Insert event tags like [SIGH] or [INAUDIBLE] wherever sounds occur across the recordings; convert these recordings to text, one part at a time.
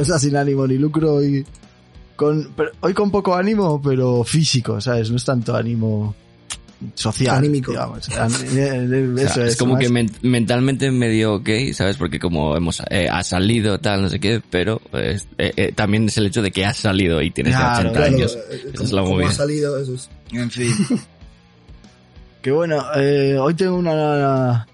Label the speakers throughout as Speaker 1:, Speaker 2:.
Speaker 1: graciosa sin ánimo ni lucro y con, pero, hoy con poco ánimo, pero físico, ¿sabes? No es tanto ánimo social,
Speaker 2: Anímico.
Speaker 1: digamos. Eh, eh, [LAUGHS]
Speaker 3: O sea,
Speaker 1: Eso
Speaker 3: es,
Speaker 1: es,
Speaker 3: como
Speaker 1: más-
Speaker 3: que men- mentalmente medio ok, ¿sabes? Porque como hemos eh, ha salido tal, no sé qué, pero pues, eh, eh, también es el hecho de que has salido y tienes ya
Speaker 1: Claro,
Speaker 3: 80
Speaker 2: Claro,
Speaker 3: años.
Speaker 2: eh, como,
Speaker 3: es la
Speaker 2: como
Speaker 3: movida.
Speaker 2: ha salido, eso es.
Speaker 1: En fin. [LAUGHS] que bueno, eh, hoy tengo una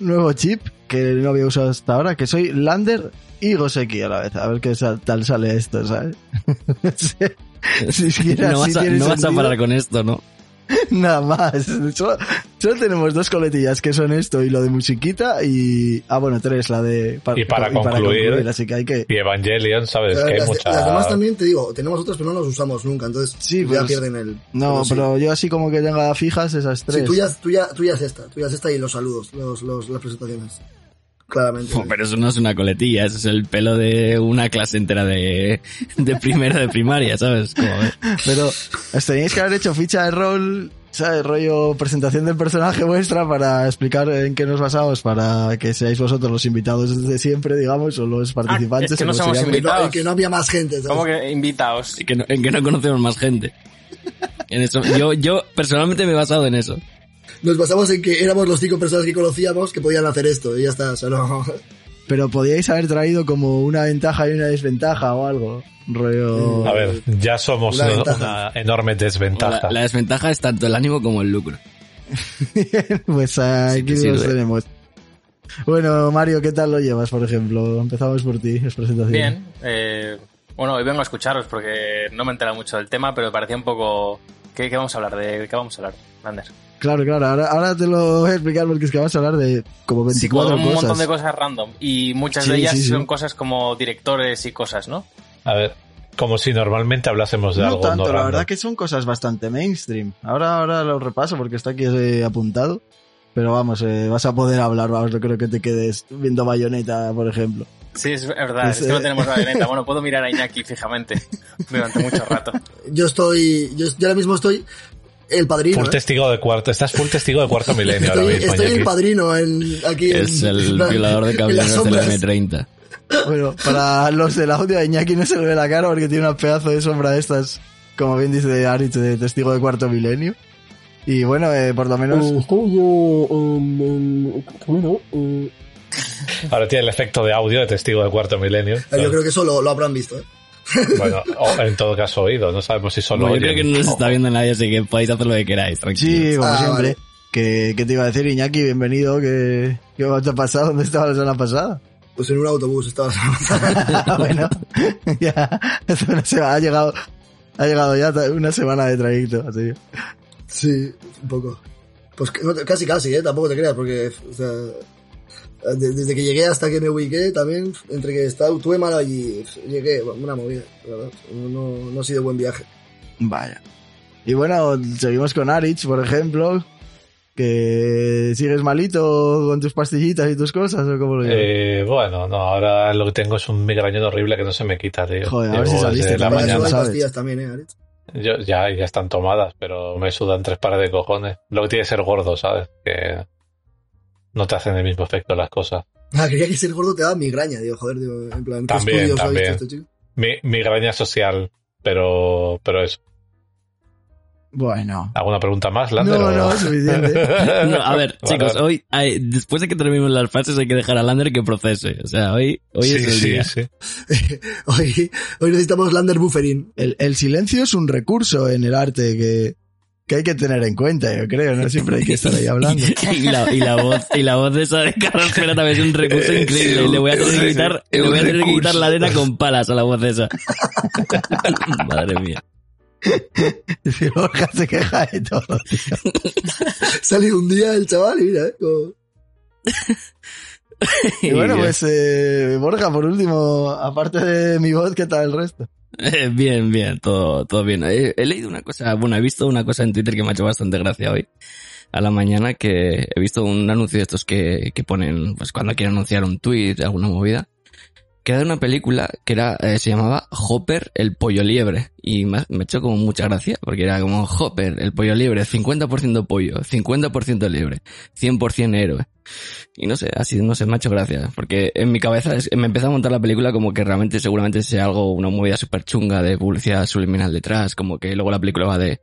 Speaker 1: nuevo chip que no había usado hasta ahora, que soy Lander y Goseki a la vez. A ver qué tal sale esto, ¿sabes? [LAUGHS] Si [LAUGHS] siquiera
Speaker 3: No vas, a, no vas a parar con esto, ¿no? [LAUGHS]
Speaker 1: Nada más. Solo, solo tenemos dos coletillas que son esto y lo de musiquita y... Ah, bueno, tres, la de...
Speaker 4: Y para concluir-
Speaker 1: así que hay que...
Speaker 4: Y Evangelion, ¿sabes?
Speaker 2: Pero
Speaker 4: que hay
Speaker 2: las demás también te digo, tenemos otras pero no las usamos nunca, entonces
Speaker 1: Sí,
Speaker 2: ya
Speaker 1: pues-
Speaker 2: pierden el...
Speaker 1: No,
Speaker 2: sí.
Speaker 1: pero yo así como que tenga fijas esas tres.
Speaker 2: Sí, tú ya, tú, ya, tú ya es esta, tú ya es esta y los saludos, los, los, las presentaciones. Claramente.
Speaker 3: Oh, [LAUGHS] Pero eso no es una coletilla, eso es el pelo de una clase entera de, de primero de primaria, ¿sabes? Como,
Speaker 1: Pero os teníais que haber hecho ficha de rol, ¿sabes? Rollo presentación del personaje vuestra para explicar en qué nos basamos para que seáis vosotros los invitados desde siempre, digamos, o los participantes.
Speaker 5: es que no somos
Speaker 1: sería-
Speaker 2: que, no,
Speaker 5: invitados.
Speaker 2: que no había más gente, ¿sabes?
Speaker 5: ¿Cómo que invitaos?
Speaker 3: que no- en que no conocemos más gente. En eso, yo, yo personalmente me he basado en eso.
Speaker 2: Nos basamos en que éramos los cinco personas que conocíamos que podían hacer esto y ya está, o sea, no...
Speaker 1: Pero podíais haber traído como una ventaja y una desventaja o algo. Rollo...
Speaker 4: A ver, ya somos
Speaker 2: Una
Speaker 4: enorme desventaja.
Speaker 3: La, la desventaja es tanto el ánimo como el lucro. [LAUGHS]
Speaker 1: pues aquí
Speaker 3: Sí
Speaker 1: los
Speaker 3: sirve.
Speaker 1: tenemos. Bueno, Mario, ¿qué tal lo llevas, por ejemplo? Empezamos por ti, es presentación.
Speaker 5: Bien. Eh, bueno, hoy vengo a escucharos porque no me he enterado mucho del tema, pero me parecía un poco... ¿Qué, qué vamos a hablar? ¿De qué vamos a hablar, Lander?
Speaker 1: Claro, claro, ahora, ahora te lo voy a explicar porque es que vamos a hablar de como
Speaker 5: Sí, como
Speaker 1: 24
Speaker 5: un
Speaker 1: cosas.
Speaker 5: montón de cosas random. Y muchas de
Speaker 1: Sí,
Speaker 5: ellas
Speaker 1: sí, sí.
Speaker 5: son cosas como directores y cosas, ¿no?
Speaker 4: A ver, como si normalmente hablásemos de
Speaker 1: no
Speaker 4: algo
Speaker 1: tanto,
Speaker 4: no
Speaker 1: la
Speaker 4: random.
Speaker 1: verdad que son cosas bastante mainstream. Ahora, ahora lo repaso porque está aquí eh, apuntado. Pero vamos, eh, vas a poder hablar, vamos, no creo que te quedes viendo bayoneta, por ejemplo.
Speaker 5: Sí, es verdad.
Speaker 1: Pues,
Speaker 5: es que no
Speaker 1: eh,
Speaker 5: tenemos bayoneta. [LAUGHS] Bueno, puedo mirar a Iñaki fijamente durante mucho rato.
Speaker 2: Yo estoy, yo, yo ahora mismo estoy el padrino,
Speaker 4: Full
Speaker 2: ¿eh?
Speaker 4: testigo de cuarto, estás full testigo de cuarto [LAUGHS] milenio ahora
Speaker 2: Estoy,
Speaker 4: mismo,
Speaker 2: estoy el padrino en, aquí en-
Speaker 3: Es el
Speaker 2: en-
Speaker 3: violador de
Speaker 2: en
Speaker 3: de la
Speaker 2: sombras.
Speaker 3: M30.
Speaker 1: Bueno, para los del audio a Iñaki no se le ve la cara porque tiene una pedazo de sombra de estas, como bien dice Aritz, de testigo de cuarto milenio. Y bueno, eh, por lo menos...
Speaker 4: Ahora tiene el efecto de audio de testigo de cuarto milenio.
Speaker 2: Eh, Yo creo que eso lo, lo habrán visto, ¿eh?
Speaker 4: Bueno, o en todo caso oído, no sabemos si solo
Speaker 3: Bueno, yo creo que no nos está viendo nadie, así que podéis hacer lo que queráis, tranquilo.
Speaker 1: Sí, como
Speaker 2: Ah,
Speaker 1: siempre.
Speaker 2: vale.
Speaker 1: ¿Qué, qué te iba a decir, Iñaki? Bienvenido. ¿Qué, qué te ha pasado? ¿Dónde estaba la semana pasada?
Speaker 2: Pues en un autobús estaba. [LAUGHS]
Speaker 1: Ah, bueno, [LAUGHS] ya, hace una semana, ha llegado, ha llegado ya una semana de trayecto, así.
Speaker 2: sí, un poco. Pues casi, casi, ¿eh? Tampoco te creas, porque, o sea, de- desde que llegué hasta que me ubiqué, también, entre que estaba, tuve mal allí, llegué, bueno, una movida, la verdad. No, no, no ha sido buen viaje.
Speaker 1: Vaya. Y bueno, seguimos con Arich, por ejemplo, que sigues malito con tus pastillitas y tus cosas, ¿o cómo lo llevas?
Speaker 4: Eh, bueno, no, ahora lo que tengo es un migrañón horrible que no se me quita, tío.
Speaker 1: Joder, a ver si saliste
Speaker 4: la mañana.
Speaker 2: hay pastillas también, ¿eh, Aritz?
Speaker 4: Yo, ya, ya están tomadas, pero me sudan tres pares de cojones. Lo que tiene que ser gordo, ¿sabes? Que no te hacen el mismo efecto las cosas.
Speaker 2: Ah, creía que ser gordo te daba migraña, digo, joder, digo, en plan, ¿qué
Speaker 4: También,
Speaker 2: estudios ha
Speaker 4: también.
Speaker 2: visto este chico?
Speaker 4: Mi, migraña social, pero, pero eso.
Speaker 1: Bueno.
Speaker 4: ¿Alguna pregunta más, Lander?
Speaker 1: No, no, suficiente. [LAUGHS]
Speaker 3: No, a ver,
Speaker 4: Vale,
Speaker 3: chicos, hoy, hay- después de que terminemos las fases, hay que dejar a Lander que procese. O sea, hoy, hoy
Speaker 4: sí,
Speaker 3: es el
Speaker 4: sí,
Speaker 3: día.
Speaker 4: sí. [LAUGHS]
Speaker 2: hoy, hoy necesitamos Lander Buffering.
Speaker 1: El, el silencio es un recurso en el arte que, que hay que tener en cuenta, yo creo, ¿no? Siempre hay que estar ahí hablando. [LAUGHS]
Speaker 3: Y la, y la voz, y la voz de esa de Carlos Pera también es un recurso increíble. Le voy a tener que quitar, le voy a tener que quitar la arena [LAUGHS] con palas a la voz esa. [LAUGHS] Madre mía.
Speaker 1: Si Borja se queja de todo. tío.
Speaker 2: Salió un día el chaval y mira, ¿eh? Como-
Speaker 1: Y bueno, pues eh, Borja, por último, aparte de mi voz, ¿qué tal el resto?
Speaker 3: Eh, Bien, bien, todo, todo bien. He, leído una cosa, bueno, he visto una cosa en Twitter que me ha hecho bastante gracia hoy. A la mañana que he visto un anuncio de estos que, que ponen, pues cuando quieren anunciar un tweet, alguna movida, que era una película que era, eh, se llamaba Hopper el pollo liebre. Y me, me hecho como mucha gracia, porque era como Hopper el pollo liebre, 50% pollo, 50% liebre, 100% héroe. Y no sé, así no sé, me ha hecho gracia. Porque en mi cabeza es- me empezó a montar la película como que realmente seguramente sea algo, una movida súper chunga de publicidad subliminal detrás, como que luego la película va de,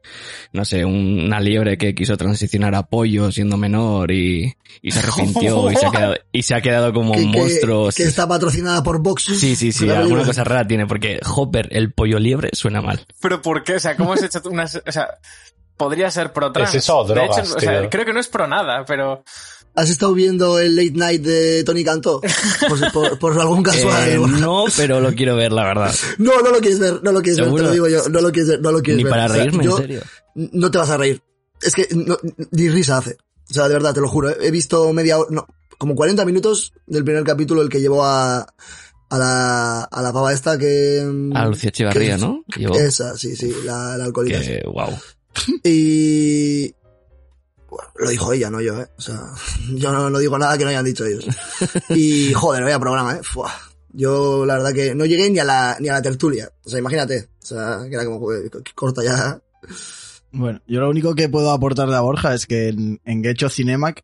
Speaker 3: no sé, un- una liebre que quiso transicionar a pollo siendo menor y, y se arrepintió y se ha quedado, y se ha quedado como [LAUGHS] un monstruo.
Speaker 2: que está patrocinada por Vox.
Speaker 3: Sí, sí, sí, alguna cosa rara tiene, porque Hopper, el pollo liebre, suena mal.
Speaker 5: Pero ¿por qué? O sea, ¿cómo has hecho una... O sea, podría ser pro trans.
Speaker 4: ¿Es eso o
Speaker 5: De
Speaker 4: drogas,
Speaker 5: hecho, o sea,
Speaker 4: tío?
Speaker 5: creo que no es pro nada, pero...
Speaker 2: ¿Has estado viendo el Late Night de Tony Cantó? Por, por- por algún casual.
Speaker 3: Eh, no, pero lo quiero ver, la verdad. [LAUGHS]
Speaker 2: No, no lo quieres ver, no lo quieres ver, te lo digo yo, no lo quieres ver, no lo quieres
Speaker 3: Ni
Speaker 2: ver.
Speaker 3: para
Speaker 2: O sea,
Speaker 3: reírme, en serio.
Speaker 2: No te vas a reír. Es que no- ni risa hace. O sea, de verdad, te lo juro. He visto media hora, no, como 40 minutos del primer capítulo, el que llevó a, a la, a la pava esta que... mm,
Speaker 3: A Lucía Echevarría,
Speaker 2: que-
Speaker 3: ¿no?
Speaker 2: Esa, sí, sí, la, la alcohólica.
Speaker 3: Que, wow.
Speaker 2: Y... Bueno, lo dijo ella, no yo, ¿eh? O sea, [LAUGHS] yo no, no digo nada que no hayan dicho ellos. Y, [LAUGHS] joder, vaya programa, ¿eh? Fua. Yo, la verdad que no llegué ni a la, ni a la tertulia. O sea, imagínate. O sea, que era como, que corta ya.
Speaker 1: Bueno, yo lo único que puedo aportarle a Borja es que en, en Gecho Cinemac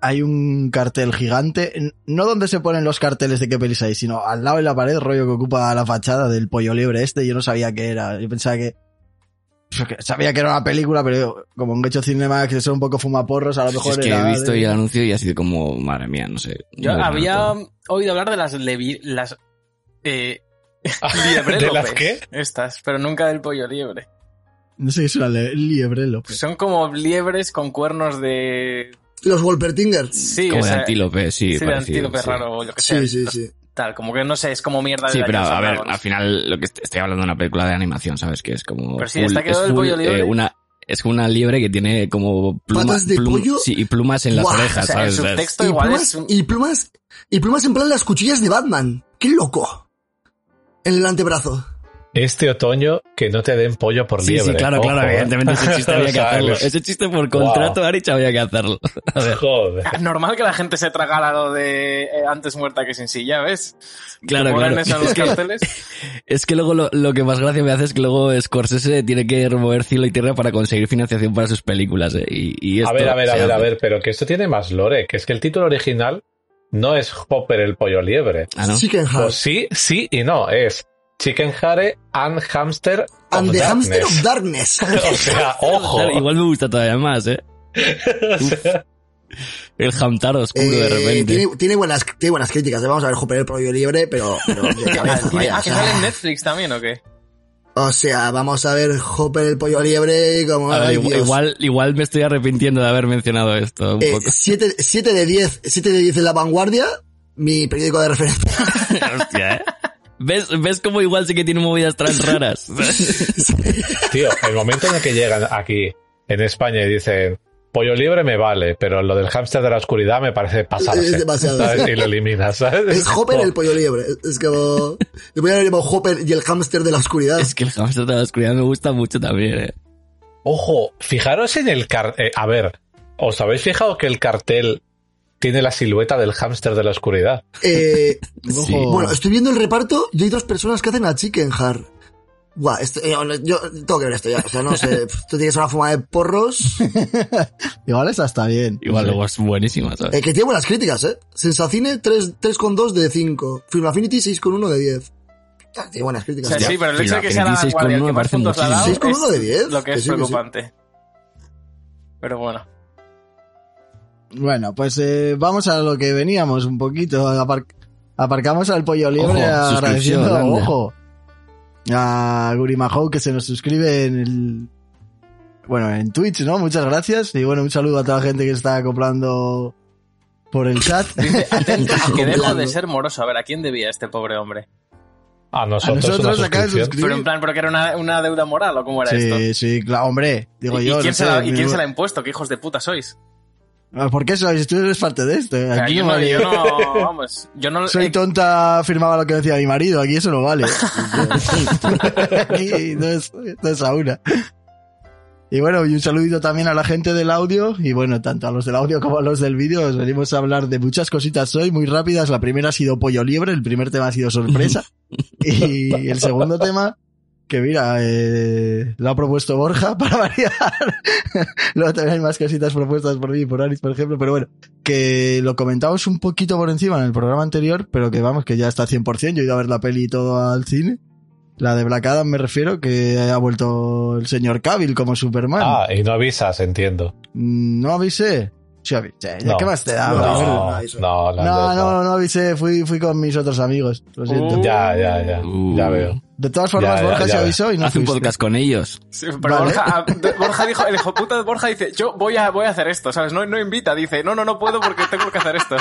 Speaker 1: hay un cartel gigante, no donde se ponen los carteles de qué pelis hay, sino al lado de la pared, rollo que ocupa la fachada del pollo liebre este, yo no sabía qué era, yo pensaba pues que sabía que era una película, pero yo, como en Gecho Cinemac que son un poco fumaporros, a lo mejor
Speaker 3: es que
Speaker 1: era
Speaker 3: he visto
Speaker 1: de-
Speaker 3: el anuncio y ha sido como, madre mía, no sé.
Speaker 5: Yo había
Speaker 3: todo.
Speaker 5: oído hablar de las levi... las... Eh, [LAUGHS]
Speaker 4: ¿De las qué?
Speaker 5: Estas, pero nunca del pollo liebre.
Speaker 1: No sé qué es una liebre, López.
Speaker 5: Son como liebres con cuernos de...
Speaker 2: Los Wolpertingers.
Speaker 5: Sí,
Speaker 3: Como
Speaker 5: o
Speaker 3: de antílope, sí.
Speaker 5: sí, de antílope
Speaker 3: sí.
Speaker 5: raro o lo que sea.
Speaker 2: Sí, sí, sí.
Speaker 5: Tal, como que no sé, es como mierda de
Speaker 3: Sí, pero a ver,
Speaker 5: Dragons.
Speaker 3: al final lo que est- estoy hablando de una película de animación, ¿sabes? Que es como...
Speaker 5: Pero sí, está quedado
Speaker 3: es
Speaker 5: el pollo liebre.
Speaker 3: eh, una, es una liebre que tiene como plumas,
Speaker 2: ¿Patas de pollo?
Speaker 3: sí, y plumas en las orejas,
Speaker 5: o sea, el
Speaker 3: ¿sabes? O sea, es-
Speaker 5: subtexto
Speaker 2: Y
Speaker 5: igual
Speaker 2: plumas,
Speaker 5: es un-
Speaker 2: y plumas, y plumas en plan las cuchillas de Batman. ¡Qué loco! En el antebrazo.
Speaker 4: Este otoño que no te den pollo por
Speaker 3: Sí,
Speaker 4: liebre.
Speaker 3: sí, claro,
Speaker 4: Ojo,
Speaker 3: claro,
Speaker 4: ¿eh?
Speaker 3: evidentemente ese chiste había que [LAUGHS] hacerlo. Ese chiste por contrato, Arich, había que hacerlo. [LAUGHS] A ver,
Speaker 4: Joder.
Speaker 5: Normal que la gente se tragara lo de eh, antes muerta que sin silla, ¿ves?
Speaker 3: claro, claro.
Speaker 5: en los [LAUGHS]
Speaker 3: Es que, es que luego lo, lo que más gracia me hace es que luego Scorsese tiene que remover cielo y tierra para conseguir financiación para sus películas, ¿eh? Y, y
Speaker 4: A ver, a ver, a ver, a ver, pero que esto tiene más lore, que es que el título original no es Hopper el pollo liebre.
Speaker 3: Ah, ¿no?
Speaker 2: Chicken.
Speaker 4: Pues sí, sí y no, es Chicken Hare and Hamster of
Speaker 2: And the Hamster
Speaker 4: Darkness.
Speaker 2: of Darkness. [LAUGHS]
Speaker 4: O sea, ojo.
Speaker 3: Igual me gusta todavía más, ¿eh? [LAUGHS] El Hamtar oscuro de
Speaker 2: Eh,
Speaker 3: repente.
Speaker 2: tiene, tiene buenas, tiene buenas críticas. ¿eh? Vamos a ver Hopper el pollo libre, pero, pero cabeza,
Speaker 5: ¿Tiene- [LAUGHS]
Speaker 2: vaya,
Speaker 5: ah, que sale en Netflix también, ¿o qué?
Speaker 2: O sea, vamos a ver Hopper el pollo liebre como...
Speaker 3: A ver,
Speaker 2: ay,
Speaker 3: igual, igual, igual me estoy arrepintiendo de haber mencionado esto un
Speaker 2: Eh,
Speaker 3: poco.
Speaker 2: 7, de 10, 7 de 10 en La Vanguardia, mi periódico de referencia.
Speaker 3: Hostia, ¿eh? ¿Ves, ¿Ves cómo igual sí que tiene movidas trans raras? [LAUGHS]
Speaker 4: tío, el momento en el que llegan aquí, en España, y dicen, pollo libre me vale, pero lo del hámster de la oscuridad me parece pasarse.
Speaker 2: Es demasiado.
Speaker 4: Y lo eliminas, ¿sabes?
Speaker 2: Es Hopper el pollo liebre. Es como... Le voy a llamar Hopper y el hámster de la oscuridad.
Speaker 3: es que el hamster de la oscuridad me gusta mucho también, ¿eh?
Speaker 4: Ojo, fijaros en el cartel. a ver, ¿os habéis fijado que el cartel tiene la silueta del hámster de la oscuridad?
Speaker 2: Eh, [LAUGHS]
Speaker 3: Sí.
Speaker 2: Bueno, estoy viendo el reparto y hay dos personas que hacen a Chicken Heart. Buah, esto, eh, yo tengo que ver esto ya. O sea, no sé. [LAUGHS] Esto tiene que ser una fuma de porros. [LAUGHS]
Speaker 1: Igual esa está bien.
Speaker 3: Igual luego es buenísima, ¿sabes?
Speaker 2: Eh, que tiene buenas críticas, ¿eh? Sensacine 3 3,2 de 5. Film Affinity 6,1 de 10. Ah, Tiene buenas
Speaker 5: O
Speaker 2: críticas.
Speaker 5: sea,
Speaker 2: tío.
Speaker 5: sí, pero el hecho de que sea la
Speaker 3: 26,9
Speaker 5: vanguardia que más puntos ha dado
Speaker 2: muchísimo. 6,1 de 10,
Speaker 5: es lo que
Speaker 2: que
Speaker 5: es
Speaker 2: sí, que sí.
Speaker 5: preocupante. Pero bueno.
Speaker 1: Bueno, pues eh, vamos a lo que veníamos un poquito. Apar- aparcamos al pollo libre
Speaker 3: Ojo,
Speaker 1: agradeciendo, ojo, a Gurimajou que se nos suscribe en el... Bueno, en Twitch, ¿no? Muchas gracias. Y bueno, un saludo a toda la gente que está acoplando por el chat. [LAUGHS]
Speaker 5: Dice, atento a [LAUGHS] que dejo de ser moroso. A ver, ¿a quién debía este pobre hombre?
Speaker 4: A
Speaker 1: A
Speaker 4: nosotros,
Speaker 1: nosotros
Speaker 4: una
Speaker 1: acaba de suscribir.
Speaker 5: Pero en plan, ¿porque era una, una deuda moral o cómo era esto?
Speaker 1: Sí, sí, claro, hombre. Digo
Speaker 5: ¿Y,
Speaker 1: yo.
Speaker 5: y quién
Speaker 1: no
Speaker 5: se
Speaker 1: sé,
Speaker 5: la, ¿Y quién se la ha impuesto? ¿Qué hijos de puta sois?
Speaker 1: Ah, ¿Por qué sois? Tú eres parte de esto. ¿eh? Aquí
Speaker 5: yo,
Speaker 1: no
Speaker 5: no,
Speaker 1: vale.
Speaker 5: yo no, [LAUGHS] vamos, yo no...
Speaker 1: Soy
Speaker 5: eh,
Speaker 1: tonta, afirmaba lo que decía mi marido. Aquí eso no vale. [LAUGHS] Aquí no es, no es a una. Y bueno, y un saludito también a la gente del audio. Y bueno, tanto a los del audio como a los del vídeo. Os venimos a hablar de muchas cositas hoy, muy rápidas. La primera ha sido pollo liebre, el primer tema ha sido sorpresa. [LAUGHS] Y el segundo tema que mira, eh, lo ha propuesto Borja [LAUGHS] para variar. Luego también hay más cositas propuestas por mí y por Aris, por ejemplo, pero bueno, que lo comentamos un poquito por encima en el programa anterior, pero que vamos, que ya está 100%, yo he ido a ver la peli y todo al cine. La de Black Adam me refiero, que ha vuelto el señor Cavill como Superman.
Speaker 4: Ah, y no avisas, entiendo.
Speaker 1: Mm, No avisé. Sí avisé. ¿Ya
Speaker 4: No.
Speaker 1: ¿Qué más te da?
Speaker 2: No?
Speaker 4: No,
Speaker 2: no,
Speaker 4: no,
Speaker 1: No,
Speaker 4: Lander,
Speaker 1: no, no avisé, fui, fui con mis otros amigos. Lo siento.
Speaker 5: Uh.
Speaker 4: Ya, ya, ya.
Speaker 3: Uh.
Speaker 4: Ya veo.
Speaker 1: De todas formas,
Speaker 4: Ya, ya,
Speaker 1: Borja se
Speaker 4: ya.
Speaker 1: avisó y no
Speaker 3: Haz un
Speaker 1: fuiste.
Speaker 3: podcast con ellos.
Speaker 5: Sí, pero
Speaker 1: Vale.
Speaker 5: Borja, ah, [LAUGHS] Borja dijo, el hijo puta de Borja dice, yo voy a, voy a hacer esto, ¿sabes? No, no invita, dice, no, no, no puedo porque tengo que hacer esto.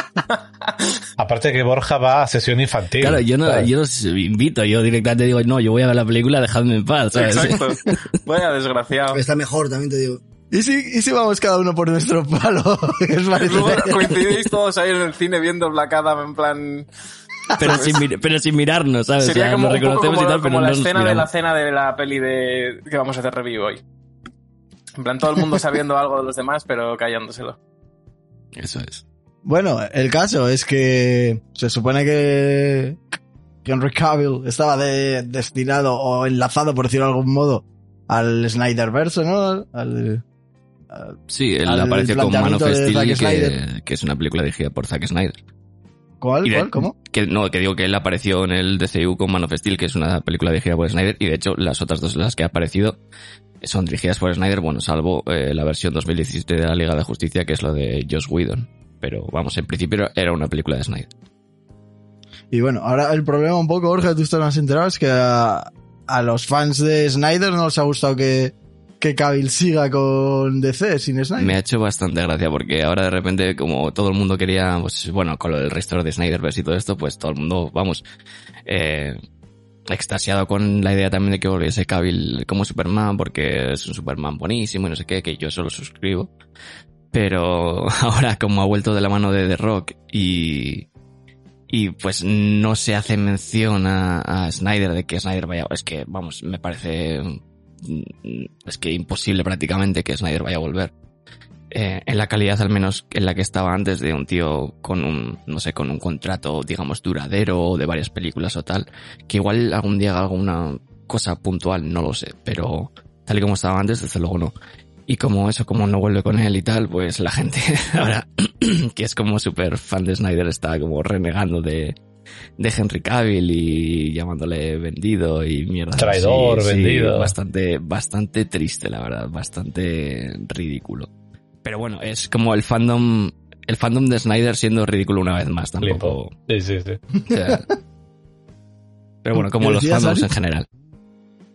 Speaker 5: [LAUGHS]
Speaker 4: Aparte que Borja va a sesión infantil.
Speaker 3: Claro, yo no,
Speaker 4: ¿sabes?
Speaker 3: yo no os invito, yo directamente digo, no, yo voy a ver la película, dejadme en paz, ¿sabes?
Speaker 5: Exacto. [LAUGHS] Vaya desgraciado.
Speaker 2: Está mejor, también te digo.
Speaker 1: ¿Y si, ¿Y si vamos cada uno por nuestro palo? ¿Qué os parece?
Speaker 5: Luego coincidís todos ahí en el cine viendo Black Adam en plan...
Speaker 3: Pero sin, mir- pero sin mirarnos, ¿sabes?
Speaker 5: Sería
Speaker 3: Ya
Speaker 5: como,
Speaker 3: lo
Speaker 5: un poco
Speaker 3: reconocemos
Speaker 5: como,
Speaker 3: y tal, pero
Speaker 5: como
Speaker 3: no
Speaker 5: la
Speaker 3: nos
Speaker 5: escena de la cena de la peli de que vamos a hacer review hoy. En plan, todo el mundo sabiendo [LAUGHS] algo de los demás, pero callándoselo.
Speaker 3: Eso es.
Speaker 1: Bueno, el caso es que se supone que Henry Cavill estaba de- destinado o enlazado, por decirlo de algún modo, al Snyderverse, ¿no? Al, al-
Speaker 3: Sí, él
Speaker 1: Al
Speaker 3: apareció con Man of Steel, que es una película dirigida por Zack Snyder.
Speaker 1: ¿Cuál?
Speaker 3: De-
Speaker 1: ¿Cuál? ¿Cómo?
Speaker 3: Que, no, que digo que él apareció en el DCU con Man of Steel, que es una película dirigida por Snyder, y de hecho las otras dos las que ha aparecido son dirigidas por Snyder, bueno, salvo eh, la versión 2017 de la Liga de Justicia, que es lo de Josh Whedon. Pero vamos, en principio era- era una película de Snyder.
Speaker 1: Y bueno, ahora el problema un poco, Jorge, tú estás más enterado, es que a, a los fans de Snyder no les ha gustado que, que Cavill siga con DC sin Snyder.
Speaker 3: Me ha hecho bastante gracia porque ahora de repente, como todo el mundo quería, pues bueno, con del resto de Snyderverse y todo esto, pues todo el mundo, vamos, eh, extasiado con la idea también de que volviese Cavill como Superman porque es un Superman buenísimo y no sé qué, que yo solo suscribo. Pero [LAUGHS] ahora como ha vuelto de la mano de The Rock y, y pues no se hace mención a, a Snyder de que Snyder vaya, es que vamos, me parece es que imposible prácticamente que Snyder vaya a volver. Eh, en la calidad al menos en la que estaba antes de un tío con un, no sé, con un contrato, digamos, duradero de varias películas o tal, que igual algún día haga alguna cosa puntual, no lo sé, pero tal y como estaba antes, desde luego no. Y como eso, como no vuelve con él y tal, pues la gente [LAUGHS] ahora, [CLEARS THROAT] que es como súper fan de Snyder, está como renegando de, de Henry Cavill y llamándole vendido y mierda.
Speaker 4: Traidor, vendido.
Speaker 3: bastante, bastante triste, la verdad, bastante ridículo. Pero bueno, es como el fandom, el fandom de Snyder siendo ridículo una vez más, tampoco.
Speaker 4: Sí, sí, sí.
Speaker 3: o sea, pero bueno, como
Speaker 1: ¿Qué
Speaker 3: los fandoms en general.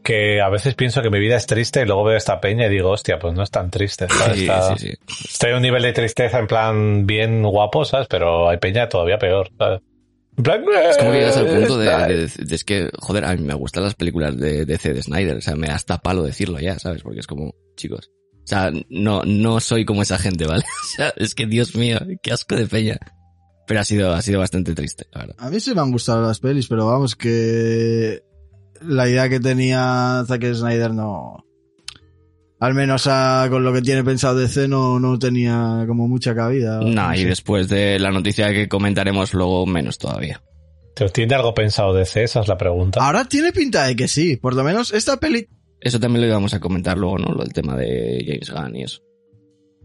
Speaker 4: Que a veces pienso que mi vida es triste y luego veo esta peña y digo, hostia, pues no es tan triste. ¿sabes?
Speaker 3: Sí,
Speaker 4: Está-
Speaker 3: sí, sí.
Speaker 4: Estoy a un nivel de tristeza en plan bien guapo, ¿sabes? Pero hay peña todavía peor, ¿sabes? En plan,
Speaker 3: Es como que llegas al punto de, de- de- es que, joder, a mí me gustan las películas de DC de Snyder, o sea, me da hasta palo decirlo ya, ¿sabes? Porque es como, chicos, o sea, no, no soy como esa gente, ¿vale? [LAUGHS] O sea, es que, Dios mío, qué asco de peña. Pero ha sido, ha sido bastante triste, la verdad.
Speaker 1: A mí sí me han gustado las pelis, pero vamos, que la idea que tenía Zack Snyder no... Al menos a- con lo que tiene pensado DC no, no tenía como mucha cabida.
Speaker 3: No, y
Speaker 1: sé.
Speaker 3: después de la noticia que comentaremos luego, menos todavía.
Speaker 4: ¿Te tiene algo pensado de C? Esa es la pregunta.
Speaker 1: Ahora tiene pinta de que sí, por lo menos esta peli...
Speaker 3: Eso también lo íbamos a comentar luego, ¿no? Lo del tema de James Gunn y eso.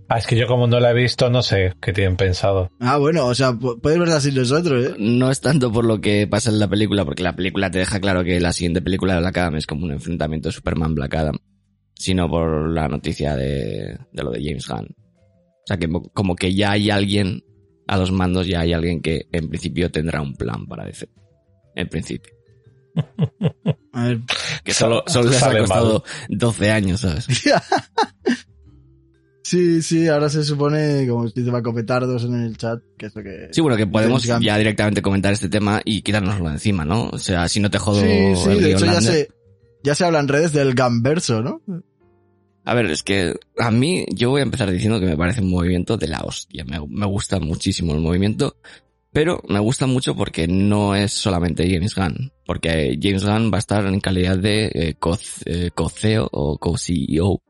Speaker 4: Ah, es que yo como no la he visto, no sé qué tienen pensado.
Speaker 1: Ah, bueno, o sea, puedes verla sin nosotros, ¿eh?
Speaker 3: No es tanto por lo que pasa en la película, porque la película te deja claro que la siguiente película de Black Adam es como un enfrentamiento de Superman-Black Adam, sino por la noticia de, de lo de James Gunn. O sea, que mo- como que ya hay alguien a los mandos, ya hay alguien que en principio tendrá un plan para DC. En principio. [LAUGHS]
Speaker 1: A ver.
Speaker 3: Que solo, solo les ha costado 12 años, ¿sabes? [LAUGHS]
Speaker 1: Sí, sí, ahora se supone, como dice Paco Petardos en el chat, que es lo que...
Speaker 3: Sí, bueno, que podemos ya directamente comentar este tema y quitárnoslo encima, ¿no? O sea, si no te jodo
Speaker 1: Sí, sí,
Speaker 3: el
Speaker 1: de hecho ya se, ya se habla en redes del Gamverso, ¿no?
Speaker 3: A ver, es que a mí yo voy a empezar diciendo que me parece un movimiento de la hostia. Me, me gusta muchísimo el movimiento, pero me gusta mucho porque no es solamente James Gunn. Porque James Gunn va a estar en calidad de eh, co- eh, co-CEO o co-CEO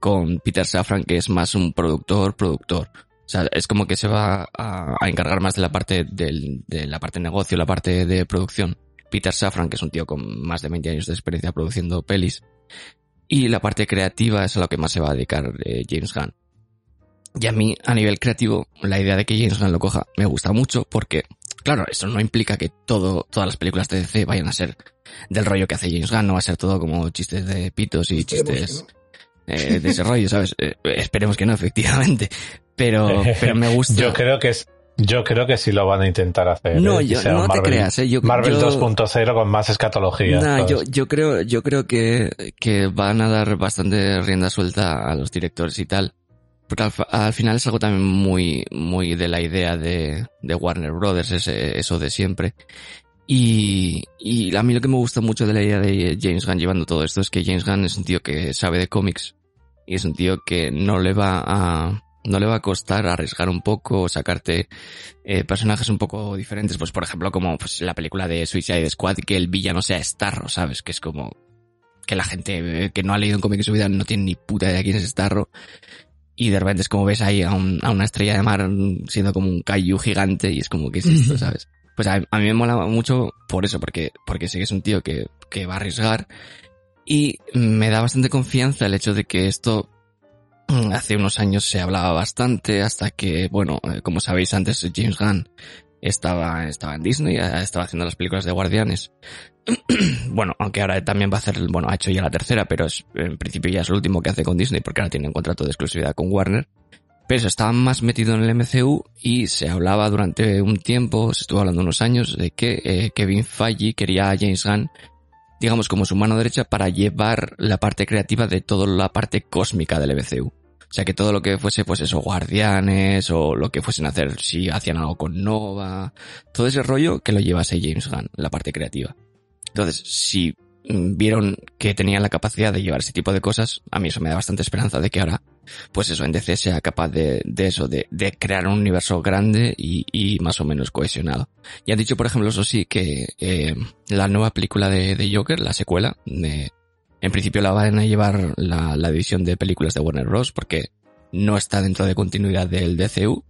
Speaker 3: con Peter Safran, que es más un productor, productor. O sea, es como que se va a, encargar más de la parte del, de la parte negocio, la parte de producción. Peter Safran, que es un tío con más de 20 años de experiencia produciendo pelis. Y la parte creativa es a lo que más se va a dedicar eh, James Gunn. Y a mí, a nivel creativo, la idea de que James Gunn lo coja me gusta mucho porque, claro, eso no implica que todo, todas las películas de DC vayan a ser del rollo que hace James Gunn, no va a ser todo como chistes de pitos y chistes eh, de ese rollo, ¿sabes? Eh, esperemos que no, efectivamente. Pero, [LAUGHS] pero me gusta.
Speaker 4: Yo creo que es, yo creo que sí lo van a intentar hacer.
Speaker 3: No,
Speaker 4: ¿eh?
Speaker 3: yo, no te
Speaker 4: Marvel,
Speaker 3: creas, ¿eh? Yo,
Speaker 4: Marvel
Speaker 3: yo-
Speaker 4: 2.0 con más escatología.
Speaker 3: Nah, yo, yo creo, yo creo que, que van a dar bastante rienda suelta a los directores y tal. Porque al final es algo también muy, muy de la idea de, de Warner Brothers, ese, eso de siempre. Y, y a mí lo que me gusta mucho de la idea de James Gunn llevando todo esto es que James Gunn es un tío que sabe de cómics y es un tío que no le va a, no le va a costar arriesgar un poco o sacarte eh, personajes un poco diferentes, pues por ejemplo como pues, la película de Suicide Squad que el villano sea Starro, ¿sabes? Que es como que la gente eh, que no ha leído un cómic en su vida no tiene ni puta idea quién es Starro y de repente es como ves ahí a, un- a una estrella de mar siendo como un kaiju gigante y es como que es esto, [LAUGHS] ¿sabes? Pues a, a mí me mola mucho por eso, porque, porque sé que es un tío que, que va a arriesgar y me da bastante confianza el hecho de que esto hace unos años se hablaba bastante hasta que, bueno, eh, como sabéis antes James Gunn estaba, estaba en Disney, eh, estaba haciendo las películas de Guardianes. [CLEARS THROAT] bueno, aunque ahora también va a hacer, bueno, ha hecho ya la tercera, pero es, en principio ya es lo último que hace con Disney porque ahora tiene un contrato de exclusividad con Warner. Pero eso, estaba más metido en el MCU y se hablaba durante un tiempo, se estuvo hablando unos años, de que eh, Kevin Feige quería a James Gunn, digamos, como su mano derecha para llevar la parte creativa de toda la parte cósmica del MCU. O sea, que todo lo que fuese, pues eso, guardianes, o lo que fuesen a hacer, si hacían algo con Nova, todo ese rollo que lo llevase James Gunn, la parte creativa. Entonces, si vieron que tenían la capacidad de llevar ese tipo de cosas, a mí eso me da bastante esperanza de que ahora, pues eso, en DC sea capaz de, de eso, de, de crear un universo grande y, y más o menos cohesionado. Y han dicho, por ejemplo, eso sí, que eh, la nueva película de, de Joker, la secuela, de, en principio la van a llevar la, la división de películas de Warner Bros. porque no está dentro de continuidad del DCU.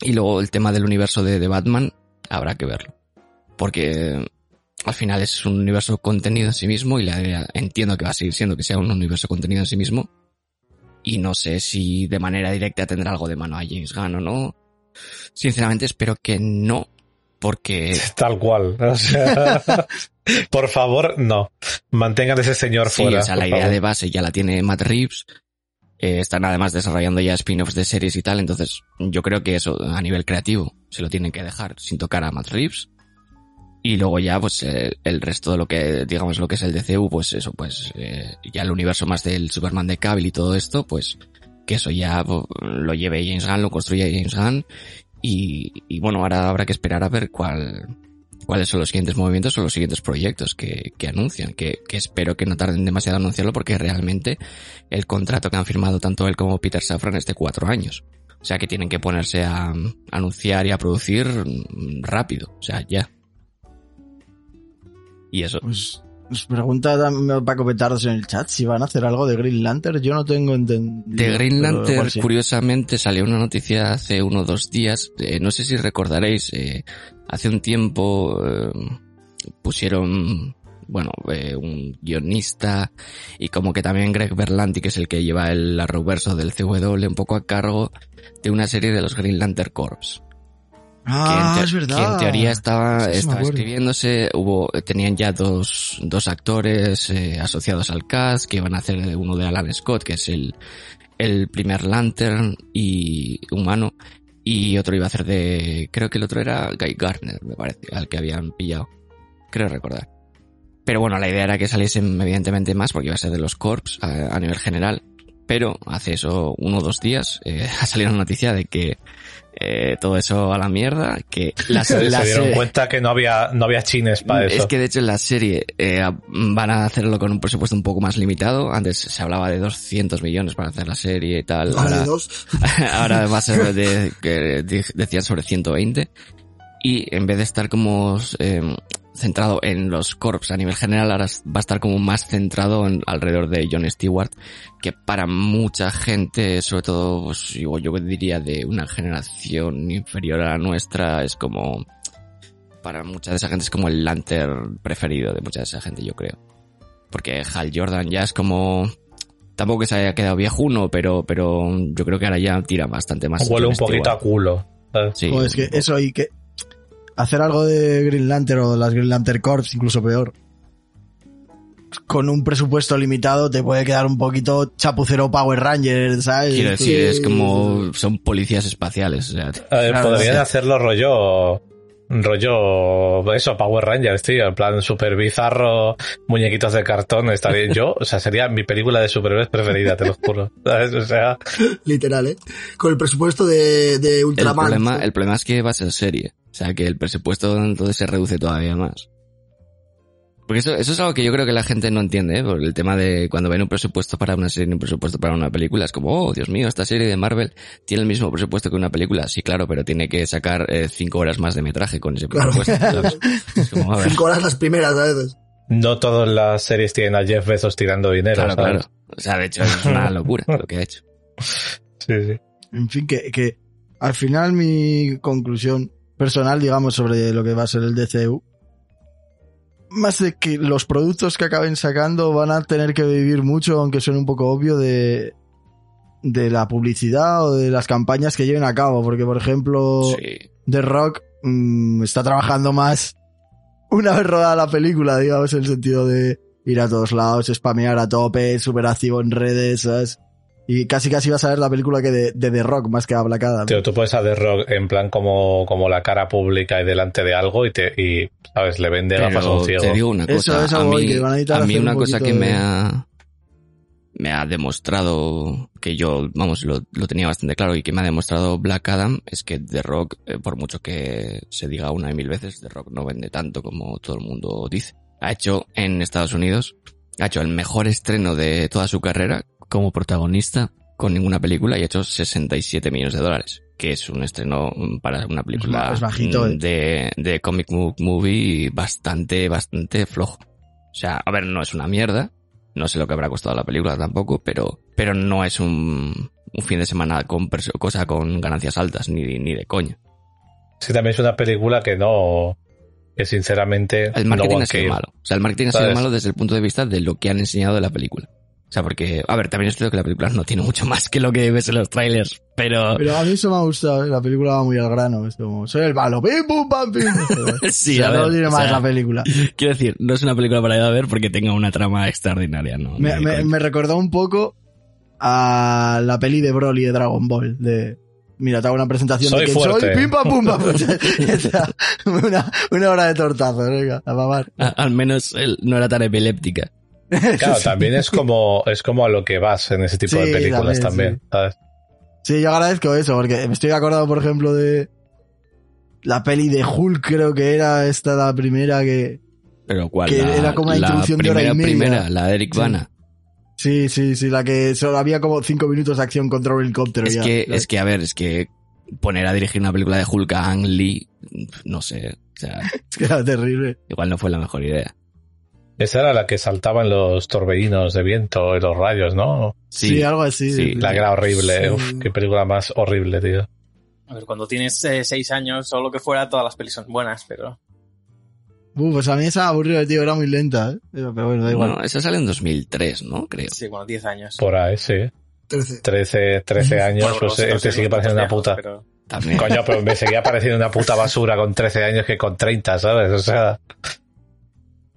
Speaker 3: Y luego el tema del universo de, de Batman, habrá que verlo. Porque al final es un universo contenido en sí mismo y la entiendo que va a seguir siendo que sea un universo contenido en sí mismo. Y no sé si de manera directa tendrá algo de mano a James Gunn o no. Sinceramente espero que no, porque [LAUGHS]
Speaker 4: Tal cual. O sea, [LAUGHS] por favor, no. Mantengan a ese señor
Speaker 3: sí,
Speaker 4: fuera.
Speaker 3: o sea, la idea
Speaker 4: favor.
Speaker 3: de base ya la tiene Matt Reeves. Eh, están además desarrollando ya spin-offs de series y tal, entonces yo creo que eso a nivel creativo se lo tienen que dejar sin tocar a Matt Reeves. Y luego ya, pues, eh, el resto de lo que, digamos, lo que es el DCU, pues eso, pues, eh, ya el universo más del Superman de Cavill y todo esto, pues, que eso ya lo lleve James Gunn, lo construye James Gunn. Y, y bueno, ahora habrá que esperar a ver cuál, cuáles son los siguientes movimientos o los siguientes proyectos que, que anuncian, que, que espero que no tarden demasiado en anunciarlo porque realmente el contrato que han firmado tanto él como Peter Safran es de cuatro años. O sea que tienen que ponerse a, anunciar y a producir mm, rápido, o sea, ya. Y eso.
Speaker 1: Pues pregunta también Paco Petardos en el chat si van a hacer algo de Green Lantern. Yo no tengo entendido.
Speaker 3: De Green Lantern,
Speaker 1: sí.
Speaker 3: curiosamente, salió una noticia hace uno o dos días. eh, no sé si recordaréis, eh, hace un tiempo eh, pusieron, bueno, un guionista y como que también Greg Berlanti, que es el que lleva el arrowverso del CW, un poco a cargo de una serie de los Green Lantern Corps.
Speaker 1: Ah,
Speaker 3: que en,
Speaker 1: es
Speaker 3: te-
Speaker 1: verdad.
Speaker 3: que en teoría estaba,
Speaker 1: Sí,
Speaker 3: estaba escribiéndose, hubo, tenían ya dos, dos actores eh, asociados al cast que iban a hacer uno de Alan Scott, que es el, el primer Lantern y humano, y otro iba a hacer de, creo que el otro era Guy Gardner, me parece, al que habían pillado. Creo recordar. Pero bueno, la idea era que saliesen evidentemente más porque iba a ser de los Corps a, a nivel general. Pero hace eso uno o dos días eh, [LAUGHS] ha salido una noticia de que eh, todo eso a la mierda, que la,
Speaker 4: Se,
Speaker 3: la [LAUGHS]
Speaker 4: se dieron
Speaker 3: serie-
Speaker 4: cuenta que no había, no había chines para eso.
Speaker 3: es que de hecho en la serie eh, van a hacerlo con un presupuesto un poco más limitado. Antes se hablaba de 200 millones para hacer la serie y tal.
Speaker 2: Vale,
Speaker 3: Ahora, [LAUGHS] ahora va a ser de, [LAUGHS] que decían sobre 120. Y en vez de estar como eh, centrado en los corps a nivel general, ahora va a estar como más centrado en, alrededor de John Stewart, que para mucha gente, sobre todo, pues, yo, yo diría de una generación inferior a la nuestra, es como para mucha de esa gente es como el Lantern preferido de mucha de esa gente, yo creo. Porque Hal Jordan ya es como... Tampoco que se haya quedado viejuno, pero, pero yo creo que ahora ya tira bastante más.
Speaker 4: Huele un poquito a culo.
Speaker 3: Sí,
Speaker 1: Joder, es que eso y que hacer algo de Green Lantern o las Green Lantern Corps, incluso peor, con un presupuesto limitado te puede quedar un poquito chapucero Power Ranger, ¿sabes?
Speaker 3: Quiero decir, es como... Son policías espaciales. O sea,
Speaker 4: A ver,
Speaker 1: Claro,
Speaker 4: podrían
Speaker 1: sí.
Speaker 4: hacerlo rollo. Rollo. Eso, Power Rangers, tío. En plan, super bizarro, muñequitos de cartón. Bien. Yo, o sea, sería mi película de superhéroes preferida, te lo juro. [LAUGHS] ¿Sabes? O sea,
Speaker 2: Literal, ¿eh? Con el presupuesto de, de
Speaker 3: el
Speaker 2: Ultraman.
Speaker 3: problema, el problema es que va a ser serie. O sea, que el presupuesto entonces se reduce todavía más. Porque eso, eso es algo que yo creo que la gente no entiende, ¿eh? Por el tema de cuando ven un presupuesto para una serie y un presupuesto para una película. Es como, oh, Dios mío, esta serie de Marvel tiene el mismo presupuesto que una película. Sí, claro, pero tiene que sacar eh, cinco horas más de metraje con ese
Speaker 2: Claro.
Speaker 3: presupuesto. [LAUGHS] Es como, a ver.
Speaker 2: Cinco horas las primeras a veces.
Speaker 4: no todas las series tienen a Jeff Bezos tirando dinero.
Speaker 3: Claro,
Speaker 4: ¿sabes?
Speaker 3: claro. O sea, de hecho, es una [LAUGHS] locura lo que ha hecho.
Speaker 4: Sí, sí.
Speaker 1: En fin, que, que al final mi conclusión personal, digamos, sobre lo que va a ser el DCU, más de que los productos que acaben sacando van a tener que vivir mucho, aunque suene un poco obvio, de, de la publicidad o de las campañas que lleven a cabo. Porque, por ejemplo,
Speaker 3: Sí.
Speaker 1: The Rock mm, está trabajando más una vez rodada la película, digamos, en el sentido de ir a todos lados, spamear a tope, súper activo en redes, ¿sabes? Y casi casi vas a ver la película que de, de The Rock más que ablacada.
Speaker 4: Tío, tú puedes a The Rock en plan como, como la cara pública y delante de algo y te, y, ¿sabes? Le vende gafas a un
Speaker 3: Pero
Speaker 4: ciego.
Speaker 3: te digo una cosa.
Speaker 1: eso
Speaker 3: a
Speaker 1: voy,
Speaker 3: mí,
Speaker 1: que van a necesitar
Speaker 3: a mí
Speaker 1: hacer
Speaker 3: una
Speaker 1: un
Speaker 3: cosa que me ha, me ha demostrado que yo, vamos, lo, lo tenía bastante claro y que me ha demostrado Black Adam es que The Rock, eh, por mucho que se diga una y mil veces, The Rock no vende tanto como todo el mundo dice. Ha hecho en Estados Unidos, ha hecho el mejor estreno de toda su carrera como protagonista con ninguna película y ha hecho 67 millones de dólares. Que es un estreno mm, para una película
Speaker 1: Es bajito, eh.
Speaker 3: de, de comic book movie bastante, bastante flojo. O sea, a ver, no es una mierda. No sé lo que habrá costado la película tampoco, pero, pero no es un, un fin de semana con cosa con ganancias altas, ni, ni de coña.
Speaker 4: Sí, también es una película que no, que sinceramente
Speaker 3: El
Speaker 4: no
Speaker 3: marketing
Speaker 4: van
Speaker 3: ha sido malo. O sea, el marketing ha sido
Speaker 4: ¿Sabes?
Speaker 3: malo desde el punto de vista de lo que han enseñado de la película. O sea, porque, a ver, también es cierto que la película no tiene mucho más que lo que ves en los trailers, pero...
Speaker 1: Pero a mí eso me ha gustado, ¿eh? la película va muy al grano. Es como, soy el malo, pim, pum, pam, pim. [LAUGHS]
Speaker 3: Sí,
Speaker 1: o sea,
Speaker 3: a
Speaker 1: no
Speaker 3: ver,
Speaker 1: tiene
Speaker 3: o
Speaker 1: más
Speaker 3: sea,
Speaker 1: la película.
Speaker 3: Quiero decir, no es una película para ir a ver porque tenga una trama extraordinaria, ¿no?
Speaker 1: Me, me, recordó un poco a la peli de Broly de Dragon Ball. De, mira, te hago una presentación
Speaker 4: Soy
Speaker 1: de quién
Speaker 4: fuerte.
Speaker 1: soy, pim, pam, pum, pam. [LAUGHS] [LAUGHS] Una, una hora de tortazo, venga, a mamar.
Speaker 3: A- Al menos él no era tan epiléptica. [LAUGHS]
Speaker 4: Claro, también es como, es como a lo que vas en ese tipo de
Speaker 1: Sí,
Speaker 4: películas
Speaker 1: también,
Speaker 4: también, ¿sabes?
Speaker 1: Sí, yo agradezco eso, porque me estoy acordado, por ejemplo, de la peli de Hulk, creo que era esta la primera que...
Speaker 3: Pero ¿cuál?
Speaker 1: Que
Speaker 3: la,
Speaker 1: era como
Speaker 3: la
Speaker 1: introducción de
Speaker 3: primera,
Speaker 1: hora y media.
Speaker 3: primera, la de Eric
Speaker 1: Sí.
Speaker 3: Bana.
Speaker 1: Sí, sí, sí, la que solo había como cinco minutos de acción contra un helicóptero.
Speaker 3: Es
Speaker 1: ya.
Speaker 3: que, es que, a ver, es que poner a dirigir una película de Hulk a Ang Lee, no sé, o sea, [LAUGHS]
Speaker 1: Es que era terrible.
Speaker 3: igual no fue la mejor idea.
Speaker 4: Esa era la que saltaban los torbellinos de viento y los rayos, ¿no?
Speaker 1: Sí, algo así.
Speaker 3: sí,
Speaker 4: La que era horrible.
Speaker 2: Sí.
Speaker 4: Uf, qué película más horrible, tío.
Speaker 5: A ver, cuando tienes eh, seis años o lo que fuera, todas las pelis son buenas, pero...
Speaker 1: Uh, pues a mí esa aburrida, tío, era muy lenta, ¿eh? Pero, bueno, da igual.
Speaker 3: Bueno, esa sale en 2003, ¿no? Creo.
Speaker 5: Sí, bueno, 10 años.
Speaker 4: Por ahí, sí.
Speaker 2: 13.
Speaker 4: 13, 13 años,
Speaker 5: Bueno,
Speaker 4: pues él te sigue pareciendo una puta.
Speaker 5: pero-
Speaker 3: También.
Speaker 4: Coño, pero me seguía pareciendo una puta basura con 13 años que con 30, ¿sabes? O sea,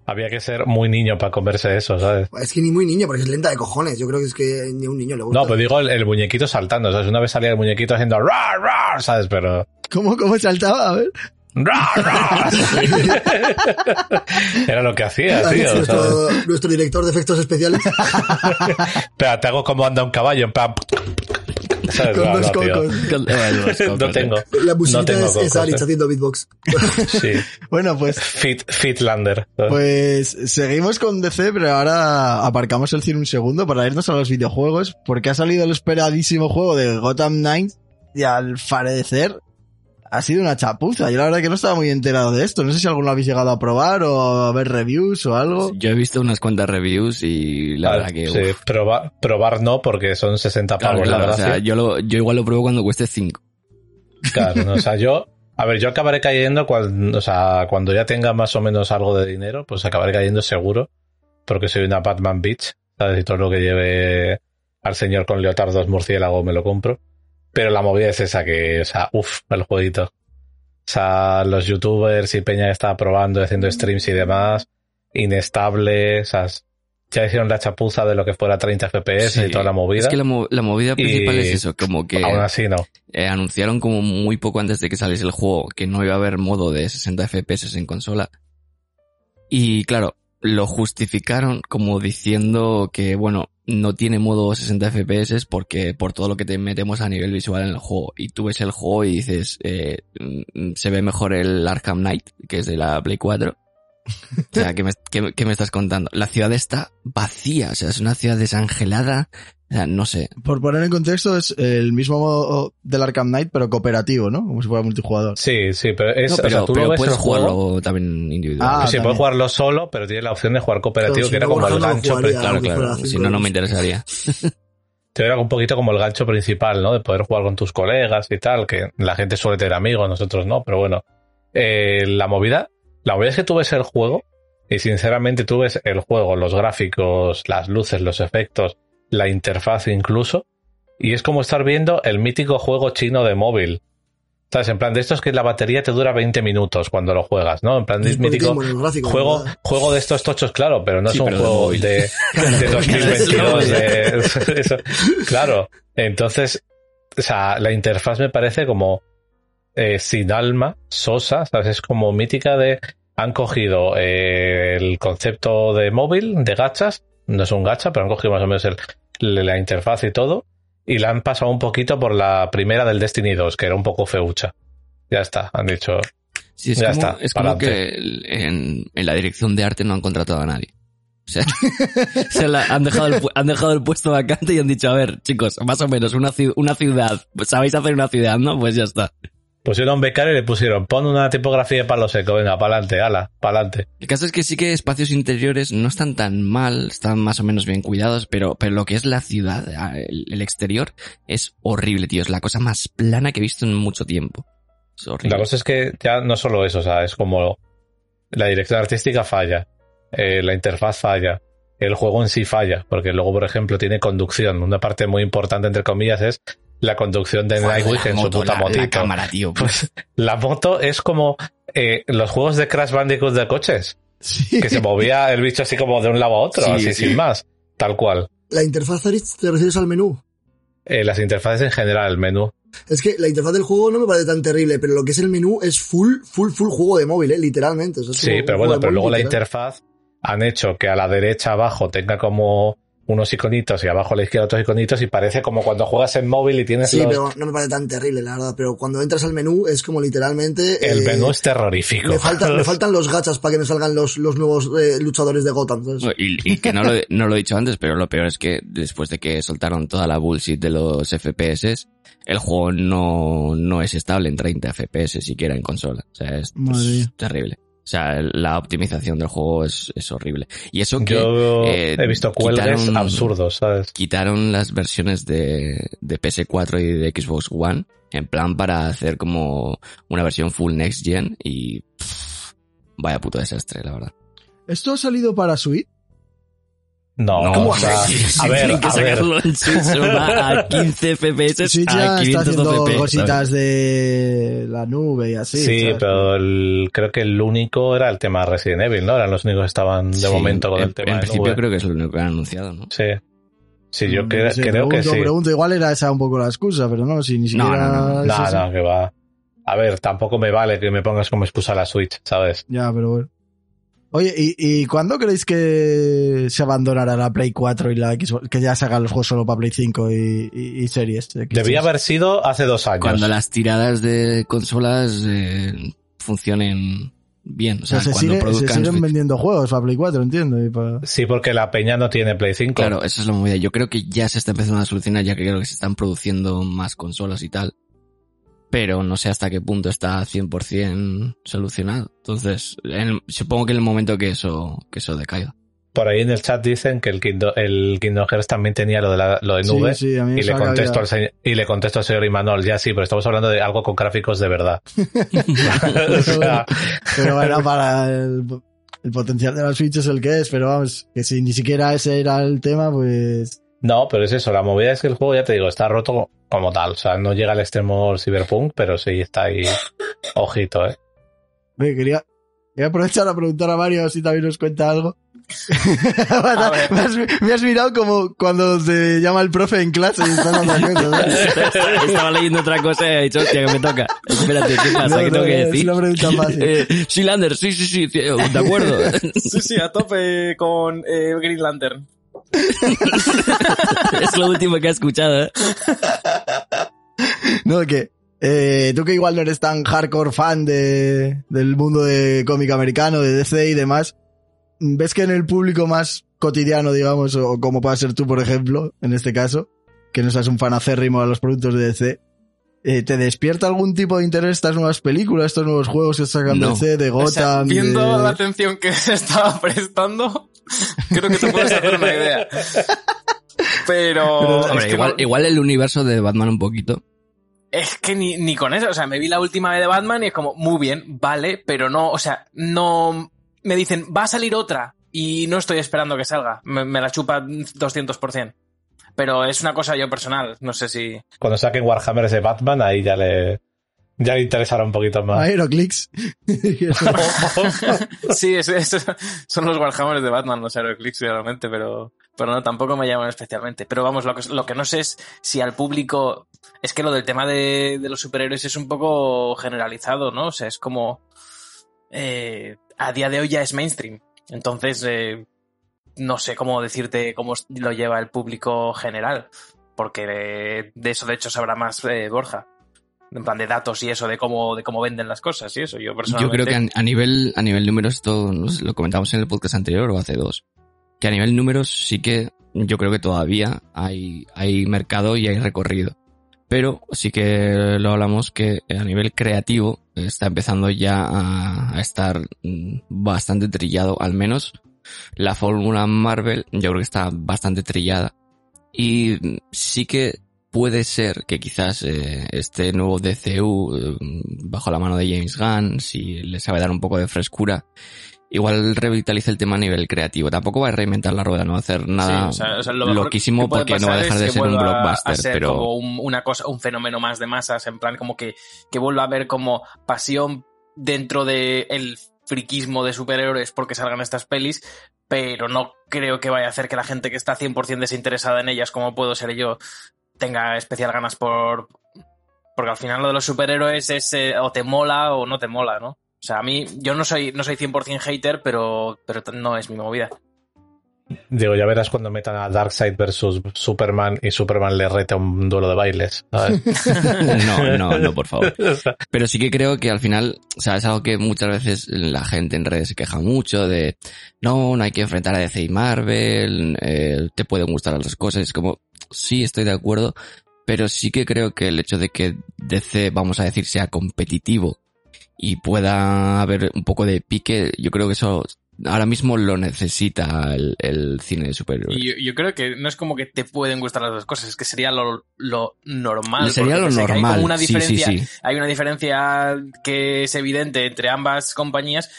Speaker 4: había que ser muy niño para comerse eso, ¿sabes?
Speaker 2: Es que ni muy niño, porque es lenta de cojones. Yo creo que es que ni a un niño le gusta.
Speaker 4: No, pero digo el, el muñequito saltando, ¿sabes? Una vez salía el muñequito haciendo rar, rar, ¿sabes? Pero...
Speaker 1: ¿Cómo, ¿Cómo saltaba? A ver. [LAUGHS] [LAUGHS]
Speaker 4: Era lo que hacía,
Speaker 2: Ha
Speaker 4: tío.
Speaker 2: nuestro director de efectos especiales [LAUGHS]
Speaker 4: Espera, te hago como anda un caballo, en plan... [LAUGHS] ¿Sabes?
Speaker 1: Con
Speaker 4: No,
Speaker 1: dos cocos. [LAUGHS]
Speaker 4: No tengo.
Speaker 2: La musiquita
Speaker 4: No tengo
Speaker 2: es, es
Speaker 4: cocos,
Speaker 2: Alex
Speaker 4: eh.
Speaker 2: haciendo beatbox. [LAUGHS]
Speaker 4: Sí.
Speaker 1: Bueno, pues,
Speaker 4: Fit, Fitlander.
Speaker 1: pues seguimos con DC, pero ahora aparcamos el cine un segundo para irnos a los videojuegos, porque ha salido el esperadísimo juego de Gotham Knights y al parecer ha sido una chapuza. Yo la verdad que no estaba muy enterado de esto. No sé si alguno lo habéis llegado a probar o a ver reviews o algo.
Speaker 3: Yo he visto unas cuantas reviews y la
Speaker 4: Ah,
Speaker 3: verdad que...
Speaker 4: sí, probar, probar no, porque son 60
Speaker 3: claro,
Speaker 4: pavos
Speaker 3: claro,
Speaker 4: la
Speaker 3: o sea,
Speaker 4: gracia.
Speaker 3: yo, lo, yo igual lo pruebo cuando cueste 5.
Speaker 4: Claro, no, o sea, yo [LAUGHS] A ver, yo acabaré cayendo cuando, o sea, cuando ya tenga más o menos algo de dinero, pues acabaré cayendo seguro, porque soy una Batman Beach, ¿sabes? Y todo lo que lleve al señor con leotardos murciélago me lo compro. Pero la movida es esa que, o sea, uff, el jueguito. O sea, los youtubers y Peña que estaba probando, haciendo streams y demás, inestable, o sea, ya hicieron la chapuza de lo que fuera 30 FPS
Speaker 3: Sí.
Speaker 4: y toda la movida.
Speaker 3: Es que la, mo- la movida principal
Speaker 4: Y
Speaker 3: es eso, como que
Speaker 4: Aún así no.
Speaker 3: eh, anunciaron como muy poco antes de que saliese el juego que no iba a haber modo de 60 FPS en consola. Y claro, lo justificaron como diciendo que, bueno, no tiene modo 60 FPS porque por todo lo que te metemos a nivel visual en el juego. Y tú ves el juego y dices, eh, mm, se ve mejor el Arkham Knight, que es de la Play 4. O sea, ¿qué me, qué- qué me estás contando? La ciudad está vacía, o sea, es una ciudad desangelada. O sea, no sé,
Speaker 1: Por poner en contexto, es el mismo modo del Arkham Knight, pero cooperativo, ¿no? Como si fuera multijugador.
Speaker 4: Sí, sí, pero es,
Speaker 3: No,
Speaker 4: o sea,
Speaker 3: pero,
Speaker 4: tú
Speaker 3: pero
Speaker 4: lo ves
Speaker 3: puedes
Speaker 4: el juego.
Speaker 3: jugarlo también individual.
Speaker 1: Ah,
Speaker 4: sí,
Speaker 1: también.
Speaker 4: puedes jugarlo solo, pero tiene la opción de jugar cooperativo,
Speaker 2: si
Speaker 4: que era
Speaker 2: no,
Speaker 4: como el gancho.
Speaker 2: jugaría.
Speaker 3: claro, claro. Si no, no me interesaría. [LAUGHS]
Speaker 4: Te era un poquito como el gancho principal, ¿no? De poder jugar con tus colegas y tal, que la gente suele tener amigos, nosotros no, pero bueno. Eh, la movida, la movida es que tú ves el juego y sinceramente tú ves el juego, los gráficos, las luces, los efectos, la interfaz incluso, y es como estar viendo el mítico juego chino de móvil. ¿Sabes? En plan, de estos que la batería te dura 20 minutos cuando lo juegas, ¿no? En plan,
Speaker 2: Es
Speaker 4: mítico
Speaker 2: gráfico,
Speaker 4: juego,
Speaker 2: ¿verdad?
Speaker 4: juego de estos tochos, claro, pero no
Speaker 3: Sí,
Speaker 4: es un juego de, de [LAUGHS] 2022. de- [LAUGHS] eso. claro, entonces, o sea, la interfaz me parece como eh, sin alma, sosa, ¿sabes? Es como mítica de... Han cogido eh, el concepto de móvil, de gachas, no es un gacha, pero han cogido más o menos el, la interfaz y todo, y la han pasado un poquito por la primera del Destiny 2, que era un poco feucha. Ya está, han dicho,
Speaker 3: Sí, es
Speaker 4: Ya
Speaker 3: como,
Speaker 4: está,
Speaker 3: es como que en, en la dirección de arte no han contratado a nadie. O sea, [LAUGHS] se la- han, dejado el, han dejado el puesto vacante y han dicho, a ver, chicos, más o menos una, una ciudad. ¿Sabéis hacer una ciudad, no? Pues ya está.
Speaker 4: Pusieron becario y le pusieron, pon una tipografía de palo seco, venga, pa'lante, ala, pa'lante.
Speaker 3: El caso es que sí que espacios interiores no están tan mal, están más o menos bien cuidados, pero, pero lo que es la ciudad, ah, el, el exterior, es horrible, tío. Es la cosa más plana que he visto en mucho tiempo. Es horrible.
Speaker 4: La cosa es que ya no solo eso, o sea, es como la dirección artística falla, eh, la interfaz falla, el juego en sí falla, porque luego, por ejemplo, tiene conducción. Una parte muy importante, entre comillas, es la conducción de
Speaker 3: la
Speaker 4: en su
Speaker 3: moto,
Speaker 4: puta
Speaker 3: la- la cámara, tío.
Speaker 4: Pues la moto es como eh, los juegos de Crash Bandicoot de coches,
Speaker 1: Sí.
Speaker 4: que se movía el bicho así como de un lado a otro,
Speaker 3: Sí,
Speaker 4: así
Speaker 3: sí.
Speaker 4: sin más, tal cual.
Speaker 2: La interfaz, te refieres al menú.
Speaker 4: Eh, las interfaces en general, el menú.
Speaker 2: Es que la interfaz del juego no me parece tan terrible, pero lo que es el menú es full, full, full juego de móvil, ¿eh? literalmente. O sea, es
Speaker 4: Sí, pero bueno, pero
Speaker 2: móvil
Speaker 4: luego la interfaz han hecho que a la derecha abajo tenga como unos iconitos y abajo a la izquierda otros iconitos y parece como cuando juegas en móvil y tienes
Speaker 2: Sí,
Speaker 4: los...
Speaker 2: pero no me parece tan terrible, la verdad. Pero cuando entras al menú es como literalmente...
Speaker 4: El
Speaker 2: eh,
Speaker 4: menú es terrorífico.
Speaker 2: me, falta- me [LAUGHS] faltan los gachas para que me salgan los, los nuevos eh, luchadores de Gotham. ¿sabes?
Speaker 3: Y, y que no lo, no lo he dicho antes, pero lo peor es que después de que soltaron toda la bullshit de los FPS, el juego no, no es estable en 30 FPS siquiera en consola. O sea, es, terrible. O sea, la optimización del juego es, es horrible. Y eso que
Speaker 4: Yo
Speaker 3: eh,
Speaker 4: he visto cuelgues
Speaker 3: quitaron-
Speaker 4: absurdos, ¿sabes?
Speaker 3: quitaron las versiones de, de PS4 y de Xbox One en plan para hacer como una versión full next gen y pff, vaya puto desastre, la verdad.
Speaker 1: ¿Esto ha salido para Switch?
Speaker 4: No,
Speaker 3: No,
Speaker 4: o sea, [LAUGHS] a ver,
Speaker 3: tienen que
Speaker 4: a ver.
Speaker 3: sacarlo en Switch va a 15 FPS
Speaker 1: Switch
Speaker 3: a
Speaker 1: ya está
Speaker 3: 512
Speaker 1: haciendo
Speaker 3: p,
Speaker 1: cositas de la nube y así.
Speaker 4: Sí,
Speaker 1: ¿sabes?
Speaker 4: pero el- creo que el único era el tema Resident Evil, ¿no? Eran los únicos que estaban de
Speaker 3: Sí,
Speaker 4: momento con
Speaker 3: en,
Speaker 4: el tema
Speaker 3: En principio
Speaker 4: nube.
Speaker 3: creo que es lo único que han anunciado, ¿no?
Speaker 4: Sí. Sí, yo
Speaker 1: Mm,
Speaker 4: cre-
Speaker 1: sí,
Speaker 4: creo
Speaker 1: pregunto,
Speaker 4: que sí.
Speaker 1: Pregunto, igual era esa un poco la excusa, pero no, si ni
Speaker 3: No,
Speaker 1: siquiera...
Speaker 3: no, no,
Speaker 4: No,
Speaker 1: eso.
Speaker 4: no, que va. A ver, tampoco me vale que me pongas como excusa la Switch, ¿sabes?
Speaker 1: Ya, pero bueno. Oye, ¿y, ¿y cuándo creéis que se abandonará la Play 4 y la Xbox? Que ya se hagan los juegos solo para Play 5 y, y- y series. Xbox?
Speaker 4: Debía haber sido hace dos años.
Speaker 3: Cuando las tiradas de consolas eh, funcionen bien, o sea,
Speaker 1: se,
Speaker 3: cuando
Speaker 1: sigue- se
Speaker 3: produzcan...
Speaker 1: siguen vendiendo juegos para Play 4, entiendo. y para-
Speaker 4: Sí, porque la peña no tiene Play 5.
Speaker 3: Claro, esa es la movida. Yo creo que ya se está empezando a solucionar, ya que creo que se están produciendo más consolas y tal. Pero no sé hasta qué punto está 100% solucionado. Entonces, en- supongo que en el momento que eso, que eso decaiga.
Speaker 4: Por ahí en el chat dicen que el Kingdom, el Kingdom Hearts también tenía lo de, la, lo de
Speaker 1: Sí,
Speaker 4: nube.
Speaker 1: sí, a mí me
Speaker 4: y, le contesto al señor, y le contesto al señor Imanol, ya sí, pero estamos hablando de algo con gráficos de verdad. [LAUGHS] [LAUGHS] O sea,
Speaker 1: Pero bueno, para el, el potencial de la Switch es el que es, pero vamos, que si ni siquiera ese era el tema, pues...
Speaker 4: no, pero es eso, la movida es que el juego, ya te digo, está roto como tal. O sea, no llega al extremo cyberpunk, pero sí está ahí. [LAUGHS] Ojito, eh.
Speaker 1: Ve, quería, quería aprovechar a preguntar a Mario si también nos cuenta algo. [LAUGHS]
Speaker 5: A [LAUGHS]
Speaker 1: me, has, me has mirado como cuando se llama el profe en clase y están hablando cosas.
Speaker 3: Estaba leyendo otra cosa y he dicho, hostia, que me toca. Espérate, ¿qué pasa?
Speaker 1: No,
Speaker 3: ¿Qué
Speaker 1: no,
Speaker 3: tengo que decir?
Speaker 1: una pregunta fácil.
Speaker 3: Eh, sí, Lander, sí, sí, sí, sí, de acuerdo.
Speaker 5: Sí, sí, a tope con eh, Green Lantern. [LAUGHS]
Speaker 3: es lo último que he escuchado, ¿eh?
Speaker 1: No, que eh, tú que igual no eres tan hardcore fan de, del mundo de cómic americano, de DC y demás, ¿ves que en el público más cotidiano, digamos, o como pueda ser tú, por ejemplo, en este caso, que no seas un fan acérrimo a los productos de DC, eh, ¿te despierta algún tipo de interés estas nuevas películas, estos nuevos juegos que sacan
Speaker 3: No.
Speaker 1: DC, de
Speaker 5: O sea,
Speaker 1: Gotham?
Speaker 5: viendo
Speaker 1: de-
Speaker 5: la atención que [LAUGHS] se estaba prestando, creo que te puedes hacer una idea. Pero,
Speaker 1: Pero,
Speaker 5: es,
Speaker 3: Hombre,
Speaker 5: que
Speaker 3: igual,
Speaker 5: no-
Speaker 3: igual el universo de Batman un poquito.
Speaker 5: es que ni, ni con eso, o sea, me vi la última de Batman y es como, muy bien, vale, pero no, o sea, no, me dicen, va a salir otra y no estoy esperando que salga, me, me la chupa 200%. Pero es una cosa yo personal, no sé si...
Speaker 4: Cuando saquen Warhammer de Batman, ahí ya le, ya le interesará un poquito más.
Speaker 1: Aeroclix. [LAUGHS]
Speaker 5: Sí, es, es- son los Warhammers de Batman, los Aeroclix realmente, pero, pero no, tampoco me llaman especialmente. Pero vamos, lo que, lo que no sé es si al público, es que lo del tema de, de los superhéroes es un poco generalizado, ¿no? O sea, es como, eh, a día de hoy ya es mainstream. Entonces, eh, no sé cómo decirte cómo lo lleva el público general, porque de, de eso de hecho sabrá más eh, Borja. En plan de datos y eso, de cómo, de cómo venden las cosas y eso. Yo
Speaker 3: Yo
Speaker 5: personalmente...
Speaker 3: creo que a, nivel, a nivel números, sé, lo comentamos en el podcast anterior o hace dos, que a nivel números sí que yo creo que todavía hay, hay mercado y hay recorrido. Pero sí que lo hablamos que a nivel creativo está empezando ya a, a estar mm, bastante trillado, al menos la fórmula Marvel yo creo que está bastante trillada. Y sí que puede ser que quizás eh, este nuevo DCU, eh, bajo la mano de James Gunn, si le sabe dar un poco de frescura, igual revitalice el tema a nivel creativo. Tampoco va a reinventar la rueda, no va a hacer nada
Speaker 5: Sí, o sea, o sea, lo mejor
Speaker 3: loquísimo porque no va a dejar de ser un blockbuster,
Speaker 5: a ser
Speaker 3: pero
Speaker 5: como un- una cosa, un fenómeno más de masas, en plan como que, que vuelva a haber como pasión dentro del el friquismo de superhéroes porque salgan estas pelis, pero no creo que vaya a hacer que la gente que está 100% desinteresada en ellas, como puedo ser yo, tenga especial ganas por... Porque al final lo de los superhéroes es eh, o te mola o no te mola, ¿no? O sea, a mí, yo no soy, no soy 100% hater, pero, pero no es mi movida.
Speaker 4: Digo, ya verás cuando metan a Darkseid versus Superman y Superman le reta un duelo de bailes. ¿sabes? [LAUGHS] [LAUGHS]
Speaker 3: no, no, no, por favor. [LAUGHS] Pero sí que creo que al final, o sea, es algo que muchas veces la gente en redes se queja mucho de, no, no hay que enfrentar a DC y Marvel, eh, te pueden gustar otras cosas. Es como, sí, estoy de acuerdo, pero sí que creo que el hecho de que DC, vamos a decir, sea competitivo y pueda haber un poco de pique, yo creo que eso ahora mismo lo necesita el, el cine de superhéroes.
Speaker 5: Yo, yo creo que no es como que te pueden gustar las dos cosas, es que sería lo, lo normal.
Speaker 3: Sería lo
Speaker 5: que hay como
Speaker 3: normal.
Speaker 5: una
Speaker 3: sí, sí,
Speaker 5: diferencia,
Speaker 3: sí.
Speaker 5: Hay una diferencia que es evidente entre ambas compañías.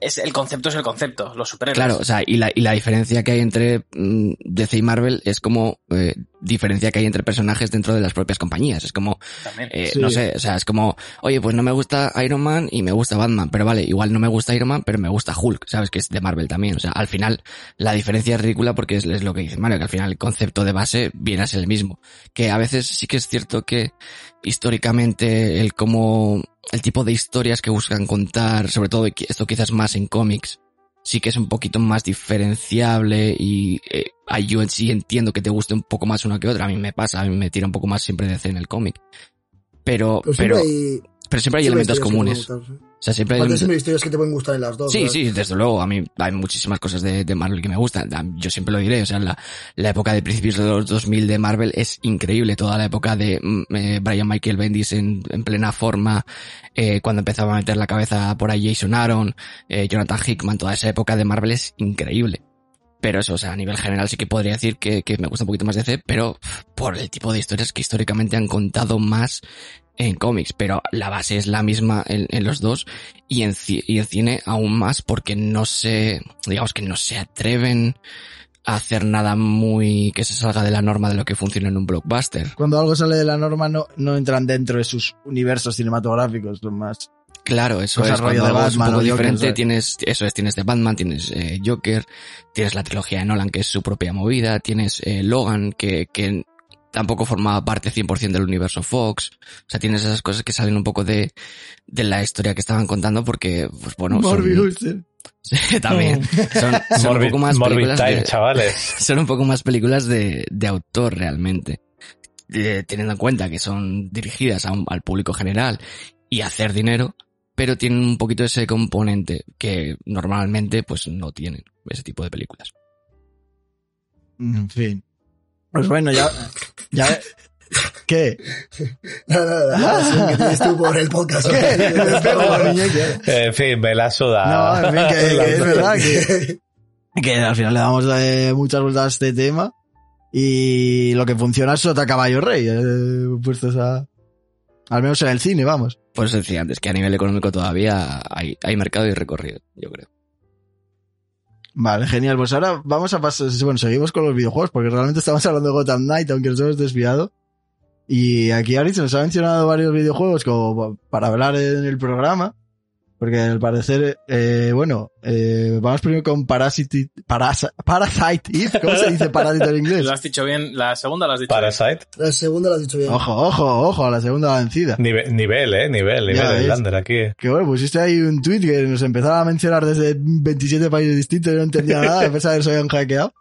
Speaker 5: Es, el concepto es el concepto, los superhéroes.
Speaker 3: Claro, o sea, y la, y la diferencia que hay entre mm, DC y Marvel es como eh, diferencia que hay entre personajes dentro de las propias compañías. Es como,
Speaker 5: También.
Speaker 3: eh,
Speaker 1: Sí.
Speaker 3: no sé, o sea, es como, oye, pues no me gusta Iron Man y me gusta Batman, pero vale, igual no me gusta Iron Man, pero me gusta Hulk, ¿sabes? Que es de Marvel también. O sea, al final la diferencia es ridícula porque es, es lo que dice Mario, que al final el concepto de base viene a ser el mismo. Que a veces sí que es cierto que históricamente el como, el tipo de historias que buscan contar, sobre todo esto quizás más en cómics, sí que es un poquito más diferenciable y eh, yo en sí entiendo que te guste un poco más una que otra. A mí me pasa, a mí me tira un poco más siempre de en el cómic. Pero,
Speaker 2: Pero
Speaker 3: pero,
Speaker 2: siempre hay,
Speaker 3: pero siempre hay elementos comunes.
Speaker 2: pueden gustar, ¿sí?
Speaker 3: O sea, siempre hay elementos...
Speaker 2: siempre historias que te pueden gustar en las dos.
Speaker 3: Sí,
Speaker 2: ¿verdad?
Speaker 3: sí, desde luego. A mí hay muchísimas cosas de, de Marvel que me gustan. Yo siempre lo diré. O sea, la, la época de principios de los 2000 de Marvel es increíble. Toda la época de mm, eh, Brian Michael Bendis en, en plena forma, eh, cuando empezaba a meter la cabeza por ahí Jason Aaron, eh, Jonathan Hickman, toda esa época de Marvel es increíble. Pero eso, o sea, a nivel general sí que podría decir que, que me gusta un poquito más DC, pero por el tipo de historias que históricamente han contado más en cómics, pero la base es la misma en, en los dos y en, y en cine aún más porque no se, digamos que no se atreven a hacer nada muy que se salga de la norma de lo que funciona en un blockbuster.
Speaker 1: Cuando algo sale de la norma no, no entran dentro de sus universos cinematográficos, son más.
Speaker 3: Claro, eso es cuando
Speaker 1: de
Speaker 3: algo es un
Speaker 1: Batman
Speaker 3: poco
Speaker 1: Joker,
Speaker 3: diferente. Tienes, eso es, tienes de Batman, tienes eh, Joker, tienes la trilogía de Nolan, que es su propia movida, tienes eh, Logan, que, que tampoco formaba parte 100% del universo Fox. O sea, tienes esas cosas que salen un poco de, de la historia que estaban contando porque, pues bueno,
Speaker 1: Morbius.
Speaker 3: Sí, [LAUGHS] también. Son, son un poco más películas
Speaker 4: Time,
Speaker 3: de,
Speaker 4: chavales. [LAUGHS]
Speaker 3: son un poco más películas de, de autor realmente. Eh, teniendo en cuenta que son dirigidas a un- al público general y hacer dinero, pero tienen un poquito ese componente que normalmente pues no tienen ese tipo de películas.
Speaker 1: En fin. Pues bueno, ya. ya ¿Qué?
Speaker 2: Nada, nada, la pasión que tienes tú por el podcast.
Speaker 1: ¿Qué? [LAUGHS]
Speaker 4: En fin, me la suda.
Speaker 1: No, en fin, que, que es verdad que, [LAUGHS] que al final le damos eh, muchas vueltas a este tema y lo que funciona es otra caballo rey, eh, puestos a... Al menos en el cine, vamos.
Speaker 3: Pues decía antes que a nivel económico todavía hay, hay mercado y recorrido, yo creo.
Speaker 1: Vale, genial. Pues ahora vamos a pasar, bueno, seguimos con los videojuegos porque realmente estamos hablando de Gotham Knight, aunque nos hemos desviado. Y aquí Ari nos ha mencionado varios videojuegos como para hablar en el programa. Porque al parecer, eh, bueno, eh, vamos primero con Parasite, Parasa- Parasite Eve. ¿Cómo se dice parásito en inglés? [LAUGHS]
Speaker 5: Lo has dicho bien, la segunda lo has dicho bien.
Speaker 4: Parasite.
Speaker 2: La segunda la has dicho bien.
Speaker 1: Ojo, ojo, ojo, a la segunda vencida.
Speaker 4: Nivel, nivel, eh, nivel, nivel
Speaker 1: ves.
Speaker 4: Lander aquí.
Speaker 1: Que bueno, pusiste ahí un tweet que nos empezaba a mencionar desde 27 países distintos y no entendía [LAUGHS] nada, a pesar de que se habían hackeado.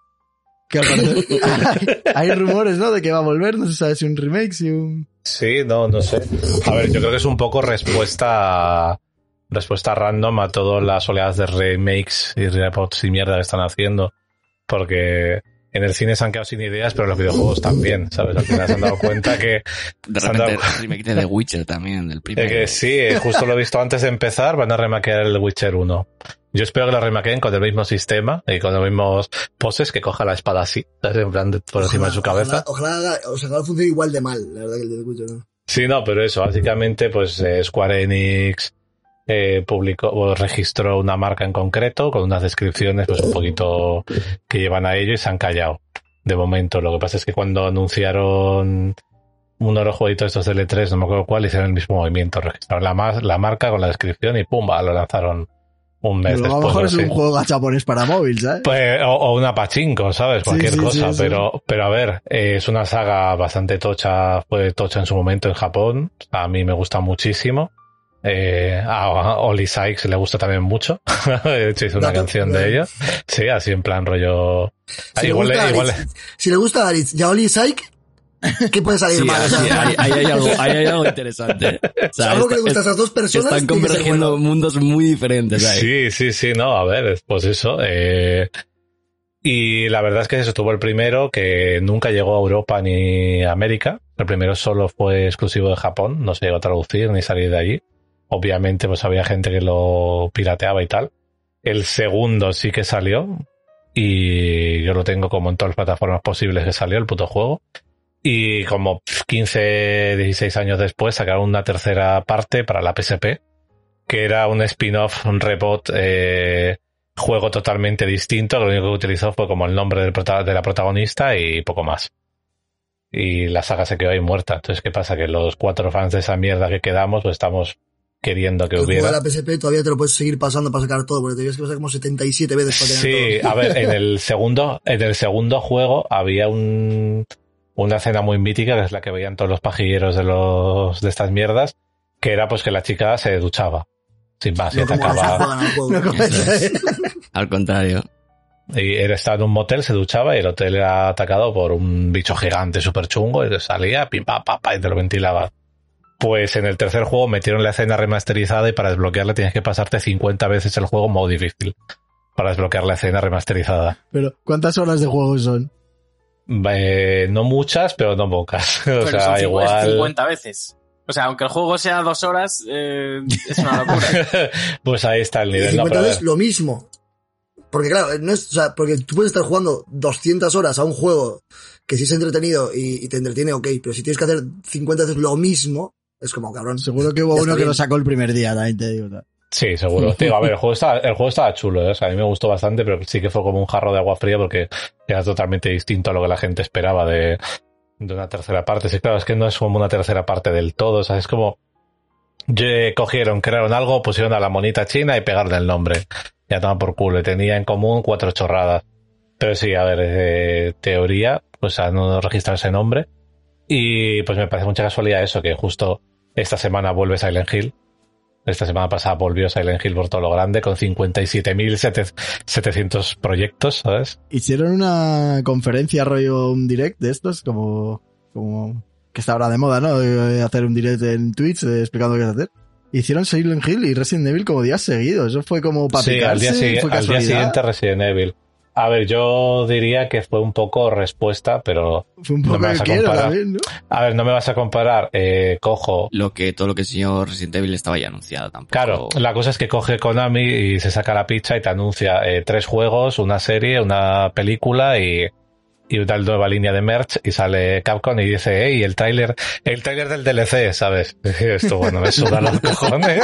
Speaker 1: Que al parecer [LAUGHS] hay, hay rumores, ¿no? De que va a volver, no se sabe si un remake, si un...
Speaker 4: Sí, no, no sé. A ver, yo creo que es un poco respuesta respuesta random a todas las oleadas de remakes y reports y mierda que están haciendo. Porque en el cine se han quedado sin ideas, pero en los videojuegos también, ¿sabes? Al final se han dado cuenta que,
Speaker 3: De repente,
Speaker 4: dado-
Speaker 3: el remake de The Witcher también, del [LAUGHS]
Speaker 4: de
Speaker 3: primero.
Speaker 4: que sí, eh, justo lo he visto antes de empezar, van a remaquear el Witcher 1. Yo espero que lo remaqueen con el mismo sistema y con los mismos poses, que coja la espada así, ¿sabes? En plan, de- por encima de su cabeza.
Speaker 2: Ojalá, ojalá, o sea, ojalá funcione igual de mal, la verdad, que el de Witcher, ¿no?
Speaker 4: Sí, no, pero eso, básicamente, pues eh, Square Enix eh, publicó o registró una marca en concreto con unas descripciones, pues un poquito que llevan a ello y se han callado. De momento, lo que pasa es que cuando anunciaron uno de los jueguitos estos de L3, no me acuerdo cuál, hicieron el mismo movimiento, registraron la, ma- la marca con la descripción y pumba, lo lanzaron un mes
Speaker 1: Pero a lo
Speaker 4: después.
Speaker 1: mejor es
Speaker 4: así.
Speaker 1: un juego japonés para móvil, ¿sabes?
Speaker 4: Pues, o, o una pachinko, ¿sabes? Cualquier
Speaker 1: sí,
Speaker 4: cosa.
Speaker 1: sí.
Speaker 4: pero, pero a ver, eh, es una saga bastante tocha, fue tocha en su momento en Japón. A mí me gusta muchísimo. Eh, a Oli Sykes le gusta también mucho. [LAUGHS] De hecho, hizo una
Speaker 2: Dato,
Speaker 4: canción de ello. Sí, así en plan rollo.
Speaker 2: Si,
Speaker 4: igual,
Speaker 2: le gusta
Speaker 4: le- igual,
Speaker 2: Aritz, si le gusta a Aritz y a Oli Syke, ¿qué puede salir
Speaker 3: Sí,
Speaker 2: mal? O sea,
Speaker 3: sí, ahí, ahí hay algo, ahí hay algo interesante. [LAUGHS] O sea,
Speaker 2: algo que le gusta a esas dos personas.
Speaker 3: están convergiendo
Speaker 2: bueno.
Speaker 3: mundos muy diferentes ahí.
Speaker 4: Sí, sí, sí, no, a ver, pues eso. Eh, y la verdad es que eso tuvo el primero que nunca llegó a Europa ni a América. El primero solo fue exclusivo de Japón, no se llegó a traducir ni salir de allí. Obviamente, pues había gente que lo pirateaba y tal. El segundo sí que salió. Y yo lo tengo como en todas las plataformas posibles que salió el puto juego. Y como 15, 16 años después sacaron una tercera parte para la PSP que era un spin-off, un reboot, eh, juego totalmente distinto, lo único que utilizó fue como el nombre de la protagonista y poco más. Y la saga se quedó ahí muerta. Entonces, ¿qué pasa? Que los cuatro fans de esa mierda que quedamos, pues estamos queriendo que
Speaker 2: de
Speaker 4: hubiera.
Speaker 2: la PSP todavía te lo puedes seguir pasando para sacar todo, porque te tienes que pasar como 77 veces para tener
Speaker 4: Sí,
Speaker 2: todo.
Speaker 4: a ver, en el [LAUGHS] segundo, en el segundo juego había un, una escena muy mítica, que es la que veían todos los pajilleros de los, de estas mierdas, que era pues que la chica se duchaba. Sin más,
Speaker 2: No
Speaker 4: atacaba.
Speaker 2: al. [LAUGHS]
Speaker 1: No [LAUGHS]
Speaker 3: contrario.
Speaker 4: Y él estaba en un motel, se duchaba y el hotel era atacado por un bicho gigante súper chungo y salía, pim, pa, pa, pa, y te lo ventilaba. Pues en el tercer juego metieron la escena remasterizada y para desbloquearla tienes que pasarte 50 veces el juego en modo difícil. Para desbloquear la escena remasterizada.
Speaker 1: Pero, ¿cuántas horas de juego son?
Speaker 4: Eh, no muchas, pero no pocas. [LAUGHS] o
Speaker 5: Pero son
Speaker 4: sea, igual.
Speaker 5: 50 veces. O sea, aunque el juego sea dos horas, eh, es una locura. [LAUGHS]
Speaker 4: pues ahí está el nivel. No,
Speaker 2: 50
Speaker 4: pero a
Speaker 2: veces lo mismo. Porque claro, no es, o sea, porque tú puedes estar jugando 200 horas a un juego que sí es entretenido y, y te entretiene, ok, pero si tienes que hacer 50 veces lo mismo, es como cabrón.
Speaker 1: Seguro que hubo uno que
Speaker 2: bien.
Speaker 1: lo sacó el primer día, también te digo. tal.
Speaker 4: Sí, seguro. [LAUGHS] A ver, el juego estaba, el juego estaba chulo, ¿eh? O sea, a mí me gustó bastante, pero sí que fue como un jarro de agua fría porque era totalmente distinto a lo que la gente esperaba de, de una tercera parte. Sí, claro, es que no es como una tercera parte del todo, o sea, es como cogieron, crearon algo, pusieron a la monita china y pegaron el nombre. Ya toman por culo. Y tenía en común cuatro chorradas. Pero sí, a ver, eh, teoría, pues a no registrar ese nombre. Y pues me parece mucha casualidad eso, que justo esta semana vuelve Silent Hill. Esta semana pasada volvió Silent Hill por todo lo grande con 57.700 proyectos, ¿sabes?
Speaker 1: Hicieron una conferencia, rollo un direct de estos, como, como que está ahora de moda, ¿no? Eh, Hacer un direct en Twitch eh, explicando qué hacer. Hicieron Silent Hill y Resident Evil como días seguidos. Eso fue como para
Speaker 4: Sí, al día,
Speaker 1: fue
Speaker 4: al día siguiente Resident Evil. A ver, yo diría que fue un poco respuesta, pero
Speaker 1: Fue un
Speaker 4: no
Speaker 1: poco
Speaker 4: me vas a
Speaker 1: quiero
Speaker 4: comparar.
Speaker 1: también, ¿no?
Speaker 4: a ver, no me vas a comparar, eh, cojo
Speaker 3: Lo que, todo lo que enseñó Resident Evil estaba ya anunciado tampoco.
Speaker 4: Claro, la cosa es que coge Konami y se saca la picha y te anuncia eh, tres juegos, una serie, una película y, y una nueva línea de merch y sale Capcom y dice, hey, el tráiler, el tráiler del DLC, ¿sabes? [LAUGHS] Esto, bueno, me suda los cojones.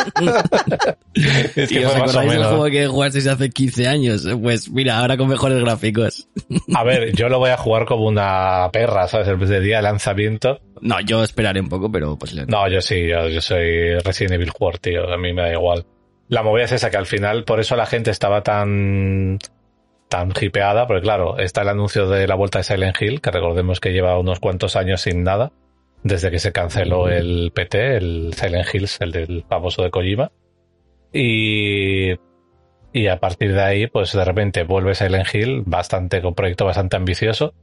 Speaker 4: [LAUGHS] es
Speaker 3: ¿Y
Speaker 4: que
Speaker 3: os
Speaker 4: fue más o
Speaker 3: acordáis del juego que jugasteis hace 15 años? Pues mira, ahora con mejores gráficos.
Speaker 4: A ver, yo lo voy a jugar como una perra, ¿sabes? El día de lanzamiento.
Speaker 3: No, yo esperaré un poco, pero pues
Speaker 4: No, yo sí, yo, yo soy Resident Evil jugador, tío. A mí me da igual. La movida es esa, que al final, por eso la gente estaba tan tan hipeada, porque claro, está el anuncio de la vuelta de Silent Hill, que recordemos que lleva unos cuantos años sin nada, desde que se canceló el PT, el Silent Hills, el del famoso de Kojima. Y, y a partir de ahí, pues de repente vuelve Silent Hill, bastante, con un proyecto bastante ambicioso.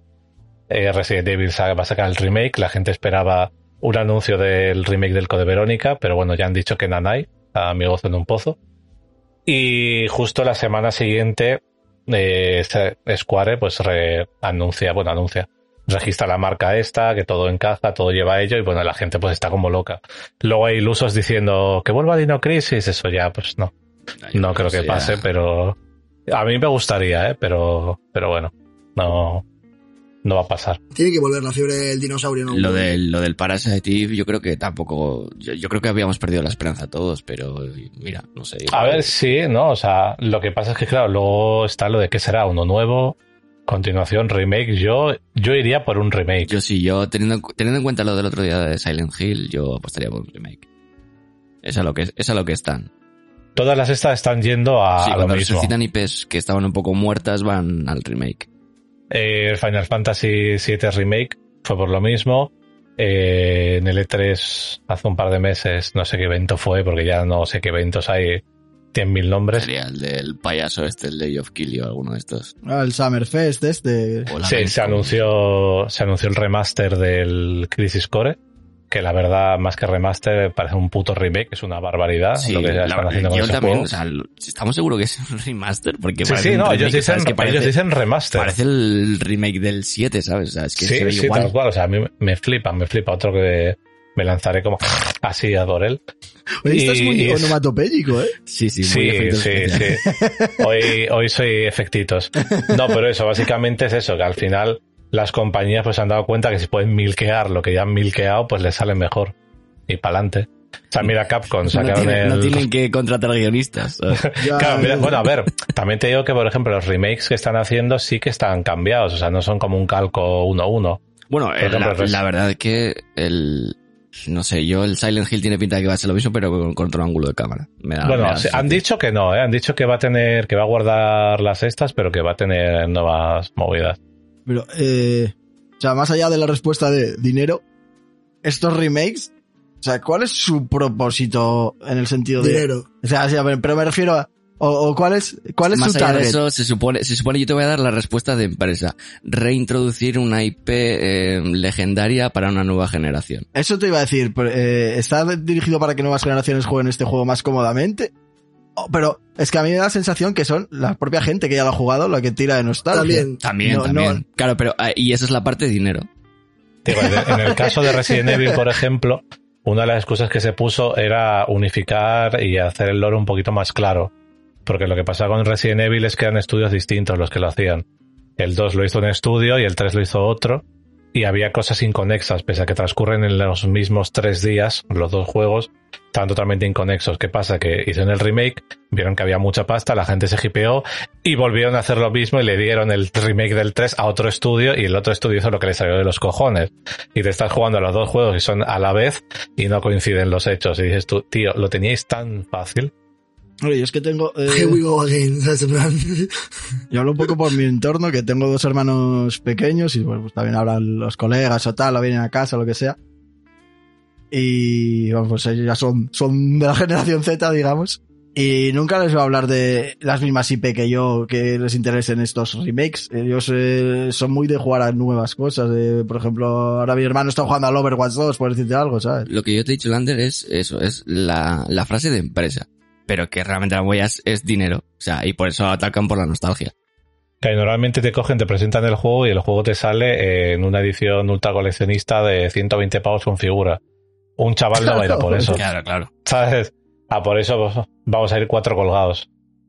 Speaker 4: Eh, Resident Evil va a sacar el remake, la gente esperaba un anuncio del remake del Code Verónica, pero bueno, ya han dicho que Nanai, mi gozo en un pozo. Y justo la semana siguiente, eh, se- Square pues re- anuncia, bueno, anuncia, registra la marca esta, que todo encaja, todo lleva a ello, y bueno, la gente pues está como loca. Luego hay ilusos diciendo que vuelva Dino Crisis, eso ya, pues no, no creo que
Speaker 3: ya-
Speaker 4: pase, pero a mí me gustaría, eh, pero, pero bueno, no, no va a pasar.
Speaker 2: Tiene que volver la fiebre del dinosaurio, ¿no?
Speaker 3: Lo del, lo del Parasite Eve, yo creo que tampoco. Yo, yo creo que habíamos perdido la esperanza todos, pero mira, no sé.
Speaker 4: A ver, sí, ¿no? O sea, lo que pasa es que, claro, luego está lo de que será uno nuevo, continuación, remake. Yo, yo iría por un remake.
Speaker 3: Yo sí, yo teniendo, teniendo en cuenta lo del otro día de Silent Hill, yo apostaría por un remake. Es a lo que, es a lo que están.
Speaker 4: Todas las estas están yendo a,
Speaker 3: sí,
Speaker 4: a lo
Speaker 3: cuando
Speaker 4: mismo.
Speaker 3: resucitan IPs que estaban un poco muertas van al remake.
Speaker 4: Eh, Final Fantasy VII Remake fue por lo mismo. Eh, en el E3 hace un par de meses, no sé qué evento fue, porque ya no sé qué eventos hay, 100.000 nombres.
Speaker 3: Sería el del payaso este, el Day of Kill o alguno de estos.
Speaker 1: Ah, el Summerfest este.
Speaker 4: Sí, se anunció, se anunció el remaster del Crisis Core, que la verdad, más que remaster, parece un puto remake, es una barbaridad
Speaker 3: Sí,
Speaker 4: lo que ya están haciendo con
Speaker 3: yo también, o sea, estamos seguros que es un remaster, porque
Speaker 4: Sí, no,
Speaker 3: remake,
Speaker 4: ellos dicen,
Speaker 3: ¿sabes? que parece,
Speaker 4: ellos dicen remaster.
Speaker 3: parece el remake del 7, ¿sabes? O sea, es que se
Speaker 4: sí,
Speaker 3: ve
Speaker 4: sí,
Speaker 3: igual.
Speaker 4: tal cual, o sea, a mí me flipa, me flipa otro que me lanzaré como así a por él.
Speaker 1: Oye, esto es
Speaker 4: Y-
Speaker 1: muy
Speaker 4: es-
Speaker 1: onomatopéyico, ¿eh?
Speaker 3: Sí, sí, muy
Speaker 4: Sí, sí, sí. [LAUGHS] Hoy, hoy soy efectitos. No, pero eso, básicamente es eso, que al final las compañías pues se han dado cuenta que si pueden milquear lo que ya han milqueado, pues les sale mejor. Y pa'lante. O sea, mira Capcom,
Speaker 3: No,
Speaker 4: sacaron
Speaker 3: tienen, no
Speaker 4: el...
Speaker 3: tienen que contratar guionistas. [LAUGHS]
Speaker 4: Claro, mira, bueno, a ver, también te digo que, por ejemplo, los remakes que están haciendo sí que están cambiados, o sea, no son como un calco 1-1.
Speaker 3: Bueno,
Speaker 4: ejemplo,
Speaker 3: la,
Speaker 4: Res-
Speaker 3: la verdad es que el... No sé, yo el Silent Hill tiene pinta de que va a ser lo mismo, pero con, con otro ángulo de cámara. Me da- me
Speaker 4: Bueno,
Speaker 3: da
Speaker 4: sí,
Speaker 3: esa
Speaker 4: han dicho que no, ¿eh? han dicho que va a tener, que va a guardar las estas, pero que va a tener nuevas movidas.
Speaker 1: Pero, eh, o sea, más allá de la respuesta de dinero, estos remakes, o sea, ¿cuál es su propósito en el sentido de...
Speaker 2: Dinero.
Speaker 1: O sea, sí, pero me refiero a... O, o cuál es, cuál es
Speaker 3: Más
Speaker 1: su
Speaker 3: allá de
Speaker 1: target?
Speaker 3: eso, se supone, se supone, yo te voy a dar la respuesta de empresa. Reintroducir una IP eh, legendaria para una nueva generación.
Speaker 1: Eso te iba a decir, pero, eh, ¿está dirigido para que nuevas generaciones jueguen este juego más cómodamente? Oh, pero es que a mí me da la sensación que son la propia gente que ya lo ha jugado la que tira de nostalgia.
Speaker 2: También.
Speaker 3: También,
Speaker 1: No,
Speaker 3: también.
Speaker 1: no.
Speaker 3: Claro, pero, ah, y esa es la parte de dinero.
Speaker 4: Digo, en el caso de Resident Evil, por ejemplo, una de las excusas que se puso era unificar y hacer el lore un poquito más claro. Porque lo que pasa con Resident Evil es que eran estudios distintos los que lo hacían. El 2 lo hizo un estudio y el 3 lo hizo otro. Y había cosas inconexas, pese a que transcurren en los mismos tres días, los dos juegos, estaban totalmente inconexos. ¿Qué pasa? Que hicieron el remake, vieron que había mucha pasta, la gente se hipeó y volvieron a hacer lo mismo y le dieron el remake del 3 a otro estudio y el otro estudio hizo lo que le salió de los cojones. Y te estás jugando a los dos juegos y son a la vez y no coinciden los hechos. Y dices tú, tío, lo teníais tan fácil.
Speaker 1: Oye, yo es que tengo... eh,
Speaker 2: Here we go again.
Speaker 1: Yo hablo un poco por mi entorno, que tengo dos hermanos pequeños y bueno, pues también hablan los colegas o tal, o vienen a casa, lo que sea. Y bueno, pues ellos ya son, son de la [LAUGHS] generación Z, digamos. Y nunca les voy a hablar de las mismas IP que yo, que les interesen estos remakes. Ellos eh, son muy de jugar a nuevas cosas. por ejemplo, ahora mi hermano está jugando al Overwatch 2, por decirte algo, ¿sabes?
Speaker 3: Lo que yo te he dicho, Lander, es eso, es la, la frase de empresa. Pero que realmente la huella es, dinero. O sea, y por eso atacan por la nostalgia.
Speaker 4: Que normalmente te cogen, te presentan el juego y el juego te sale en una edición ultra coleccionista de 120 pavos con figura. Un chaval no va a ir a por eso.
Speaker 3: Claro, claro.
Speaker 4: ¿Sabes? Ah, por eso vamos a ir cuatro colgados.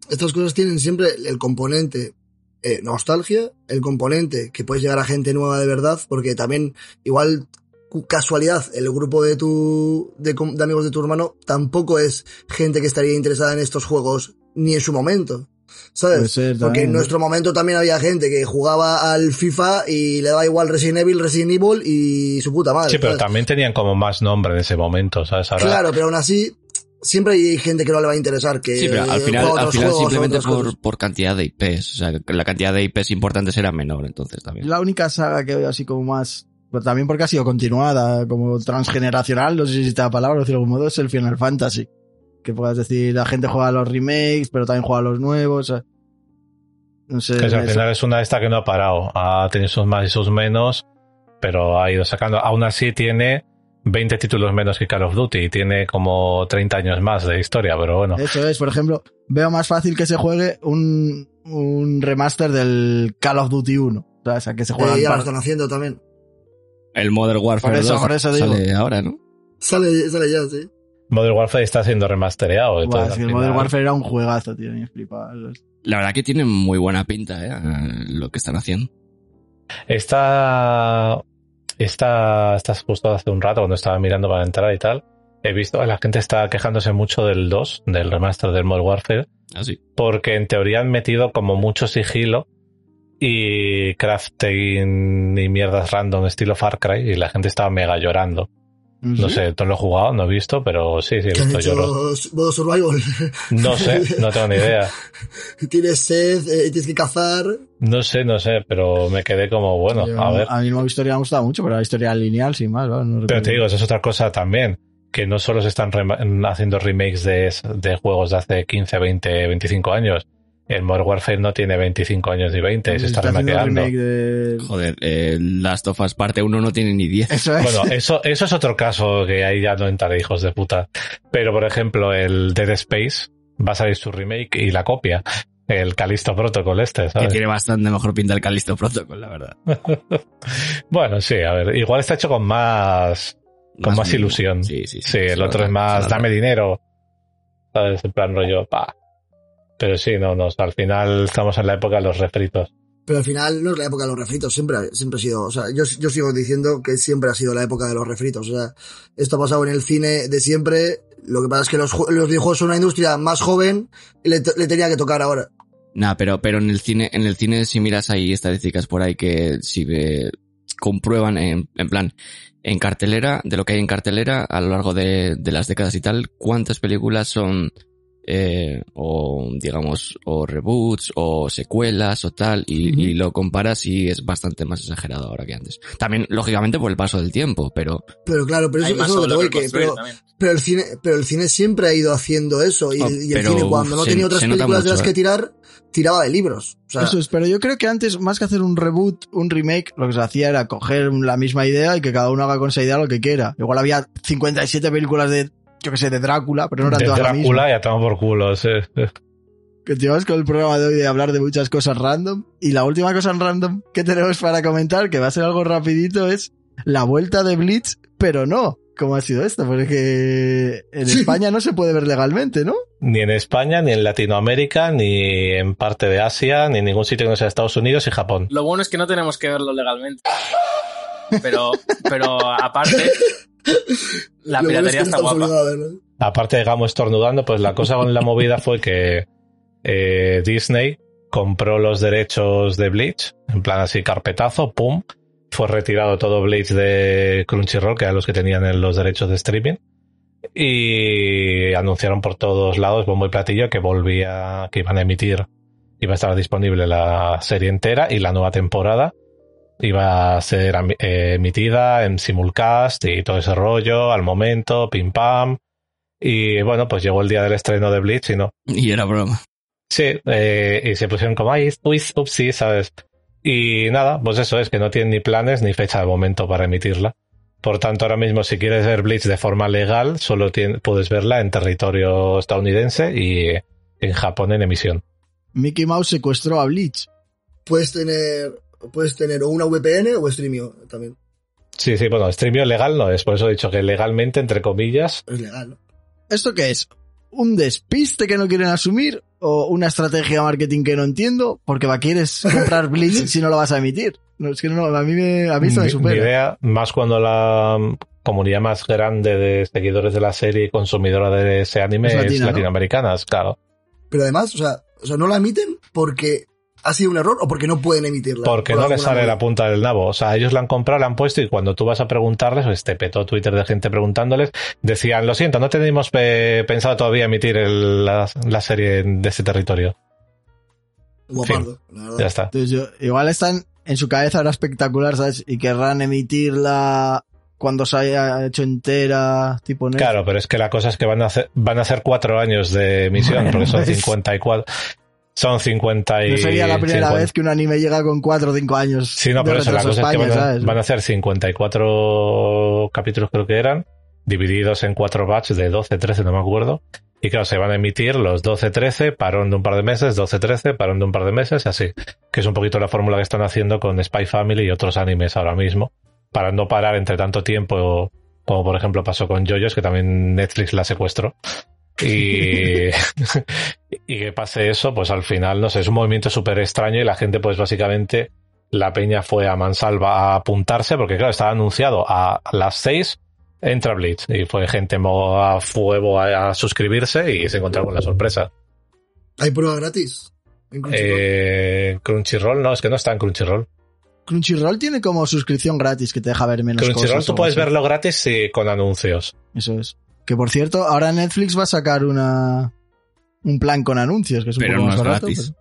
Speaker 2: estas cosas tienen siempre el componente eh, nostalgia, el componente que puedes llegar a gente nueva de verdad, porque también igual casualidad el grupo de tu de, amigos de tu hermano tampoco es gente que estaría interesada en estos juegos ni en su momento.
Speaker 1: Puede
Speaker 2: ¿Sabes?
Speaker 1: ser
Speaker 2: Porque en nuestro momento también había gente que jugaba al FIFA y le daba igual Resident Evil, Resident Evil y su puta madre.
Speaker 4: Sí, pero
Speaker 2: ¿sabes?
Speaker 4: también tenían como más nombre en ese momento, ¿sabes? Ahora,
Speaker 2: Claro, pero aún así, siempre hay gente que no le va a interesar que
Speaker 3: Sí, pero al final, al
Speaker 2: otros
Speaker 3: final
Speaker 2: juegos
Speaker 3: simplemente por, por cantidad de IPs. O sea, que la cantidad de IPs importantes era menor, entonces también.
Speaker 1: La única saga que veo así como más, pero también porque ha sido continuada, como transgeneracional, no sé si existe la palabra, de algún modo, es el Final Fantasy. Que puedas decir, la gente juega a los remakes, pero también juega a los nuevos. o sea, no sé.
Speaker 4: que al final es una de estas que no ha parado. Ha tenido sus más y sus menos, pero ha ido sacando. Aún así tiene 20 títulos menos que Call of Duty y tiene como 30 años más de historia, pero bueno.
Speaker 1: Eso es, por ejemplo, veo más fácil que se juegue un, un remaster del Call of Duty 1. O sea, que se juega
Speaker 2: Eh, ya lo están haciendo también.
Speaker 3: El Modern Warfare
Speaker 1: Por eso,
Speaker 3: 2
Speaker 1: por eso digo.
Speaker 3: sale ahora, ¿no?
Speaker 2: Sale, sale ya, sí.
Speaker 4: Modern Warfare está siendo remastereado.
Speaker 1: Buah,
Speaker 4: entonces,
Speaker 1: es que
Speaker 4: al
Speaker 1: el Modern Warfare era un juegazo, tío, ni flipaba.
Speaker 3: La verdad que tiene muy buena pinta, ¿eh? Lo que están haciendo.
Speaker 4: Está, está, estás justo hace un rato cuando estaba mirando para entrar y tal. He visto que la gente está quejándose mucho del 2, del remaster del Modern Warfare,
Speaker 3: Así.
Speaker 4: porque en teoría han metido como mucho sigilo y crafting y mierdas random estilo Far Cry y la gente estaba mega llorando. No sé, no lo he jugado, no he visto, pero sí, sí, visto
Speaker 2: hecho
Speaker 4: lloros.
Speaker 2: modo survival.
Speaker 4: No sé, no tengo ni idea. [LAUGHS]
Speaker 2: tienes sed, eh, tienes que cazar.
Speaker 4: No sé, no sé, pero me quedé como, bueno,
Speaker 1: Yo-
Speaker 4: a ver.
Speaker 1: A mí la historia me ha gustado mucho, pero la historia lineal, sin más. No
Speaker 4: Pero te digo, esa es otra cosa también, que no solo se están rema- haciendo remakes de, de juegos de hace 15, 20, 25 años. El Modern Warfare no tiene 25 años ni 20, se está remakeando.
Speaker 1: remake de...
Speaker 3: Joder, eh, Last of Us parte 1 no tiene ni 10.
Speaker 1: Eso es.
Speaker 4: Bueno, eso, eso es otro caso que ahí ya no entraré, hijos de puta. Pero, por ejemplo, el Dead Space va a salir su remake y la copia. El Callisto Protocol este,
Speaker 3: Que
Speaker 4: ¿sabes?
Speaker 3: tiene bastante mejor pinta el Callisto Protocol, la verdad. [LAUGHS]
Speaker 4: Bueno, sí, a ver, igual está hecho con más, con más,
Speaker 3: mimo.
Speaker 4: ilusión.
Speaker 3: Sí, sí, sí.
Speaker 4: Sí, el otro es más, dame dinero. ¿Sabes? En plan rollo, pa. Pero sí, no, no, al final estamos en la época de los refritos.
Speaker 2: Pero al final no es la época de los refritos, siempre, siempre ha sido, o sea, yo, yo sigo diciendo que siempre ha sido la época de los refritos. O sea, esto ha pasado en el cine de siempre. Lo que pasa es que los, los videojuegos son una industria más joven y le, le tenía que tocar ahora.
Speaker 3: Nah, pero, pero en el cine, en el cine si miras ahí estadísticas por ahí que si ve, comprueban en, en plan, en cartelera, de lo que hay en cartelera a lo largo de, de las décadas y tal, cuántas películas son, eh, o digamos, o reboots, o secuelas, o tal, y, y lo comparas y es bastante más exagerado ahora que antes. También, lógicamente, por el paso del tiempo, pero,
Speaker 2: Pero claro, pero eso, eso es lo
Speaker 5: sobre
Speaker 2: que
Speaker 5: que
Speaker 2: pero, pero el cine, pero el cine siempre ha ido haciendo eso y,
Speaker 3: Oh,
Speaker 2: y el
Speaker 3: pero,
Speaker 2: cine cuando no
Speaker 3: se-
Speaker 2: tenía otras películas de
Speaker 3: mucho,
Speaker 2: las que
Speaker 3: eh.
Speaker 2: tirar, tiraba de libros. O sea,
Speaker 1: Eso es, pero yo creo que antes, más que hacer un reboot, un remake, lo que se hacía era coger la misma idea y que cada uno haga con esa idea lo que quiera. Igual había 57 películas de, yo que sé, de Drácula, pero no eran
Speaker 4: De
Speaker 1: todas la misma.
Speaker 4: Drácula y a tomar por culo, sí.
Speaker 1: Que llevamos con el programa de hoy de hablar de muchas cosas random. Y la última cosa en random que tenemos para comentar, que va a ser algo rapidito, es la vuelta de Blitz, pero no. ¿Cómo ha sido esto? Porque en
Speaker 2: Sí.
Speaker 1: España no se puede ver legalmente, ¿no?
Speaker 4: ni en España, ni en Latinoamérica, ni en parte de Asia, ni en ningún sitio que no sea Estados Unidos y Japón.
Speaker 5: Lo bueno es que no tenemos que verlo legalmente. Pero, pero aparte, la
Speaker 2: Lo es
Speaker 5: piratería
Speaker 2: que
Speaker 5: está guapa.
Speaker 4: Aparte de Gamo estornudando, pues la cosa con la movida fue que eh, Disney compró los derechos de Bleach, en plan así carpetazo, pum, fue retirado todo Bleach de Crunchyroll, que eran los que tenían en los derechos de streaming, y anunciaron por todos lados, bombo y platillo, que volvía, que iban a emitir, iba a estar disponible la serie entera y la nueva temporada iba a ser eh, emitida en simulcast y todo ese rollo al momento, pim pam. Y bueno, pues llegó el día del estreno de Bleach y no.
Speaker 3: Y era broma.
Speaker 4: Sí, eh, y se pusieron como, ay, uy, upsi, ¿sabes? Y nada, pues eso es que no tienen ni planes ni fecha de momento para emitirla. Por tanto, ahora mismo, si quieres ver Bleach de forma legal, solo puedes verla en territorio estadounidense y en Japón en emisión.
Speaker 1: Mickey Mouse secuestró a Bleach.
Speaker 2: Puedes tener, puedes tener o una VPN o Streamio también.
Speaker 4: Sí, sí, bueno, streamio legal no es, por eso he dicho que legalmente, entre comillas,
Speaker 2: Es legal, ¿no?
Speaker 1: ¿Esto qué es? ¿Un despiste que no quieren asumir? ¿O una estrategia de marketing que no entiendo? Porque va, quieres comprar [LAUGHS] Bleach si no lo vas a emitir. No, es que no, a mí, me, a mí esto me
Speaker 4: Mi
Speaker 1: supera.
Speaker 4: idea, más cuando la comunidad más grande de seguidores de la serie y consumidora de ese anime
Speaker 1: Es
Speaker 4: es,
Speaker 1: latina, ¿no?
Speaker 4: latinoamericanas, claro.
Speaker 2: Pero además, o sea, o sea, no la emiten porque ha sido un error o porque no pueden emitirla.
Speaker 4: Porque
Speaker 2: Por
Speaker 4: no les sale la punta del nabo. O sea, ellos la han comprado, la han puesto y cuando tú vas a preguntarles, pues te petó Twitter de gente preguntándoles, decían, lo siento, no teníamos eh, pensado todavía emitir el- la, la serie de ese territorio.
Speaker 2: Guapardo, la verdad.
Speaker 4: Ya está.
Speaker 1: Entonces yo, igual están en su cabeza ahora espectacular, ¿sabes? Y querrán emitirla cuando se haya hecho entera, tipo Netflix.
Speaker 4: Claro, pero es que la cosa es que van a hacer, van a ser cuatro años de emisión,
Speaker 1: Bueno, [LAUGHS]
Speaker 4: porque son
Speaker 1: pues-
Speaker 4: 54. Son 50 y...
Speaker 1: No sería la primera
Speaker 4: 50.
Speaker 1: vez que un anime llega con 4 o 5 años.
Speaker 4: Sí, no, pero eso, la cosa
Speaker 1: a
Speaker 4: es que
Speaker 1: España,
Speaker 4: van a, van a ser 54 capítulos, creo que eran, divididos en cuatro batches de 12, 13, no me acuerdo. Y claro, se van a emitir los 12, 13, parón de un par de meses, 12, 13, parón de un par de meses, así. Que es un poquito la fórmula que están haciendo con Spy Family y otros animes ahora mismo, para no parar entre tanto tiempo, como por ejemplo pasó con JoJo's, que también Netflix la secuestró. Y, [LAUGHS] y que pase eso, pues al final, no sé, es un movimiento súper extraño y la gente, pues básicamente, la peña fue a mansalva a apuntarse, porque claro, estaba anunciado a las 6 entra Blitz y fue gente a fuego a, a suscribirse y se encontraron con la sorpresa.
Speaker 2: ¿Hay prueba gratis? En Crunchyroll.
Speaker 4: Eh, Crunchyroll, no, es que no está en Crunchyroll.
Speaker 1: Crunchyroll tiene como suscripción gratis que te deja ver menos
Speaker 4: Crunchyroll
Speaker 1: cosas.
Speaker 4: tú
Speaker 1: o
Speaker 4: puedes
Speaker 1: así.
Speaker 4: verlo gratis sí, con anuncios.
Speaker 1: Eso es. Que por cierto, ahora Netflix va a sacar una un plan con anuncios, que es un
Speaker 3: Pero
Speaker 1: poco
Speaker 3: no
Speaker 1: más
Speaker 3: es
Speaker 1: barato.
Speaker 3: gratis.
Speaker 1: Pero,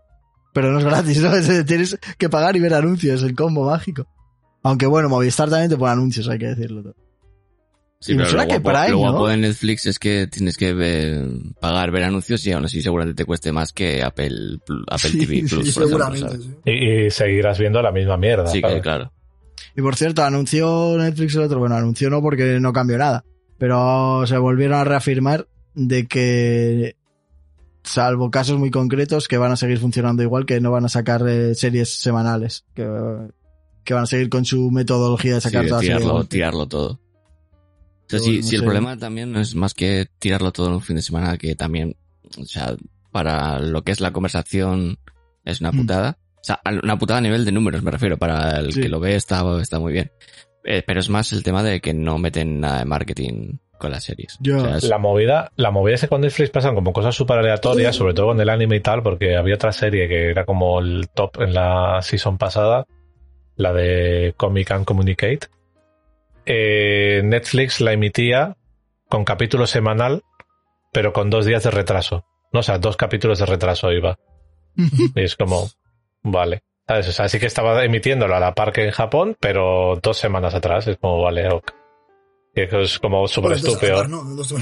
Speaker 1: pero no es gratis, ¿no? [LAUGHS] Es- Tienes que pagar y ver anuncios, el combo mágico. Aunque bueno, Movistar también te pone anuncios, hay que decirlo. todo.
Speaker 3: Sí,
Speaker 1: Y me
Speaker 3: pero lo
Speaker 1: suena que
Speaker 3: guapo,
Speaker 1: Prime,
Speaker 3: lo guapo
Speaker 1: ¿no?
Speaker 3: de Netflix es que tienes que ver- pagar, ver anuncios y aún así seguramente te cueste más que Apple, Pl- Apple [LAUGHS]
Speaker 1: Sí,
Speaker 3: TV
Speaker 1: sí,
Speaker 3: Plus, por ejemplo,
Speaker 2: Seguramente, sí.
Speaker 4: Y, y seguirás viendo la misma mierda.
Speaker 3: Sí, que claro.
Speaker 1: Y por cierto, anunció Netflix el otro, bueno, anunció no porque no cambió nada, pero se volvieron a reafirmar de que, salvo casos muy concretos, que van a seguir funcionando igual, que no van a sacar eh, series semanales, que, que van a seguir con su metodología de
Speaker 3: Sí,
Speaker 1: sacar
Speaker 3: de
Speaker 1: todas las
Speaker 3: tirarlo,
Speaker 1: series.
Speaker 3: tirarlo todo. O sea, si,
Speaker 1: bueno, no
Speaker 3: si el problema también no es más que tirarlo todo en un fin de semana, que también, o sea, para lo que es la conversación es una
Speaker 1: Mm.
Speaker 3: putada. O sea, una putada a nivel de números, me refiero. Para el
Speaker 1: Sí.
Speaker 3: que lo ve está, está muy bien. Eh, pero es más el tema de que no meten nada de marketing con las series.
Speaker 1: Ya.
Speaker 3: O sea, es-
Speaker 4: La movida, la movida es que con Netflix pasan como cosas súper aleatorias, sobre todo con el anime y tal, porque había otra serie que era como el top en la season pasada, la de Comic and Communicate. Eh, Netflix la emitía con capítulo semanal, pero con dos días de retraso. No, o sea, dos capítulos de retraso iba. [LAUGHS] Y es como, vale. ¿Sabes? O sea, sí que estaba emitiéndolo a la par que en Japón, pero dos semanas atrás. Es como, vale, ok. Y es como súper estúpido.
Speaker 2: no. [LAUGHS] Pues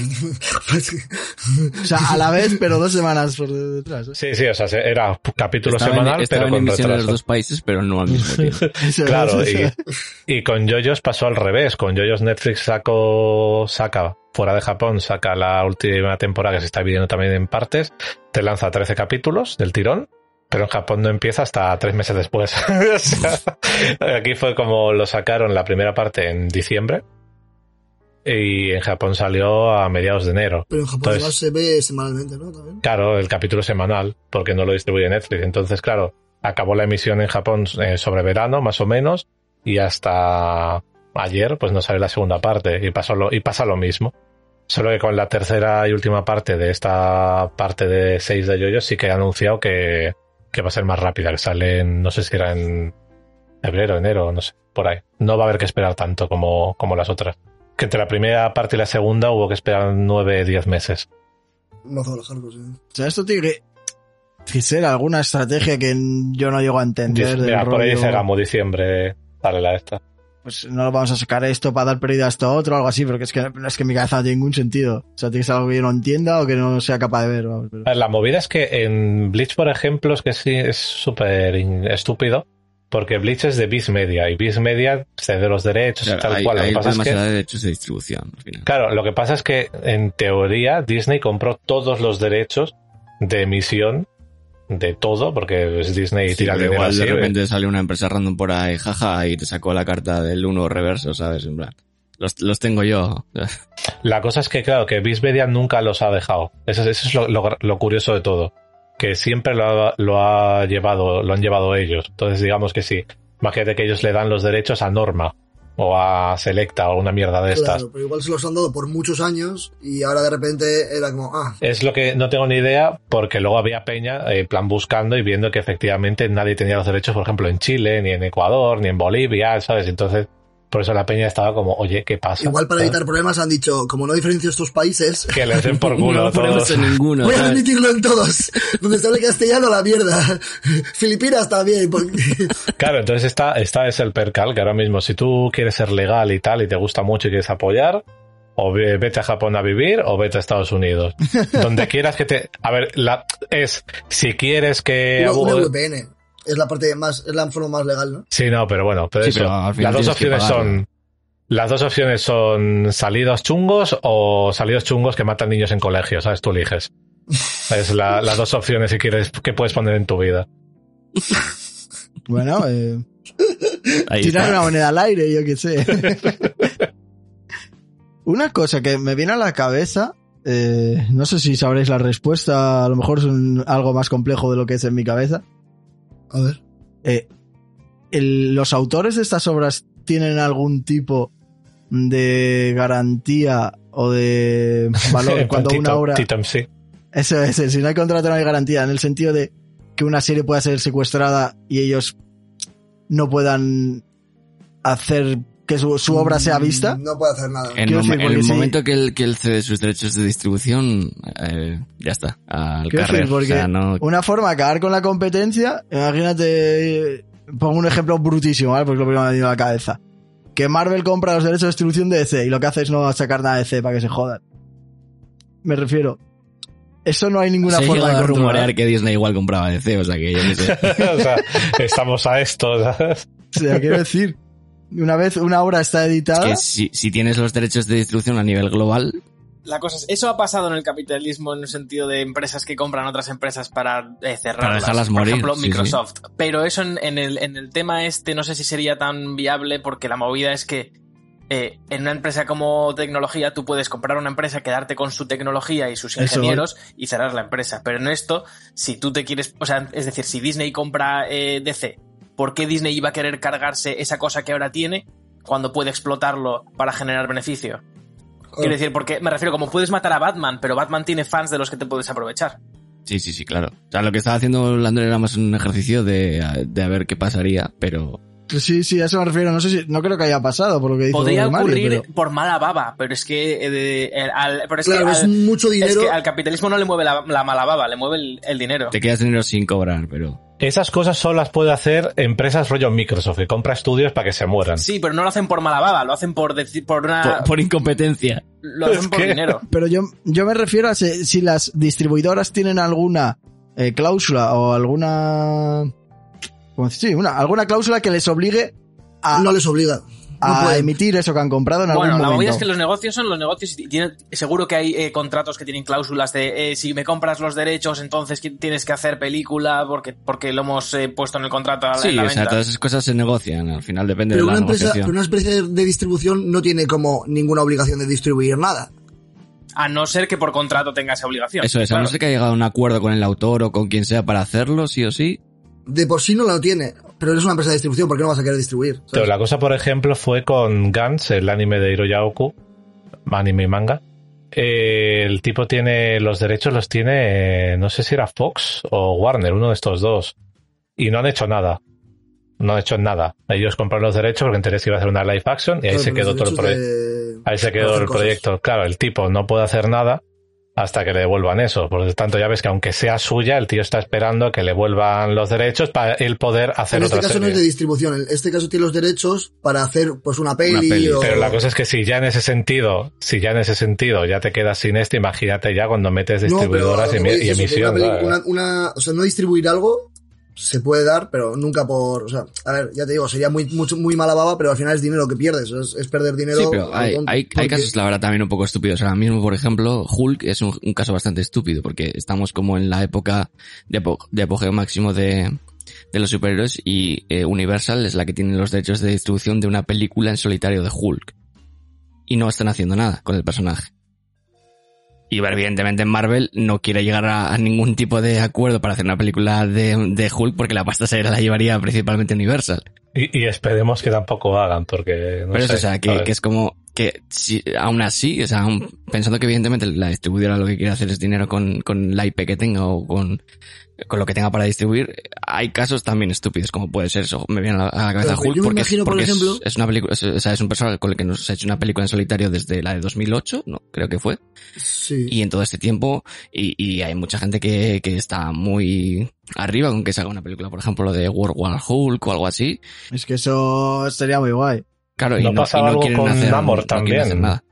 Speaker 1: O sea, a la vez, pero dos semanas por detrás. ¿eh?
Speaker 4: Sí, sí, o sea, se- era capítulo
Speaker 3: estaba en,
Speaker 4: semanal,
Speaker 3: estaba
Speaker 4: pero
Speaker 3: en
Speaker 4: con
Speaker 3: emisión en los
Speaker 4: retraso.
Speaker 3: dos países, pero no al mismo tiempo. [LAUGHS] [LAUGHS]
Speaker 4: Claro, y, y con Yoyos pasó al revés. Con Yoyos Netflix sacó, saca, fuera de Japón, saca la última temporada que se está viendo también en partes, te lanza 13 capítulos del tirón, pero en Japón no empieza hasta tres meses después. [LAUGHS] O sea, aquí fue como lo sacaron la primera parte en diciembre y en Japón salió a mediados de enero.
Speaker 2: Pero en Japón
Speaker 4: Entonces-
Speaker 2: se ve semanalmente, ¿no? También.
Speaker 4: Claro, el capítulo semanal, porque no lo distribuye Netflix. Entonces, claro, acabó la emisión en Japón eh, sobre verano, más o menos, y hasta ayer, pues no sale la segunda parte, y, pasó lo, y pasa lo mismo. Solo que con la tercera y última parte de esta parte de 6 de Yoyo sí que ha anunciado que, que va a ser más rápida, que sale en, no sé si era en febrero, enero, no sé, por ahí. No va a haber que esperar tanto como, como las otras. Que entre la primera parte y la segunda hubo que esperar 9, 10 meses.
Speaker 2: No hace los hardcore, sí.
Speaker 1: O sea, esto tiene que, que ser alguna estrategia que yo no llego a entender.
Speaker 4: Dice- mira, por ahí dice Gamo, diciembre, sale la esta.
Speaker 1: Pues no lo vamos a sacar esto para dar pérdida a esto a otro o algo así, porque es que, es que mi cabeza no tiene ningún sentido. O sea, tiene que ser algo que yo no entienda o que no sea capaz de ver. vamos, pero-
Speaker 4: La movida es que en Bleach, por ejemplo, es que sí es súper estúpido, porque Bleach es de Viz Media, y Viz Media cede los derechos y
Speaker 3: Claro,
Speaker 4: tal
Speaker 3: hay,
Speaker 4: cual. Lo
Speaker 3: hay
Speaker 4: que pasa es que,
Speaker 3: derechos de distribución al final.
Speaker 4: claro, lo que pasa es que en teoría Disney compró todos los derechos de emisión de todo, porque es Disney y
Speaker 3: Sí,
Speaker 4: tira dinero
Speaker 3: igual
Speaker 4: así.
Speaker 3: de
Speaker 4: ¿eh?
Speaker 3: repente sale una empresa random por ahí, jaja, y te sacó la carta del uno reverso, ¿sabes? En plan, los, los tengo yo. [LAUGHS]
Speaker 4: La cosa es que, claro, que Viz Media nunca los ha dejado. Eso, eso es lo, lo- lo curioso de todo. Que siempre lo ha, lo ha llevado, lo han llevado ellos. Entonces, digamos que sí. Imagínate que ellos le dan los derechos a Norma o a Selecta o una mierda de estas.
Speaker 2: Claro, pero igual se los han dado por muchos años y ahora de repente era como, ah,
Speaker 4: Es lo que no tengo ni idea porque luego había Peña, en plan buscando y viendo que efectivamente nadie tenía los derechos, por ejemplo, en Chile, ni en Ecuador, ni en Bolivia, ¿sabes? Entonces, por eso la Peña estaba como, oye, ¿qué pasa?
Speaker 2: igual para
Speaker 4: ¿Sabes?
Speaker 2: evitar problemas han dicho, como no diferencio estos países, [LAUGHS]
Speaker 4: Que les den por culo
Speaker 3: no
Speaker 4: todos.
Speaker 3: en ninguno.
Speaker 2: voy a admitirlo en todos. Donde se hable castellano, la mierda. Filipinas también. porque- [LAUGHS]
Speaker 4: Claro, entonces esta, esta es el percal, que ahora mismo si tú quieres ser legal y tal y te gusta mucho y quieres apoyar, o ve- vete a Japón a vivir o vete a Estados Unidos. [LAUGHS] Donde quieras que te... A ver, la, es, si quieres que...
Speaker 2: Una, una VPN. Es la parte más, es la forma más legal, ¿no?
Speaker 4: Sí, no, pero bueno, pero
Speaker 3: Sí,
Speaker 4: eso.
Speaker 3: pero al final
Speaker 4: las dos opciones son... Las dos opciones son salidos chungos o salidos chungos que matan niños en colegio, ¿sabes? Tú eliges. [LAUGHS] Es la- las dos opciones si quieres que puedes poner en tu vida.
Speaker 1: Bueno, eh,
Speaker 3: Ahí
Speaker 1: tirar
Speaker 3: está.
Speaker 1: una moneda al aire, yo qué sé. una cosa que me viene a la cabeza, eh, no sé si sabréis la respuesta, a lo mejor es un- algo más complejo de lo que es en mi cabeza.
Speaker 2: A ver.
Speaker 1: Eh, el- ¿Los autores de estas obras tienen algún tipo de garantía o de valor [LAUGHS] cuando una obra...
Speaker 4: MC.
Speaker 1: Eso es, si no hay contrato no hay garantía, en el sentido de que una serie pueda ser secuestrada y ellos no puedan hacer que su, su obra sea vista.
Speaker 2: No puede hacer nada.
Speaker 3: En,
Speaker 1: decir,
Speaker 3: el
Speaker 1: sí.
Speaker 3: momento que él, que él cede sus derechos de distribución, eh, ya está, al carrer.
Speaker 1: decir, porque
Speaker 3: O sea, no,
Speaker 1: una forma de acabar con la competencia, imagínate, pongo un ejemplo brutísimo, ¿vale? Porque lo primero que me ha venido a la cabeza. Que Marvel compra los derechos de distribución de DC y lo que hace es no sacar nada de DC para que se jodan. Me refiero. Eso no hay ninguna
Speaker 3: se
Speaker 1: forma de
Speaker 3: rumorear que Disney igual compraba DC, o sea que yo qué sé. [LAUGHS]
Speaker 4: o sea, estamos a esto. ¿sabes?
Speaker 1: O sea, quiero decir, una vez una obra está editada,
Speaker 3: que si, si tienes los derechos de distribución a nivel global,
Speaker 5: La cosa es, eso ha pasado en el capitalismo en el sentido de empresas que compran otras empresas para eh, cerrarlas.
Speaker 3: dejarlas
Speaker 5: Por
Speaker 3: morir,
Speaker 5: ejemplo,
Speaker 3: sí,
Speaker 5: Microsoft. Pero eso en, en el, en el tema este no sé si sería tan viable porque la movida es que eh, en una empresa como tecnología tú puedes comprar una empresa, quedarte con su tecnología y sus
Speaker 1: Eso
Speaker 5: ingenieros y cerrar la empresa. Pero en esto, si tú te quieres, o sea, es decir, si Disney compra eh, DC, ¿por qué Disney iba a querer cargarse esa cosa que ahora tiene cuando puede explotarlo para generar beneficio? Quiero decir, porque me refiero, como puedes matar a Batman, pero Batman tiene fans de los que te puedes aprovechar.
Speaker 3: sí, sí, sí, claro. O sea, lo que estaba haciendo Lander era más un ejercicio de, de a ver qué pasaría, pero
Speaker 1: sí, sí, a eso me refiero. No sé si, no creo que haya pasado por lo que dice
Speaker 5: Podría
Speaker 1: Mario,
Speaker 5: ocurrir
Speaker 1: pero-
Speaker 5: por mala baba, pero es que, eh, eh, al, pero es
Speaker 2: claro,
Speaker 5: que
Speaker 2: es
Speaker 5: al,
Speaker 2: mucho
Speaker 5: es
Speaker 2: dinero.
Speaker 5: que al capitalismo no le mueve la, la mala baba, le mueve el, el dinero.
Speaker 3: te quedas dinero sin cobrar, pero...
Speaker 4: Esas cosas solo las puede hacer empresas rollo Microsoft, que compra estudios para que se mueran.
Speaker 5: Sí, pero no lo hacen por mala baba, lo hacen por por una,
Speaker 3: Por, por incompetencia.
Speaker 5: lo hacen
Speaker 4: Es
Speaker 5: por
Speaker 4: que-
Speaker 5: dinero. [LAUGHS]
Speaker 1: Pero yo, yo me refiero a si, si las distribuidoras tienen alguna eh, cláusula o alguna... ¿cómo decir? Sí, una, alguna cláusula que les obligue a...
Speaker 2: No les obliga.
Speaker 1: A
Speaker 2: pueden.
Speaker 1: emitir eso que han comprado en
Speaker 5: Bueno,
Speaker 1: algún
Speaker 5: la movida
Speaker 1: momento.
Speaker 5: es que los negocios son los negocios y tienen- seguro que hay eh, contratos que tienen cláusulas de eh, si me compras los derechos, entonces tienes que hacer película porque, porque lo hemos eh, puesto en el contrato a la,
Speaker 3: Sí,
Speaker 5: en la
Speaker 3: o sea, todas esas cosas se negocian. Al final depende
Speaker 2: Pero
Speaker 3: de la
Speaker 2: una, empresa,
Speaker 3: negociación.
Speaker 2: pero una empresa de distribución no tiene como ninguna obligación de distribuir nada.
Speaker 5: A no ser que por contrato tenga esa obligación.
Speaker 3: Eso es, a no ser que haya llegado a un acuerdo con el autor o con quien sea para hacerlo, sí o sí.
Speaker 2: De por sí no la tiene, pero eres una empresa de distribución, ¿por qué no vas a querer distribuir? ¿sabes?
Speaker 4: Pero la cosa, por ejemplo, fue con Gantz, el anime de Hiroyaoku, anime y manga. Eh, el tipo tiene los derechos, los tiene, no sé si era Fox o Warner, uno de estos dos. Y no han hecho nada. No han hecho nada. Ellos compraron los derechos porque se iba a hacer una live action y ahí
Speaker 2: Claro,
Speaker 4: se quedó todo el
Speaker 2: de-
Speaker 4: Ahí se quedó el
Speaker 2: cosas.
Speaker 4: proyecto. Claro, el tipo no puede hacer nada hasta que le devuelvan eso. Por lo tanto, ya ves que aunque sea suya, el tío está esperando a que le vuelvan los derechos para él poder hacer
Speaker 2: En este
Speaker 4: otra
Speaker 2: caso no es de distribución, en este caso tiene los derechos para hacer pues una peli,
Speaker 3: peli.
Speaker 2: o...
Speaker 4: Pero la cosa es que si ya en ese sentido, si ya en ese sentido ya te quedas sin este, imagínate ya cuando metes
Speaker 2: No, pero
Speaker 4: distribuidoras
Speaker 2: lo
Speaker 4: y, y emisión.
Speaker 2: una, peli-
Speaker 4: ¿sabes?
Speaker 2: una- una- o sea, no distribuir algo se puede dar, pero nunca por, o sea, a ver, ya te digo, sería muy, mucho, muy mala baba, pero al final es dinero que pierdes, es, es perder dinero.
Speaker 3: Sí, pero hay, hay, casos, la verdad, también un poco estúpidos. Ahora mismo, por ejemplo, Hulk es un, un caso bastante estúpido porque estamos como en la época de, de apogeo máximo de, de los superhéroes y eh, Universal es la que tiene los derechos de distribución de una película en solitario de Hulk. Y no están haciendo nada con el personaje. Y evidentemente Marvel no quiere llegar a, a ningún tipo de acuerdo para hacer una película de, de Hulk porque la pasta se la llevaría principalmente Universal.
Speaker 4: Y, y esperemos que tampoco hagan, porque no
Speaker 3: Pero
Speaker 4: sé,
Speaker 3: eso, o sea, que, que es como que si, aún así, o sea, aún pensando que evidentemente la distribuidora lo que quiere hacer es dinero con, con la IP que tenga o con, con lo que tenga para distribuir, hay casos también estúpidos como puede ser eso. Me viene a la, a la cabeza Hulk
Speaker 2: yo me
Speaker 3: porque, es,
Speaker 2: imagino, por
Speaker 3: porque
Speaker 2: ejemplo-
Speaker 3: es, una película, es, o sea, es un personaje con el que nos ha hecho una película en solitario desde la de 2008, no, creo que fue.
Speaker 2: Sí.
Speaker 3: Y en todo este tiempo, y, y hay mucha gente que, que está muy arriba con que se haga una película, por ejemplo, lo de World War Hulk o algo así.
Speaker 1: Es que eso sería muy guay.
Speaker 3: Claro, y
Speaker 4: ¿No
Speaker 3: no, y no
Speaker 4: algo
Speaker 3: quieren
Speaker 4: con
Speaker 3: hacer,
Speaker 4: Namor
Speaker 3: no quieren
Speaker 4: también?
Speaker 3: hacer nada.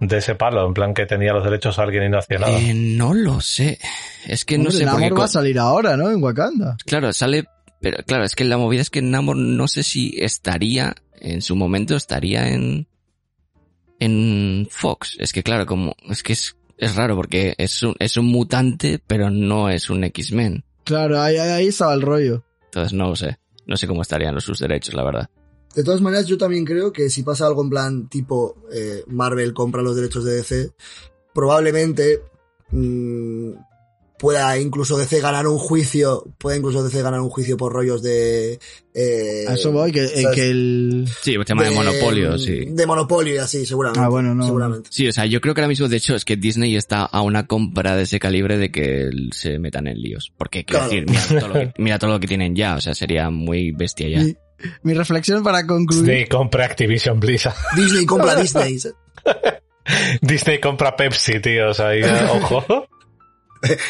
Speaker 4: De ese palo, en plan que tenía los derechos a alguien y no hacía nada.
Speaker 3: Eh, no lo sé. Es que no sé.
Speaker 1: Namor va a salir ahora, ¿no? En Wakanda.
Speaker 3: Claro, sale. Pero claro, es que la movida es que Namor no sé si estaría. En su momento estaría en. En Fox. Es que claro, como. Es que es, es raro porque es un, es un mutante, pero no es un X-Men.
Speaker 1: Claro, ahí, ahí ahí estaba el rollo.
Speaker 3: Entonces no lo sé. No sé cómo estarían los sus derechos, la verdad.
Speaker 2: De todas maneras, yo también creo que si pasa algo en plan tipo eh, Marvel compra los derechos de DC, probablemente mm, pueda incluso DC ganar un juicio, pueda incluso DC ganar un juicio por rollos de... eh,
Speaker 1: A eso voy, que, eh, que el...
Speaker 3: Sí, el tema de, monopolio, sí.
Speaker 2: De monopolio y así, seguramente.
Speaker 1: Ah, bueno, no.
Speaker 2: Seguramente.
Speaker 3: Sí, o sea, yo creo que ahora mismo, de hecho, es que Disney está a una compra de ese calibre de que se metan en líos. Porque, quiero
Speaker 2: Claro.
Speaker 3: decir, mira todo, lo que, mira todo lo que tienen ya, o sea, sería muy bestia ya.
Speaker 1: Mi reflexión para concluir...
Speaker 4: Disney compra Activision Blizzard.
Speaker 2: Disney compra [LAUGHS] Disney.
Speaker 4: Disney compra Pepsi, tío. O sea, ahí, [LAUGHS] ojo.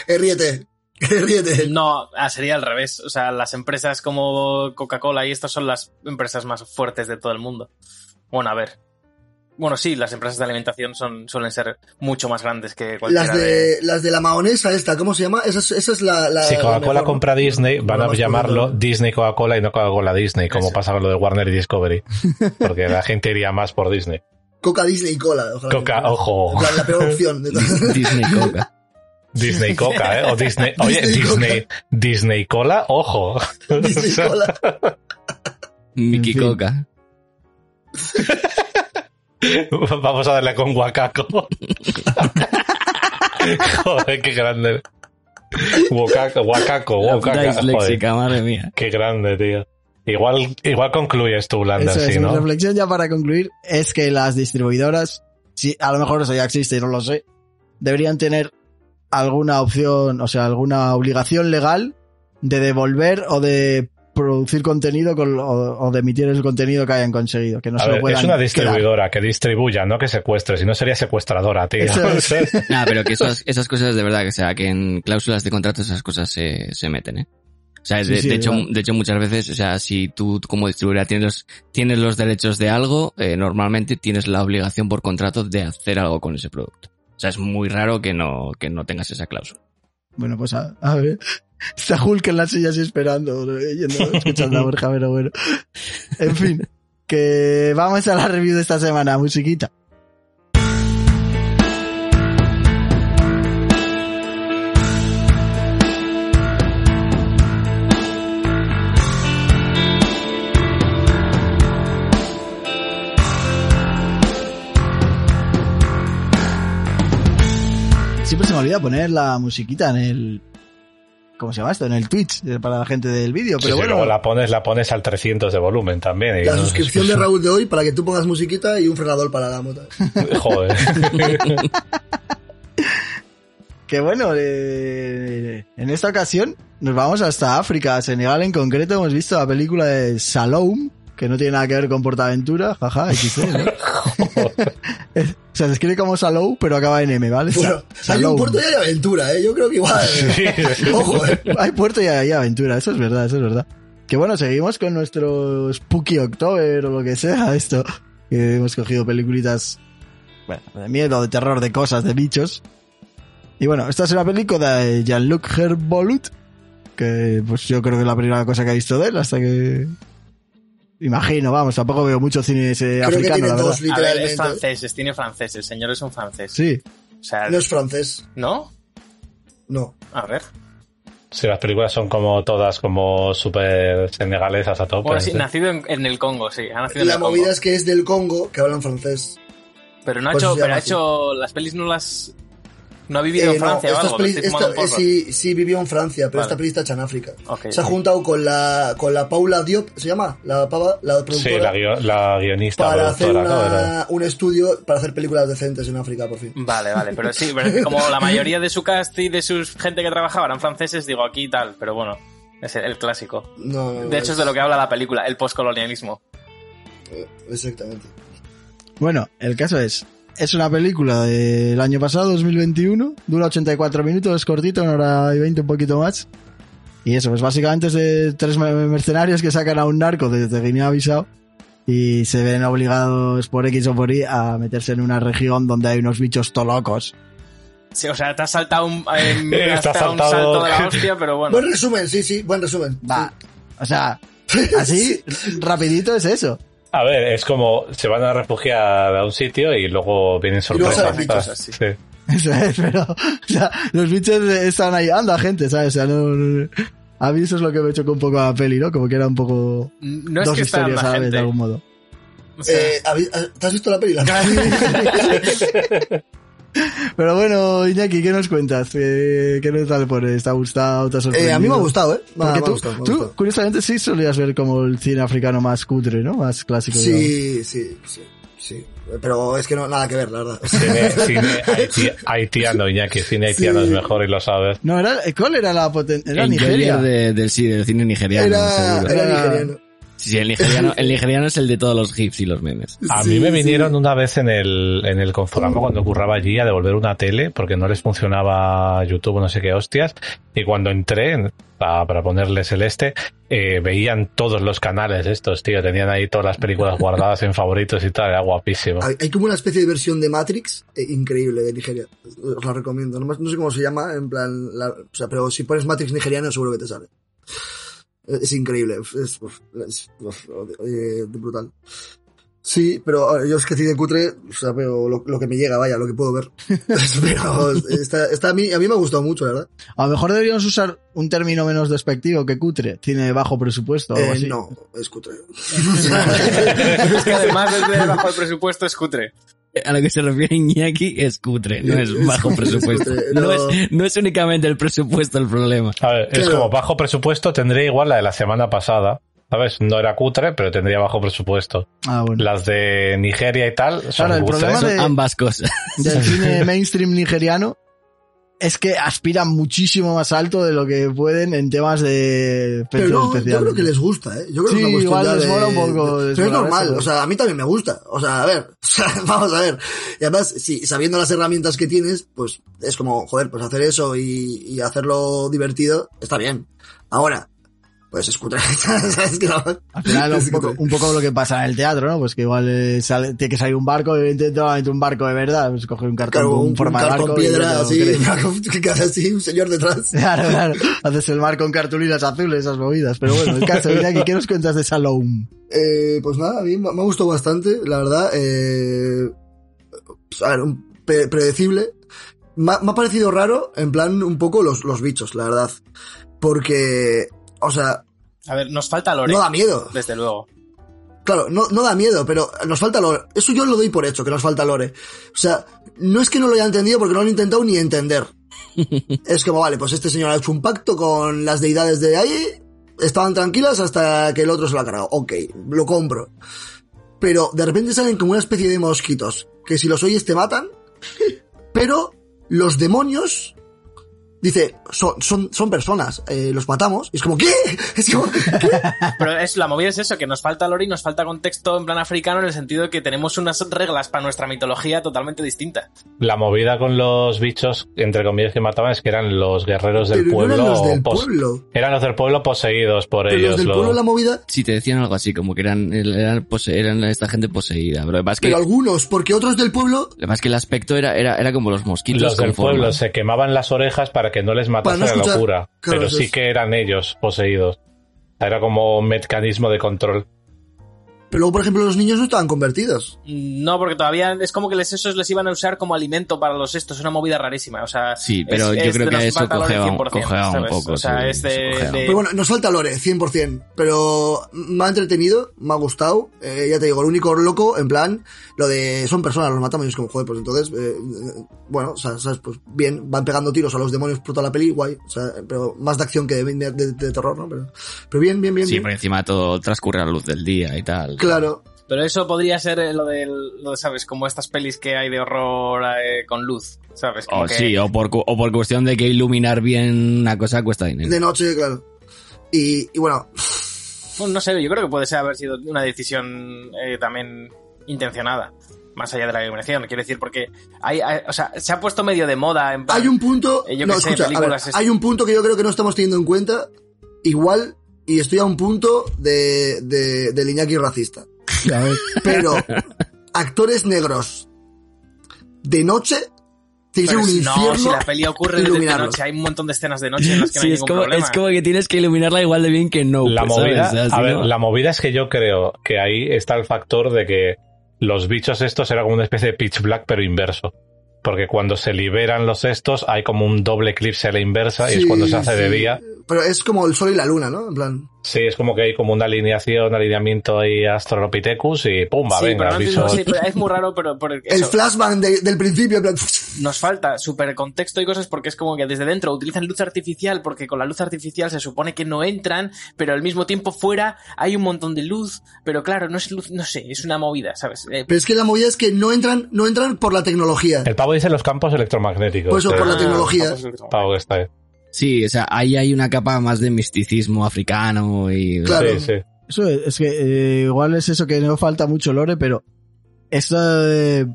Speaker 2: Eh, ríete. Eh, ríete.
Speaker 5: No, ah, sería al revés. O sea, las empresas como Coca-Cola y estas son las empresas más fuertes de todo el mundo. Bueno, a ver. Bueno, sí, las empresas de alimentación son, suelen ser mucho más grandes que cualquiera
Speaker 2: Las de, las de la mahonesa esta, ¿cómo se llama? Esa es, esa es la, la
Speaker 4: Si
Speaker 2: la
Speaker 4: Coca-Cola compra Disney, van
Speaker 2: La
Speaker 4: a llamarlo. Disney Coca-Cola y no Coca-Cola Disney, como
Speaker 5: Eso.
Speaker 4: pasa con lo de Warner y Discovery. [LAUGHS] Porque la gente iría más por Disney.
Speaker 2: Coca Disney Cola. ojalá
Speaker 4: Coca,
Speaker 2: que-
Speaker 4: ojo.
Speaker 2: La peor opción de todas.
Speaker 3: Disney Coca.
Speaker 4: Disney Coca, ¿eh? O Disney. Oye,
Speaker 2: Disney
Speaker 4: Disney. Disney Cola, ojo.
Speaker 2: Disney Cola. [LAUGHS]
Speaker 3: Mickey. Coca. [LAUGHS] [LAUGHS]
Speaker 4: Vamos a darle con guacaco. [LAUGHS] Joder, qué grande. Guacaco, guacaco,
Speaker 3: La puta
Speaker 4: guacaca. Joder,
Speaker 3: disléxica, madre mía.
Speaker 4: qué grande, tío. Igual, igual concluyes tú, Lander,
Speaker 1: Eso es,
Speaker 4: sí,
Speaker 1: mi
Speaker 4: ¿no?
Speaker 1: reflexión ya para concluir es que las distribuidoras, si a lo mejor eso ya existe y no lo sé, deberían tener alguna opción, o sea, alguna obligación legal de devolver o de producir contenido con- o, o de emitir el contenido que hayan conseguido, que no
Speaker 4: A
Speaker 1: se lo
Speaker 4: ver,
Speaker 1: puedan
Speaker 4: es una
Speaker 1: quedar.
Speaker 4: distribuidora que distribuya, no que secuestre, si no sería secuestradora, tío. [LAUGHS]
Speaker 1: Es.
Speaker 3: Nada, pero que esas, esas cosas de verdad, que sea, que en cláusulas de contrato esas cosas se, se meten, ¿eh? O sea,
Speaker 1: Sí,
Speaker 3: de,
Speaker 1: sí,
Speaker 3: de hecho, de hecho muchas veces, o sea, si tú como distribuidora tienes los, tienes los derechos de algo, eh, normalmente tienes la obligación por contrato de hacer algo con ese producto. O sea, es muy raro que no, que no tengas esa cláusula.
Speaker 1: Bueno, pues a, a ver. Está Hulk en la silla así esperando, leyendo, escuchando a Borja, pero bueno. En fin, que vamos a la review de esta semana, musiquita. Siempre se me olvida poner la musiquita en el... ¿Cómo se llama esto? En el Twitch, eh, para la gente del vídeo.
Speaker 4: Sí,
Speaker 1: Pero
Speaker 4: sí,
Speaker 1: bueno,
Speaker 4: luego la pones, la pones al 300 de volumen también. y
Speaker 2: La
Speaker 4: no-
Speaker 2: suscripción de Raúl de hoy para que tú pongas musiquita y un frenador para la moto. [LAUGHS]
Speaker 4: Joder. [LAUGHS]
Speaker 1: que bueno, eh, en esta ocasión nos vamos hasta África, Senegal en concreto. Hemos visto la película de Saloum, que no tiene nada que ver con Portaventura, jaja, XD, ¿no? [LAUGHS] o sea, se escribe como Salou, pero acaba en M, ¿vale?
Speaker 2: Bueno, hay un puerto y hay aventura, ¿eh? Yo creo que igual. eh. Ojo, ¿eh?
Speaker 1: Hay puerto y hay aventura, eso es verdad, eso es verdad. Que bueno, seguimos con nuestro Spooky October o lo que sea, esto. Que hemos cogido peliculitas, bueno, de miedo, de terror, de cosas, de bichos. Y bueno, esta es una película de Jean-Luc Herbolut, que pues yo creo que es la primera cosa que he visto de él, hasta que... Imagino, vamos, tampoco veo mucho cine ese
Speaker 2: Creo que
Speaker 1: africano,
Speaker 2: tiene
Speaker 1: la verdad.
Speaker 2: dos,
Speaker 5: A ver, es
Speaker 2: literalmente.
Speaker 5: francés, es cine francés, el señor es un francés.
Speaker 1: Sí,
Speaker 5: O sea,
Speaker 2: No es francés.
Speaker 5: ¿no?
Speaker 2: No.
Speaker 5: A ver.
Speaker 4: Sí, las películas son como todas como súper senegalesas a tope.
Speaker 5: Bueno, sí, nacido en, en el Congo, sí. Ha nacido en
Speaker 2: La
Speaker 5: Congo.
Speaker 2: movida es que es del Congo, que hablan francés.
Speaker 5: Pero no ha hecho, pero ha hecho, las pelis no las, no ha vivido
Speaker 2: Eh,
Speaker 5: en Francia
Speaker 2: no,
Speaker 5: o algo,
Speaker 2: esta- eh, sí, sí vivió en Francia, pero
Speaker 5: Vale.
Speaker 2: esta peli está hecha en África. Se ha juntado con la, con la Paula Diop, ¿se llama? La pava, la productora.
Speaker 4: Sí, la, guio- la guionista
Speaker 2: para hacer un estudio para hacer películas decentes en África, por fin.
Speaker 5: Vale, vale, pero sí, pero es [LAUGHS] que como la mayoría de su cast y de sus gente que trabajaba eran franceses, digo aquí y tal, pero bueno, es el, el clásico.
Speaker 2: No, no,
Speaker 5: De hecho es de lo que habla la película, el postcolonialismo.
Speaker 2: eh, Exactamente.
Speaker 1: Bueno, el caso es, es una película del año pasado, 2021, dura 84 minutos, es cortito, una hora y 20, un poquito más. Y eso, pues básicamente es de tres me- mercenarios que sacan a un narco desde Guinea-Bissau y se ven obligados por X o por Y a meterse en una región donde hay unos bichos tolocos.
Speaker 5: Sí, o sea, te has saltado un, eh, [LAUGHS] has
Speaker 4: te has
Speaker 5: pegado un
Speaker 4: saltado-
Speaker 5: salto de la [LAUGHS] hostia, pero bueno.
Speaker 2: Buen resumen, sí, sí, buen resumen.
Speaker 1: Va, o sea, así, [LAUGHS] rapidito es eso.
Speaker 4: A ver, es como se van a refugiar a un sitio y luego vienen
Speaker 2: luego
Speaker 4: sorpresas.
Speaker 1: Eso es, pero, o sea, los bichos están ahí, anda gente, ¿sabes? O sea, no, no- a mí eso es lo que me chocó un poco a la peli, ¿no? Como que era un poco
Speaker 5: No es
Speaker 1: dos
Speaker 5: que está
Speaker 1: historias a la vez,
Speaker 5: gente.
Speaker 1: de algún modo.
Speaker 5: O sea,
Speaker 2: Eh, ¿habéis- ¿Te has visto la peli? [LAUGHS] [LAUGHS] [LAUGHS]
Speaker 1: Pero bueno, Iñaki, ¿qué nos cuentas? ¿Qué, qué nos tal por ¿Te ha gustado? ¿Te ha sorprendido?
Speaker 2: Eh, a mí me ha gustado, ¿eh? Me
Speaker 1: Porque
Speaker 2: me ha
Speaker 1: tú,
Speaker 2: gustado, me ha
Speaker 1: tú,
Speaker 2: gustado.
Speaker 1: curiosamente, sí solías ver como el cine africano más cutre, ¿no? Más clásico. digamos.
Speaker 2: Sí, sí, sí. Pero es que no, nada que ver, la verdad.
Speaker 4: Cine, [LAUGHS] cine haiti- haitiano, Iñaki. Cine haitiano
Speaker 2: Sí.
Speaker 4: es mejor y lo sabes.
Speaker 1: No, era, ¿cuál era la potencia? Era
Speaker 3: el
Speaker 1: Nigeria.
Speaker 3: De- del, sí, del cine nigeriano,
Speaker 2: Era- nigeriano.
Speaker 3: Sí, sí, el nigeriano, el nigeriano es el de todos los gifs y los memes.
Speaker 4: A
Speaker 2: Sí,
Speaker 4: mí me
Speaker 2: sí.
Speaker 4: vinieron una vez en el, en el Conforama cuando curraba allí a devolver una tele porque no les funcionaba YouTube o no sé qué hostias. Y cuando entré en- para, para ponerles el este, eh, veían todos los canales estos, tío. Tenían ahí todas las películas guardadas en favoritos y tal. Era guapísimo.
Speaker 2: Hay, hay como una especie de versión de Matrix eh, increíble de Nigeria. Os la recomiendo. No, no sé cómo se llama, en plan, la- o sea, pero si pones Matrix nigeriano seguro que te sale. Es increíble, es, es- es- eh, brutal. Sí, pero yo es que cine cutre, o sea, veo lo, lo que me llega, vaya, lo que puedo ver. [LAUGHS] [LAUGHS] pero está, está a, mí, a mí me ha gustado mucho, la verdad.
Speaker 1: A lo mejor deberíamos usar un término menos despectivo que cutre. Cine de bajo presupuesto o algo
Speaker 2: Eh,
Speaker 1: así.
Speaker 2: no, es cutre. [LAUGHS]
Speaker 5: es que además desde bajo el presupuesto es cutre.
Speaker 3: A lo que se refiere Iñaki es cutre, no es bajo
Speaker 2: Es
Speaker 3: presupuesto. No es, no es únicamente el presupuesto el problema.
Speaker 4: A ver, es como bajo presupuesto tendría igual la de la semana pasada. ¿Sabes? No era cutre, pero tendría bajo presupuesto.
Speaker 1: Ah, bueno.
Speaker 4: Las de Nigeria y tal son
Speaker 1: Claro, el problema de-
Speaker 3: ambas cosas.
Speaker 1: Del cine mainstream nigeriano es que aspiran muchísimo más alto de lo que pueden en temas de
Speaker 2: Pero no, yo creo que les gusta, ¿eh? Yo creo que
Speaker 1: Sí,
Speaker 2: es
Speaker 1: igual les
Speaker 2: de-
Speaker 1: mola un poco,
Speaker 2: Pero es normal,
Speaker 1: eso.
Speaker 2: o sea, a mí también me gusta. O sea, a ver, [LAUGHS] o sea, vamos a ver. Y además, si sabiendo las herramientas que tienes, pues es como, joder, pues hacer eso y, y hacerlo divertido, está bien. Ahora, pues es cutre. [LAUGHS] ¿Sabes? Que
Speaker 1: Al final, un poco,
Speaker 2: cutre.
Speaker 1: un poco lo que pasa en el teatro, ¿no? Pues que igual eh, sale- tiene que salir un barco, y evidentemente un barco de verdad, pues coger un cartón
Speaker 2: Claro,
Speaker 1: con
Speaker 2: un, un
Speaker 1: forma de barco.
Speaker 2: piedra, así, [LAUGHS] que hace así, un señor detrás. [LAUGHS]
Speaker 1: Claro, claro. Haces el mar con cartulinas azules, esas movidas. Pero bueno, el caso, Iñaki, ¿qué nos cuentas de Salome?
Speaker 2: Eh, pues nada, a mí me me ha gustado bastante, la verdad. Eh, pues, a ver, un pre- predecible. Me ha, me ha parecido raro, en plan, un poco los, los bichos, la verdad. Porque, o sea,
Speaker 5: A ver, nos falta Lore.
Speaker 2: no da miedo.
Speaker 5: Desde luego.
Speaker 2: Claro, no, no da miedo, pero nos falta lore. Eso yo lo doy por hecho, que nos falta lore. O sea, no es que no lo haya entendido porque no lo he intentado ni entender. [LAUGHS] es como, vale, pues este señor ha hecho un pacto con las deidades de ahí, estaban tranquilas hasta que el otro se lo ha cargado. Ok, lo compro. Pero de repente salen como una especie de mosquitos, que si los oyes te matan, [LAUGHS] pero los demonios... Dice, son, son, son personas, eh, los matamos. Y es como, ¿qué? [LAUGHS] Es como, [LAUGHS]
Speaker 5: Pero es, la movida es eso, que nos falta lore y nos falta contexto en plan africano en el sentido de que tenemos unas reglas para nuestra mitología totalmente distintas.
Speaker 4: La movida con los bichos, entre comillas, que mataban es que eran los guerreros del
Speaker 2: pero no
Speaker 4: pueblo.
Speaker 2: eran los del pueblo.
Speaker 4: Eran los del pueblo poseídos por
Speaker 2: Pero
Speaker 4: ellos.
Speaker 2: los del
Speaker 4: lo-
Speaker 2: pueblo la movida,
Speaker 3: Sí, te decían algo así, como que eran, eran, pose- eran esta gente poseída. Pero lo que
Speaker 2: pero algunos, porque otros del pueblo,
Speaker 3: lo que el aspecto era, era, era como los mosquitos
Speaker 4: Los del
Speaker 3: forma.
Speaker 4: pueblo se quemaban las orejas para que no les matase
Speaker 2: no
Speaker 4: la locura.
Speaker 2: Claro,
Speaker 4: pero sí
Speaker 2: es.
Speaker 4: que eran ellos poseídos. Era como un mecanismo de control.
Speaker 2: Pero luego, por ejemplo, los niños no estaban convertidos.
Speaker 5: No, porque todavía es como que les, esos les iban a usar como alimento para los estos, es una movida rarísima. O sea,
Speaker 3: Sí, pero
Speaker 5: es-
Speaker 3: yo
Speaker 5: es
Speaker 3: creo que
Speaker 5: nos
Speaker 3: eso
Speaker 5: falta lore
Speaker 3: cogea un-
Speaker 5: 100%,
Speaker 3: cogea un poco,
Speaker 5: O sea,
Speaker 3: sí,
Speaker 5: es de, de-
Speaker 2: Pero bueno, nos falta lore, 100%. Pero me ha entretenido, me ha gustado. Eh, ya te digo, el único loco, en plan, lo de son personas, los matamos y es como, joder, pues entonces, eh, eh, bueno, o sea, ¿sabes? Pues bien, van pegando tiros a los demonios por toda la peli, guay. O sea, pero más de acción que de, de- de terror, ¿no? Pero, pero bien, bien, bien,
Speaker 3: Sí,
Speaker 2: bien.
Speaker 3: por encima todo transcurre a la luz del día y tal.
Speaker 2: Claro.
Speaker 5: Pero eso podría ser eh, lo del, lo de, ¿sabes? Como estas pelis que hay de horror eh, con luz, ¿sabes? Como
Speaker 3: O
Speaker 5: que-
Speaker 3: sí, o por, cu- o por cuestión de que iluminar bien una cosa cuesta dinero.
Speaker 2: De noche, claro. Y, y bueno,
Speaker 5: Bueno, no sé, yo creo que puede ser haber sido una decisión eh, también intencionada. Más allá de la iluminación, quiero decir, porque hay, hay- o sea, se ha puesto medio de moda en plan-
Speaker 2: hay un punto.
Speaker 5: Eh, yo
Speaker 2: no,
Speaker 5: sé,
Speaker 2: escucha, ver, hay un punto que yo creo que no estamos teniendo en cuenta. Igual, y estoy a un punto de, de, del Iñaki racista. Pero, actores negros de noche, ser
Speaker 5: Pero
Speaker 2: un infierno.
Speaker 5: no, si la peli ocurre de, noche, hay un montón de escenas de noche en las que no
Speaker 3: Sí,
Speaker 5: hay
Speaker 3: es
Speaker 5: ningún
Speaker 3: como,
Speaker 5: problema.
Speaker 3: es como que tienes que iluminarla igual de bien que no.
Speaker 4: La
Speaker 3: pues, ¿sabes?
Speaker 4: movida,
Speaker 3: sea,
Speaker 4: a ver,
Speaker 3: no-
Speaker 4: la movida es que yo creo que ahí está el factor de que los bichos estos eran como una especie de pitch black pero inverso. Porque cuando se liberan los estos hay como un doble eclipse a la inversa y es cuando se hace de día.
Speaker 2: Pero es como el sol y la luna, ¿no? En plan.
Speaker 4: Sí, es como que hay como una alineación, alineamiento ahí Astrolopithecus y pumba,
Speaker 5: sí,
Speaker 4: venga,
Speaker 5: pero, no sí, pero es muy [LAUGHS] raro, pero, pero
Speaker 2: El
Speaker 5: eso,
Speaker 2: flashbang de- del principio, [LAUGHS]
Speaker 5: nos falta súper contexto y cosas porque es como que desde dentro utilizan luz artificial porque con la luz artificial se supone que no entran, pero al mismo tiempo fuera hay un montón de luz, pero claro, no es luz, no sé, es una movida, ¿sabes? Eh,
Speaker 2: Pero es que la movida es que no entran, no entran por la tecnología.
Speaker 4: El pavo dice los campos electromagnéticos.
Speaker 2: Por eso, por la
Speaker 4: eh,
Speaker 2: tecnología.
Speaker 4: pavo que está ahí.
Speaker 3: Sí, o sea, ahí hay una capa más de misticismo africano y...
Speaker 2: Claro.
Speaker 4: Sí, sí.
Speaker 1: eso es, es que eh, igual es eso que no falta mucho lore, pero este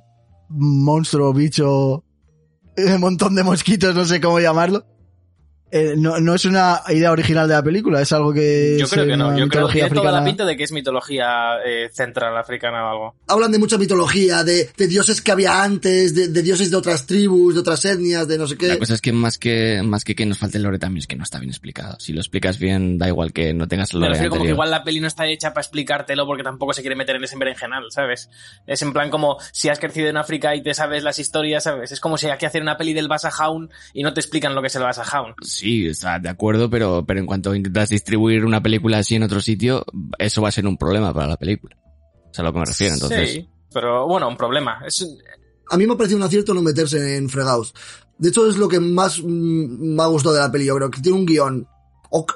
Speaker 1: monstruo, bicho, [LAUGHS] un montón de mosquitos, no sé cómo llamarlo, eh, no, no es una idea original de la película, es algo que
Speaker 5: Yo
Speaker 1: es
Speaker 5: creo que no, yo creo que
Speaker 1: mitología
Speaker 5: tiene toda la pinta de que es mitología eh, central africana o algo.
Speaker 2: Hablan de mucha mitología, de, de dioses que había antes, de, de dioses de otras tribus, de otras etnias, de no sé
Speaker 3: La
Speaker 2: qué.
Speaker 3: cosa es que más que más que que nos falte el lore también es que no está bien explicado. Si lo explicas bien, da igual que no tengas el lore
Speaker 5: refiero como que igual la peli no está hecha para explicártelo porque tampoco se quiere meter en ese berenjenal, ¿sabes? Es en plan como si has crecido en África y te sabes las historias, ¿sabes? Es como si hay que hacer una peli del Basa Hound y no te explican lo que es el Basa
Speaker 3: Sí, está de acuerdo, pero, pero en cuanto intentas distribuir una película así en otro sitio, eso va a ser un problema para la película. O sea, a lo que me refiero, entonces.
Speaker 5: Sí, pero bueno, un problema. Es,
Speaker 2: A mí me ha parecido un acierto no meterse en fregados. De hecho, es lo que más mm, me ha gustado de la peli. Yo creo que tiene un guion. Ok.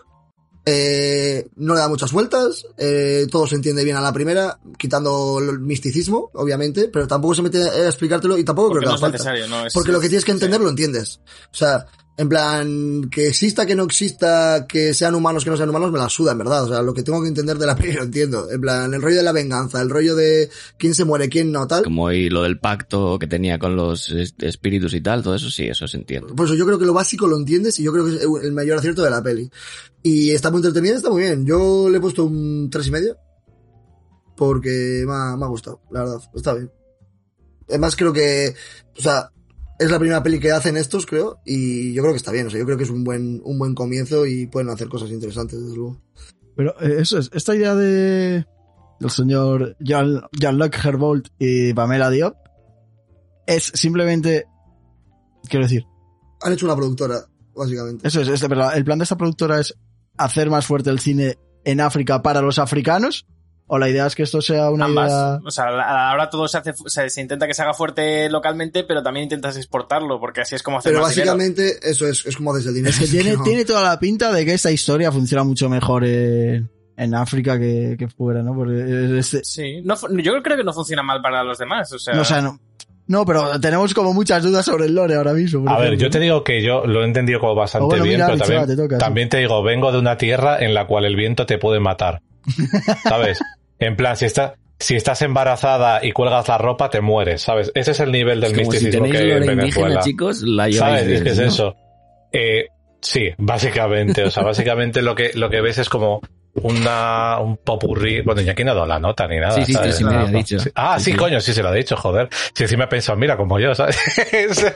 Speaker 2: Eh, no le da muchas vueltas. eh, todo se entiende bien a la primera, quitando el misticismo, obviamente, pero tampoco se mete a explicártelo y tampoco
Speaker 5: porque
Speaker 2: creo
Speaker 5: no
Speaker 2: que
Speaker 5: es
Speaker 2: haga falta.
Speaker 5: necesario, ¿no? Es-
Speaker 2: Porque lo que tienes que entender
Speaker 5: sí.
Speaker 2: lo entiendes. O sea, En plan, que exista, que no exista, que sean humanos, que no sean humanos, me la suda, en verdad. O sea, lo que tengo que entender de la [LAUGHS] peli lo entiendo. En plan, el rollo de la venganza, el rollo de quién se muere, quién no, tal.
Speaker 3: Como y lo del pacto que tenía con los es- espíritus y tal, todo eso sí, eso se entiende.
Speaker 2: Pues yo creo que lo básico lo entiendes y yo creo que es el mayor acierto de la peli. Y está muy entretenida, está muy bien. Yo le he puesto un tres y medio. Porque me ha, me ha gustado, la verdad. Está bien. Además creo que, o sea, es la primera peli que hacen estos, creo, y yo creo que está bien. O sea, yo creo que es un buen, un buen comienzo y pueden hacer cosas interesantes, desde luego.
Speaker 1: Pero eh, eso es, esta idea de del señor Jean- Jean-Luc Herbold y Pamela Diop es simplemente, quiero decir,
Speaker 2: Han hecho una productora, básicamente.
Speaker 1: eso es, este, pero el plan de esta productora es hacer más fuerte el cine en África para los africanos, o la idea es que esto sea una
Speaker 5: Ambas.
Speaker 1: idea...
Speaker 5: O sea, a- ahora todo se hace, se, se intenta que se haga fuerte localmente, pero también intentas exportarlo, porque así es como hacer
Speaker 2: Pero
Speaker 5: más dinero.
Speaker 2: básicamente, eso es, es como desde el dinero.
Speaker 1: Es que tiene,
Speaker 2: No. [LAUGHS]
Speaker 1: tiene toda la pinta de que esta historia funciona mucho mejor en, en África que, que fuera, ¿no? Porque este,
Speaker 5: Sí, no, yo creo que no funciona mal para los demás. O sea,
Speaker 1: no, o sea, no, no, pero tenemos como muchas dudas sobre el lore ahora mismo.
Speaker 4: A ver, yo te digo que yo lo he entendido como bastante
Speaker 1: bueno,
Speaker 4: bien,
Speaker 1: mira,
Speaker 4: pero también,
Speaker 1: te toca, sí.
Speaker 4: también te digo, vengo de una tierra en la cual el viento te puede matar. [LAUGHS] ¿Sabes? En plan, si, está, si estás embarazada y cuelgas la ropa, te mueres, ¿sabes? Ese es el nivel del
Speaker 3: Es como si
Speaker 4: misticismo
Speaker 3: tenéis
Speaker 4: que hay en
Speaker 3: indígena,
Speaker 4: Venezuela.
Speaker 3: chicos, la
Speaker 4: ¿Sabes? Es que es eso. Eh, sí, básicamente. O sea, básicamente lo que, lo que ves es como una, un popurrí. Bueno, y aquí no ha dado la nota ni nada.
Speaker 3: Sí, sí,
Speaker 4: ¿sabes?
Speaker 3: y media, ha dicho.
Speaker 4: Sí. Ah, sí,
Speaker 3: Sí, sí.
Speaker 4: coño, sí se lo ha dicho, joder. Si encima he pensado, mira, como yo, ¿sabes? [LAUGHS]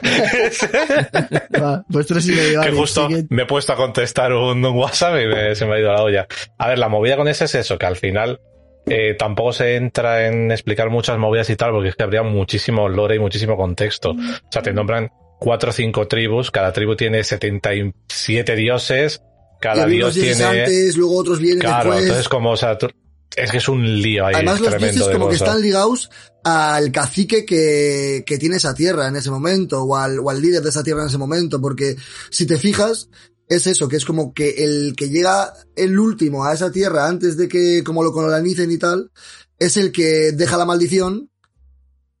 Speaker 1: Va, pues tres y medio,
Speaker 4: que justo me he puesto a contestar un, un WhatsApp y me- se me ha ido la olla. A ver, la movida con ese es eso, que al final eh, tampoco se entra en explicar muchas movidas y tal, porque es que habría muchísimo lore y muchísimo contexto. O sea, te nombran cuatro o cinco tribus, cada tribu tiene 77 dioses, cada dios tiene...
Speaker 2: antes, luego otros vienen
Speaker 4: Claro,
Speaker 2: después.
Speaker 4: entonces como, o sea, tú- es que es un lío ahí
Speaker 2: Además, los dioses como que están ligados al cacique que, que tiene esa tierra en ese momento, o al, o al líder de esa tierra en ese momento, porque si te fijas, es eso, que es como que el que llega el último a esa tierra antes de que como lo colonicen y tal, es el que deja la maldición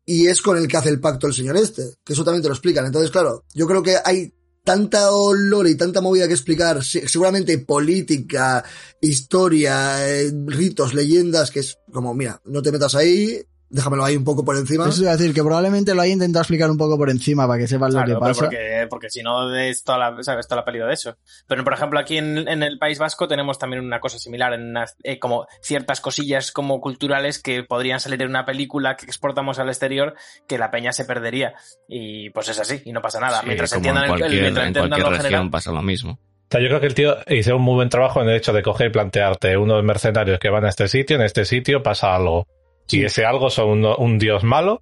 Speaker 2: y es con el que hace el pacto el señor este, que eso también te lo explican. Entonces, claro, yo creo que hay tanta olor y tanta movida que explicar, se- seguramente política, historia, eh, ritos, leyendas, que es como, mira, no te metas ahí, déjamelo ahí un poco por encima.
Speaker 1: Eso a decir que probablemente lo haya intentado explicar un poco por encima para que sepas lo
Speaker 5: Claro,
Speaker 1: que
Speaker 5: pero
Speaker 1: pasa.
Speaker 5: porque, porque si no es toda la, ¿sabes? toda la peli de eso. Pero por ejemplo aquí en, en el País Vasco tenemos también una cosa similar, en unas- eh, como ciertas cosillas como culturales que podrían salir en una película que exportamos al exterior que la peña se perdería. Y pues es así, y no pasa nada.
Speaker 3: Sí,
Speaker 5: mientras
Speaker 3: como
Speaker 5: entiendan
Speaker 3: en
Speaker 5: el,
Speaker 3: cualquier,
Speaker 5: mientras
Speaker 3: en
Speaker 5: entiendan
Speaker 3: cualquier
Speaker 5: lo
Speaker 3: región
Speaker 5: general.
Speaker 3: pasa lo mismo.
Speaker 4: O sea, yo creo que el tío hizo un muy buen trabajo en el hecho de coger y plantearte unos mercenarios que van a este sitio, en este sitio pasa algo. Y ese algo son uno- un dios malo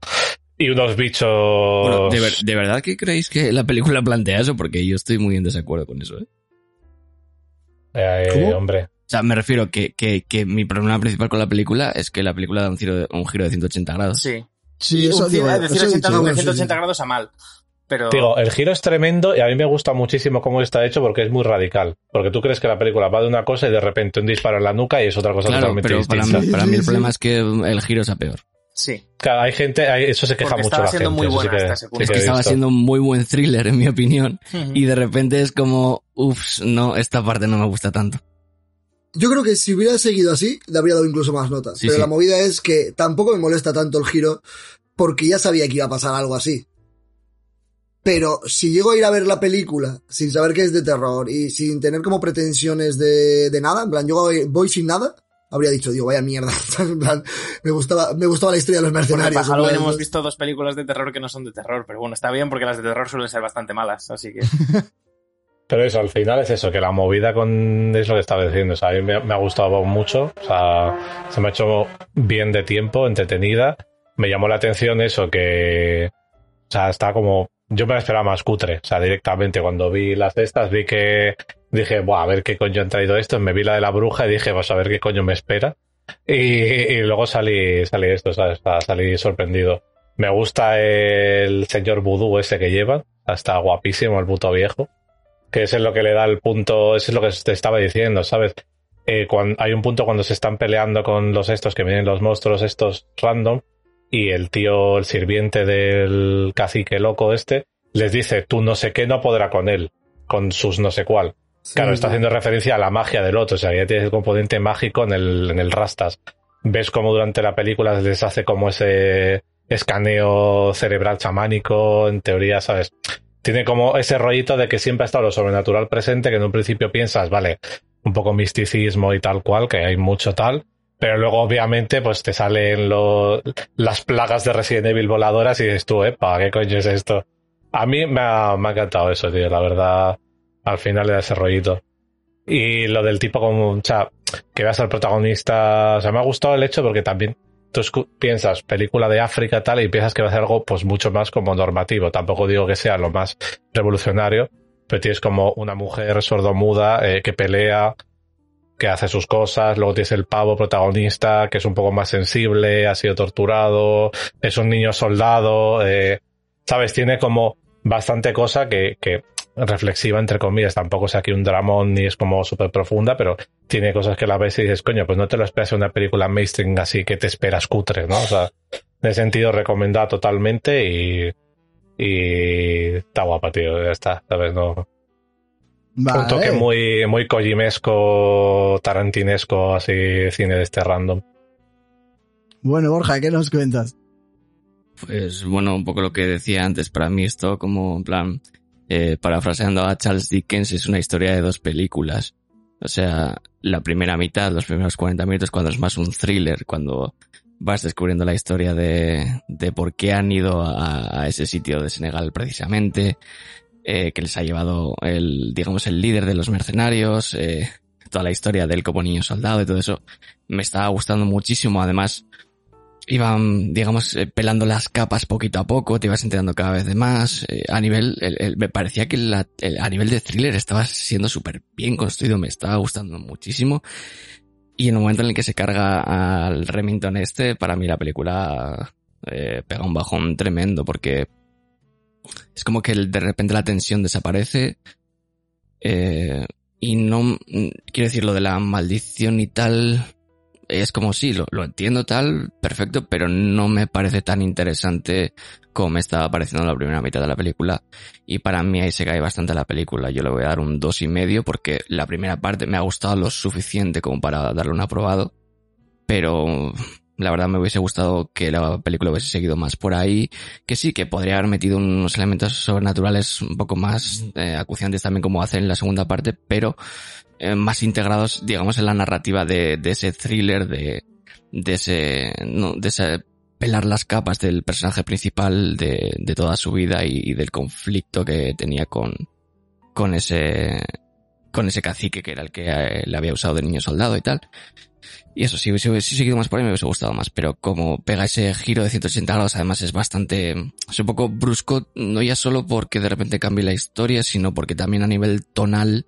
Speaker 4: y unos bichos...
Speaker 3: Bueno, ¿de, ver- de verdad que creéis que la película plantea eso? Porque yo estoy muy en desacuerdo con eso, ¿eh?
Speaker 4: Eh,
Speaker 1: ¿Cómo?
Speaker 4: hombre.
Speaker 3: O sea, me refiero que, que, que mi problema principal con la película es que la película da un giro de, un giro de 180 grados.
Speaker 5: Sí.
Speaker 1: Sí, eso
Speaker 5: Un-
Speaker 1: digo,
Speaker 5: es decir,
Speaker 1: eso he
Speaker 5: 80,
Speaker 1: dicho,
Speaker 2: bueno, sí,
Speaker 5: 180
Speaker 2: sí.
Speaker 5: grados a mal. Pero
Speaker 4: Digo, el giro es tremendo y a mí me gusta muchísimo cómo está hecho porque es muy radical. Porque tú crees que la película va de una cosa y de repente un disparo en la nuca y es otra cosa
Speaker 3: Claro,
Speaker 4: totalmente
Speaker 3: pero para
Speaker 4: distinta.
Speaker 3: mí, para mí el problema es que el giro sea peor.
Speaker 5: sí.
Speaker 4: Claro, hay gente, hay- eso se queja
Speaker 5: Porque
Speaker 4: mucho
Speaker 5: estaba
Speaker 4: la
Speaker 5: siendo
Speaker 4: gente.
Speaker 5: muy
Speaker 4: eso sí
Speaker 5: buena
Speaker 4: que-
Speaker 5: hasta ese
Speaker 3: Es
Speaker 4: que
Speaker 3: estaba siendo un muy buen thriller, en mi opinión. Y de repente es como, uff, no, esta parte no me gusta tanto.
Speaker 2: Yo creo que si hubiera seguido así, le habría dado incluso más notas.
Speaker 3: Sí,
Speaker 2: Pero
Speaker 3: sí.
Speaker 2: la movida es que tampoco me molesta tanto el giro, porque ya sabía que iba a pasar algo así. Pero si llego a ir a ver la película sin saber que es de terror y sin tener como pretensiones de, de nada, en plan, yo voy, sin nada, habría dicho, digo, vaya mierda. [LAUGHS] en plan, me gustaba, me gustaba la historia de los mercenarios.
Speaker 5: para
Speaker 2: en
Speaker 5: Halloween
Speaker 2: plan,
Speaker 5: hemos visto dos películas de terror que no son de terror, pero bueno, está bien porque las de terror suelen ser bastante malas, así que... [LAUGHS]
Speaker 4: Pero eso, al final es eso, que la movida con es lo que estaba diciendo. O sea, a mí me, me ha gustado mucho. O sea, se me ha hecho bien de tiempo, entretenida. Me llamó la atención eso, que. O sea, está como. Yo me esperaba más cutre. O sea, directamente cuando vi las de estas, vi que. Dije, Buah, a ver qué coño han traído esto. Me vi la de la bruja y dije, vas a ver qué coño me espera. Y, y luego salí, salí esto, ¿sabes? Salí sorprendido. Me gusta el señor vudú ese que llevan. Está guapísimo el puto viejo que es lo que le da el punto, eso es lo que te estaba diciendo, ¿sabes? Eh, cuando, hay un punto cuando se están peleando con los estos que vienen los monstruos estos random y el tío, el sirviente del cacique loco este, les dice, tú no sé qué no podrá con él. con sus no sé cuál.
Speaker 2: Sí,
Speaker 4: Claro, está haciendo referencia a la magia del otro, o sea, ya tienes el componente mágico en el, en el Rastas. Ves como durante la película les hace como ese escaneo cerebral chamánico, en teoría, ¿sabes? Tiene como ese rollito de que siempre ha estado lo sobrenatural presente, que en un principio piensas, vale, un poco misticismo y tal cual, que hay mucho tal, pero luego obviamente pues te salen las plagas de Resident Evil voladoras y dices tú, epa, ¿qué coño es esto? A mí me ha, me ha encantado eso, tío, la verdad, al final le da ese rollito. Y lo del tipo como, o sea, que veas al protagonista, o sea, me ha gustado el hecho porque también tú piensas película de África tal y piensas que va a ser algo pues mucho más como normativo. Tampoco digo que sea lo más revolucionario, pero tienes como una mujer sordomuda eh, que pelea, que hace sus cosas, luego tienes el pavo protagonista que es un poco más sensible, ha sido torturado, es un niño soldado, eh, sabes, tiene como bastante cosa que, que reflexiva entre comillas, tampoco es aquí un dramón ni es como súper profunda, pero tiene cosas que la ves y dices, coño, pues no te lo esperas en una película mainstream así que te esperas cutre, ¿no? O sea, en ese sentido recomendada totalmente y, y está guapa, tío, ya está, ¿sabes? No,
Speaker 1: Vale.
Speaker 4: un toque muy, muy kojimesco, tarantinesco, así, cine de este random.
Speaker 1: Bueno, Borja, ¿qué nos cuentas?
Speaker 3: Pues bueno, un poco lo que decía antes, para mí esto como en plan, eh, parafraseando a Charles Dickens, es una historia de dos películas. O sea, la primera mitad, los primeros 40 minutos, cuando es más un thriller, cuando vas descubriendo la historia de, de por qué han ido a, a ese sitio de Senegal precisamente, eh, que les ha llevado el, digamos, el líder de los mercenarios, eh, toda la historia del como niño soldado y todo eso, me estaba gustando muchísimo. Además, iban, digamos, eh, pelando las capas poquito a poco, te ibas enterando cada vez de más. eh, a nivel, el- el- me parecía que el- a nivel de thriller estaba siendo súper bien construido, me estaba gustando muchísimo. Y en el momento en el que se carga al Remington este, para mí la película eh, pega un bajón tremendo porque es como que de repente la tensión desaparece eh, y no, quiero decir, lo de la maldición y tal, es como sí, lo, lo entiendo tal, perfecto, pero no me parece tan interesante como me estaba pareciendo en la primera mitad de la película. Y para mí ahí se cae bastante la película. Yo le voy a dar un dos y medio porque la primera parte me ha gustado lo suficiente como para darle un aprobado. Pero la verdad me hubiese gustado que la película hubiese seguido más por ahí. Que sí, que podría haber metido unos elementos sobrenaturales un poco más eh, acuciantes también como hace en la segunda parte, pero eh, más integrados, digamos, en la narrativa de, de ese thriller, de, de ese, no, de ese pelar las capas del personaje principal de, de toda su vida y, y del conflicto que tenía con, con ese, con ese cacique que era el que eh, le había usado de niño soldado y tal. Y eso, si hubiese, hubiese seguido más por ahí me hubiese gustado más, pero como pega ese giro de 180 grados, además es bastante, es un poco brusco, no ya solo porque de repente cambie la historia, sino porque también a nivel tonal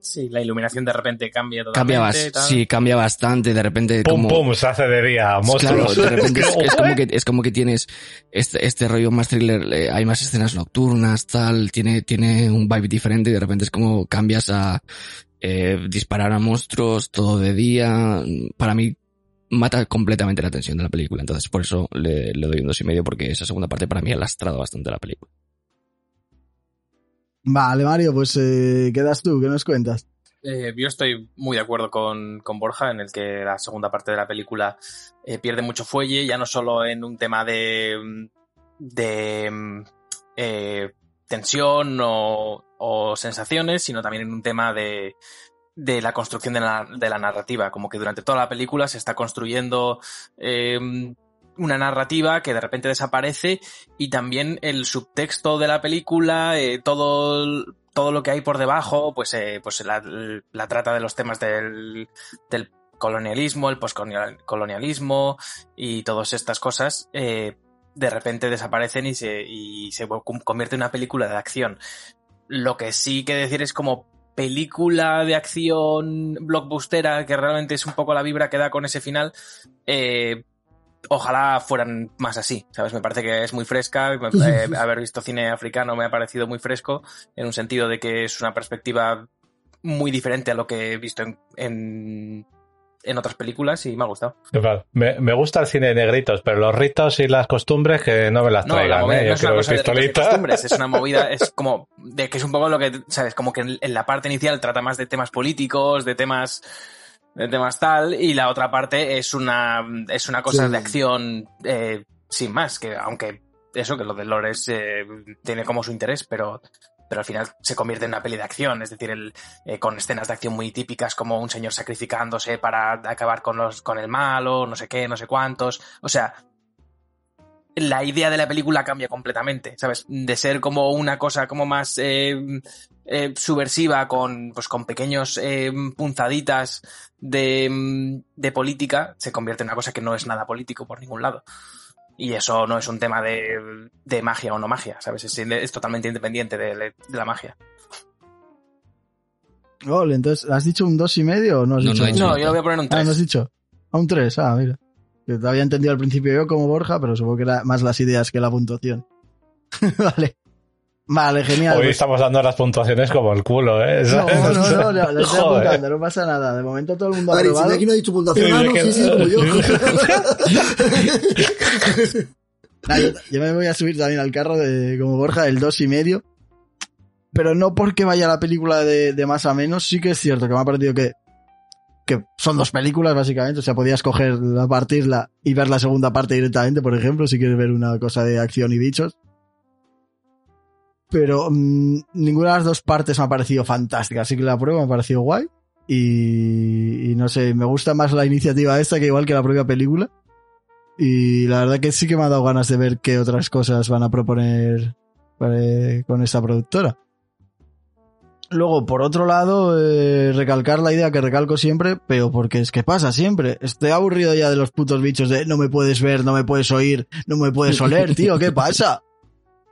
Speaker 5: Sí, la iluminación de repente cambia totalmente.
Speaker 3: cambia, bas-
Speaker 5: tal.
Speaker 3: sí, cambia bastante, de repente
Speaker 4: Pum,
Speaker 3: como...
Speaker 4: pum, se hace de día,
Speaker 3: Claro,
Speaker 4: monstruos.
Speaker 3: de repente [LAUGHS] es como que, es como que tienes este, este rollo más thriller, eh, hay más escenas nocturnas, tal, tiene, tiene un vibe diferente y de repente es como cambias a eh, disparar a monstruos todo de día. Para mí mata completamente la tensión de la película, entonces por eso le, le doy un dos y medio porque esa segunda parte para mí ha lastrado bastante la película.
Speaker 1: Vale, Mario, pues eh, quedas tú, ¿qué nos cuentas?
Speaker 5: Eh, yo estoy muy de acuerdo con, con Borja en el que la segunda parte de la película eh, pierde mucho fuelle, ya no solo en un tema de, de mm, eh, tensión o, o sensaciones, sino también en un tema de, de la construcción de la, de la narrativa. Como que durante toda la película se está construyendo eh, una narrativa que de repente desaparece y también el subtexto de la película, eh, todo, todo lo que hay por debajo, pues, eh, pues la, trata de los temas del, del colonialismo, el postcolonialismo y todas estas cosas, eh, de repente desaparecen y se, y se convierte en una película de acción. Lo que sí que decir es como película de acción blockbustera, que realmente es un poco la vibra que da con ese final, eh, ojalá fueran más así, ¿sabes? Me parece que es muy fresca, eh, haber visto cine africano me ha parecido muy fresco, en un sentido de que es una perspectiva muy diferente a lo que he visto en, en, en otras películas y me ha gustado.
Speaker 4: Me, me gusta el cine de negritos, pero los ritos y las costumbres que no me las
Speaker 5: No,
Speaker 4: traigan,
Speaker 5: la movida
Speaker 4: ¿eh?
Speaker 5: no
Speaker 4: Yo
Speaker 5: es una
Speaker 4: quiero
Speaker 5: cosa de costumbres, es una [LAUGHS] movida, es como, de que es un poco lo que, sabes, como que en, en la parte inicial trata más de temas políticos, de temas, de temas tal, y la otra parte es una, es una cosa
Speaker 2: Sí.
Speaker 5: de acción, eh, sin más, que aunque eso, que lo de Lores eh, tiene como su interés, pero, pero al final se convierte en una peli de acción, es decir, el, eh, con escenas de acción muy típicas como un señor sacrificándose para acabar con los, con el malo, no sé qué, no sé cuántos, o sea, la idea de la película cambia completamente, ¿sabes? De ser como una cosa como más eh, subversiva con, pues, con pequeños eh, punzaditas de, mm, de política, se convierte en una cosa que no es nada político por ningún lado. Y eso no es un tema de, de magia o no magia, ¿sabes? Es, es totalmente independiente de, de la magia.
Speaker 1: Gol, entonces, ¿has dicho un dos y medio o no has
Speaker 3: No,
Speaker 1: dicho?
Speaker 3: no
Speaker 5: No, yo lo voy a poner un
Speaker 1: Ah,
Speaker 5: 3.
Speaker 1: ¿no has dicho? A un 3, ah, mira. Que te había entendido al principio yo como Borja, pero supongo que era más las ideas que la puntuación. [LAUGHS] vale. Vale, genial.
Speaker 4: Hoy
Speaker 1: pues-
Speaker 4: estamos dando las puntuaciones como el culo, ¿eh?
Speaker 1: No, no, no, no, no, lo estoy
Speaker 4: Joder.
Speaker 1: apuntando, no pasa nada. De momento todo el mundo
Speaker 2: A
Speaker 1: ha
Speaker 2: y si
Speaker 1: aprobado.
Speaker 2: aquí no ha dicho puntuación, ah, no,
Speaker 4: Sí,
Speaker 2: sí, sí, como yo. [LAUGHS]
Speaker 1: Nah, yo, yo me voy a subir también al carro de como Borja, el dos y medio. Pero no porque vaya la película de, de más a menos, sí que es cierto que me ha parecido que, que son dos películas básicamente, o sea, podías cogerla, partirla y ver la segunda parte directamente, por ejemplo, si quieres ver una cosa de acción y bichos. Pero mm, ninguna de las dos partes me ha parecido fantástica, así que la prueba me ha parecido guay. Y, y no sé, me gusta más la iniciativa esta que igual que la propia película. Y la verdad que sí que me ha dado ganas de ver qué otras cosas van a proponer eh, con esta productora. Luego, por otro lado, eh, recalcar la idea que recalco siempre, pero porque es que pasa siempre. Estoy aburrido ya de los putos bichos de no me puedes ver, no me puedes oír, no me puedes oler, tío, ¿qué pasa?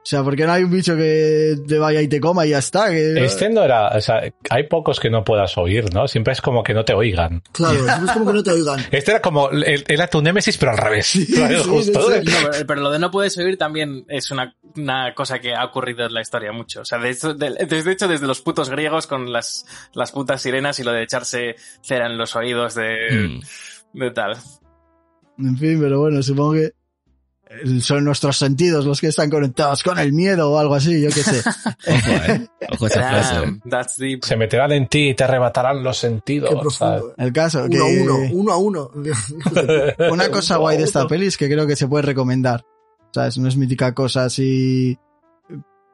Speaker 1: O sea, ¿por qué no hay un bicho que te vaya y te coma y ya está? Que...
Speaker 4: Este no era, o sea, hay pocos que no puedas oír, ¿no? Siempre es como que no te oigan.
Speaker 2: Claro, [LAUGHS] es como que no te oigan.
Speaker 4: Este era como, el- era tu némesis, pero al revés.
Speaker 1: sí, [LAUGHS]
Speaker 4: Justo.
Speaker 1: sí,
Speaker 5: No, pero, pero lo de no puedes oír también es una, una cosa que ha ocurrido en la historia mucho. O sea, de hecho, de- desde, hecho, desde los putos griegos con las, las putas sirenas y lo de echarse cera en los oídos de,
Speaker 3: Mm.
Speaker 5: de tal.
Speaker 1: En fin, pero bueno, supongo que eh, son nuestros sentidos los que están conectados con el miedo o algo así, yo qué sé. [LAUGHS]
Speaker 3: Ojo, eh. Ojo esa frase.
Speaker 5: Damn, that's deep.
Speaker 4: Se meterán en ti y te arrebatarán los sentidos.
Speaker 2: Qué
Speaker 4: ¿sabes?
Speaker 2: profundo.
Speaker 1: El caso, que
Speaker 2: Uno a uno, uno a uno. [LAUGHS]
Speaker 1: una cosa guay de esta peli es que creo que se puede recomendar. ¿Sabes? No es mítica cosa así.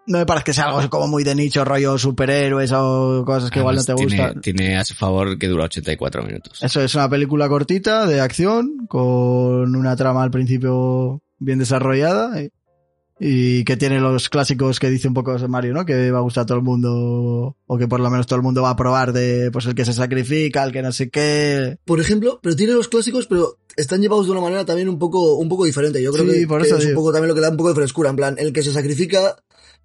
Speaker 1: No me parece que sea algo como muy de nicho, rollo superhéroes o cosas que igual no te
Speaker 3: tiene,
Speaker 1: gustan.
Speaker 3: Tiene a su favor que dura 84 minutos.
Speaker 1: Eso es una película cortita de acción con una trama al principio bien desarrollada y, y que tiene los clásicos que dice un poco Mario, ¿no? Que va a gustar a todo el mundo o que por lo menos todo el mundo va a probar de pues el que se sacrifica, el que no sé qué.
Speaker 2: Por ejemplo, pero tiene los clásicos, pero están llevados de una manera también un poco, un poco diferente. Yo creo
Speaker 1: Sí,
Speaker 2: que,
Speaker 1: por
Speaker 2: que
Speaker 1: eso
Speaker 2: es un poco también lo que da un poco de frescura. En plan, el que se sacrifica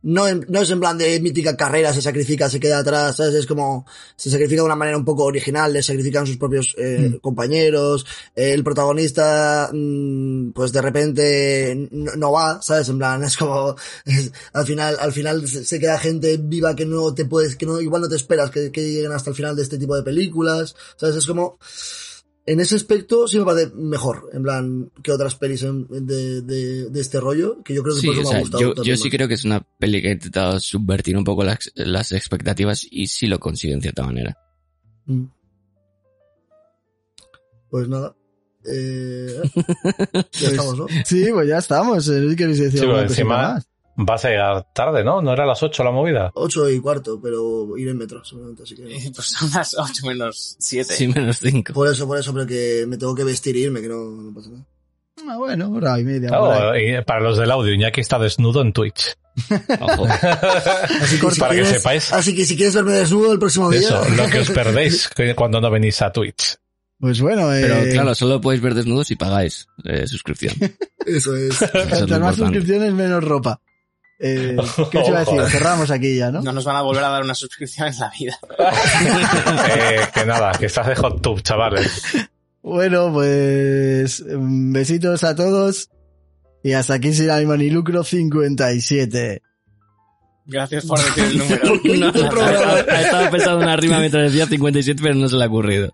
Speaker 2: no, no es en plan de mítica carrera, se sacrifica, se queda atrás, ¿sabes? Es como, se sacrifica de una manera un poco original, le sacrifican sus propios eh,
Speaker 1: Mm.
Speaker 2: compañeros, eh, el protagonista, mm, pues de repente no, no va, ¿sabes? En plan, [LAUGHS] es como, es- al final, al final se, se queda gente viva que no te puedes, que no, igual no te esperas que, que lleguen hasta el final de este tipo de películas, ¿sabes? Es como, en ese aspecto sí me parece mejor, en plan, que otras pelis en- de, de, de este rollo, que yo creo que
Speaker 3: Sí,
Speaker 2: por
Speaker 3: o
Speaker 2: eso me ha gustado.
Speaker 3: yo,
Speaker 2: también
Speaker 3: yo sí creo que es una peli que ha intentado subvertir un poco las, las expectativas y sí lo consigue en cierta manera.
Speaker 2: Mm. Pues nada. Eh, [LAUGHS] ya estamos, ¿no?
Speaker 1: Sí, pues ya estamos. eh, queréis decir
Speaker 4: Sí, pero
Speaker 1: cosita
Speaker 4: encima-
Speaker 1: más.
Speaker 4: Vas a llegar tarde, ¿no? ¿No era a las 8 la movida?
Speaker 2: Ocho y cuarto, pero iré en metro, seguramente, así que... no. [LAUGHS]
Speaker 5: Pues son las 8 menos 7.
Speaker 3: Sí, menos 5.
Speaker 2: Por eso, por eso, pero que me tengo que vestir e irme, que no, no pasa nada.
Speaker 1: Ah, bueno, hora y media.
Speaker 4: Oh, y para los del audio, Iñaki está desnudo en Twitch.
Speaker 3: Ojo. [LAUGHS]
Speaker 2: Así que, si
Speaker 4: para que
Speaker 2: quieres,
Speaker 4: sepáis
Speaker 2: así que si quieres verme desnudo el próximo día...
Speaker 4: eso, lo que os [LAUGHS] perdéis cuando no venís a Twitch.
Speaker 1: Pues bueno, eh,
Speaker 3: Pero claro, solo podéis ver desnudos si pagáis eh, suscripción.
Speaker 2: Eso es.
Speaker 1: Cuantas más suscripciones, menos ropa. Eh, [LAUGHS] ¿Qué os iba a decir? Cerramos aquí ya, ¿no?
Speaker 5: No nos van a volver a dar una suscripción en la vida. [LAUGHS] [LAUGHS]
Speaker 4: Eh, que nada, que estás de hot tub, chavales.
Speaker 1: Bueno, pues mm, besitos a todos y hasta aquí sin ánimo ni lucro 57.
Speaker 5: Gracias por decir el número.
Speaker 3: No, ha, ha estado pensando una rima mientras decía 57, pero no se le ha ocurrido.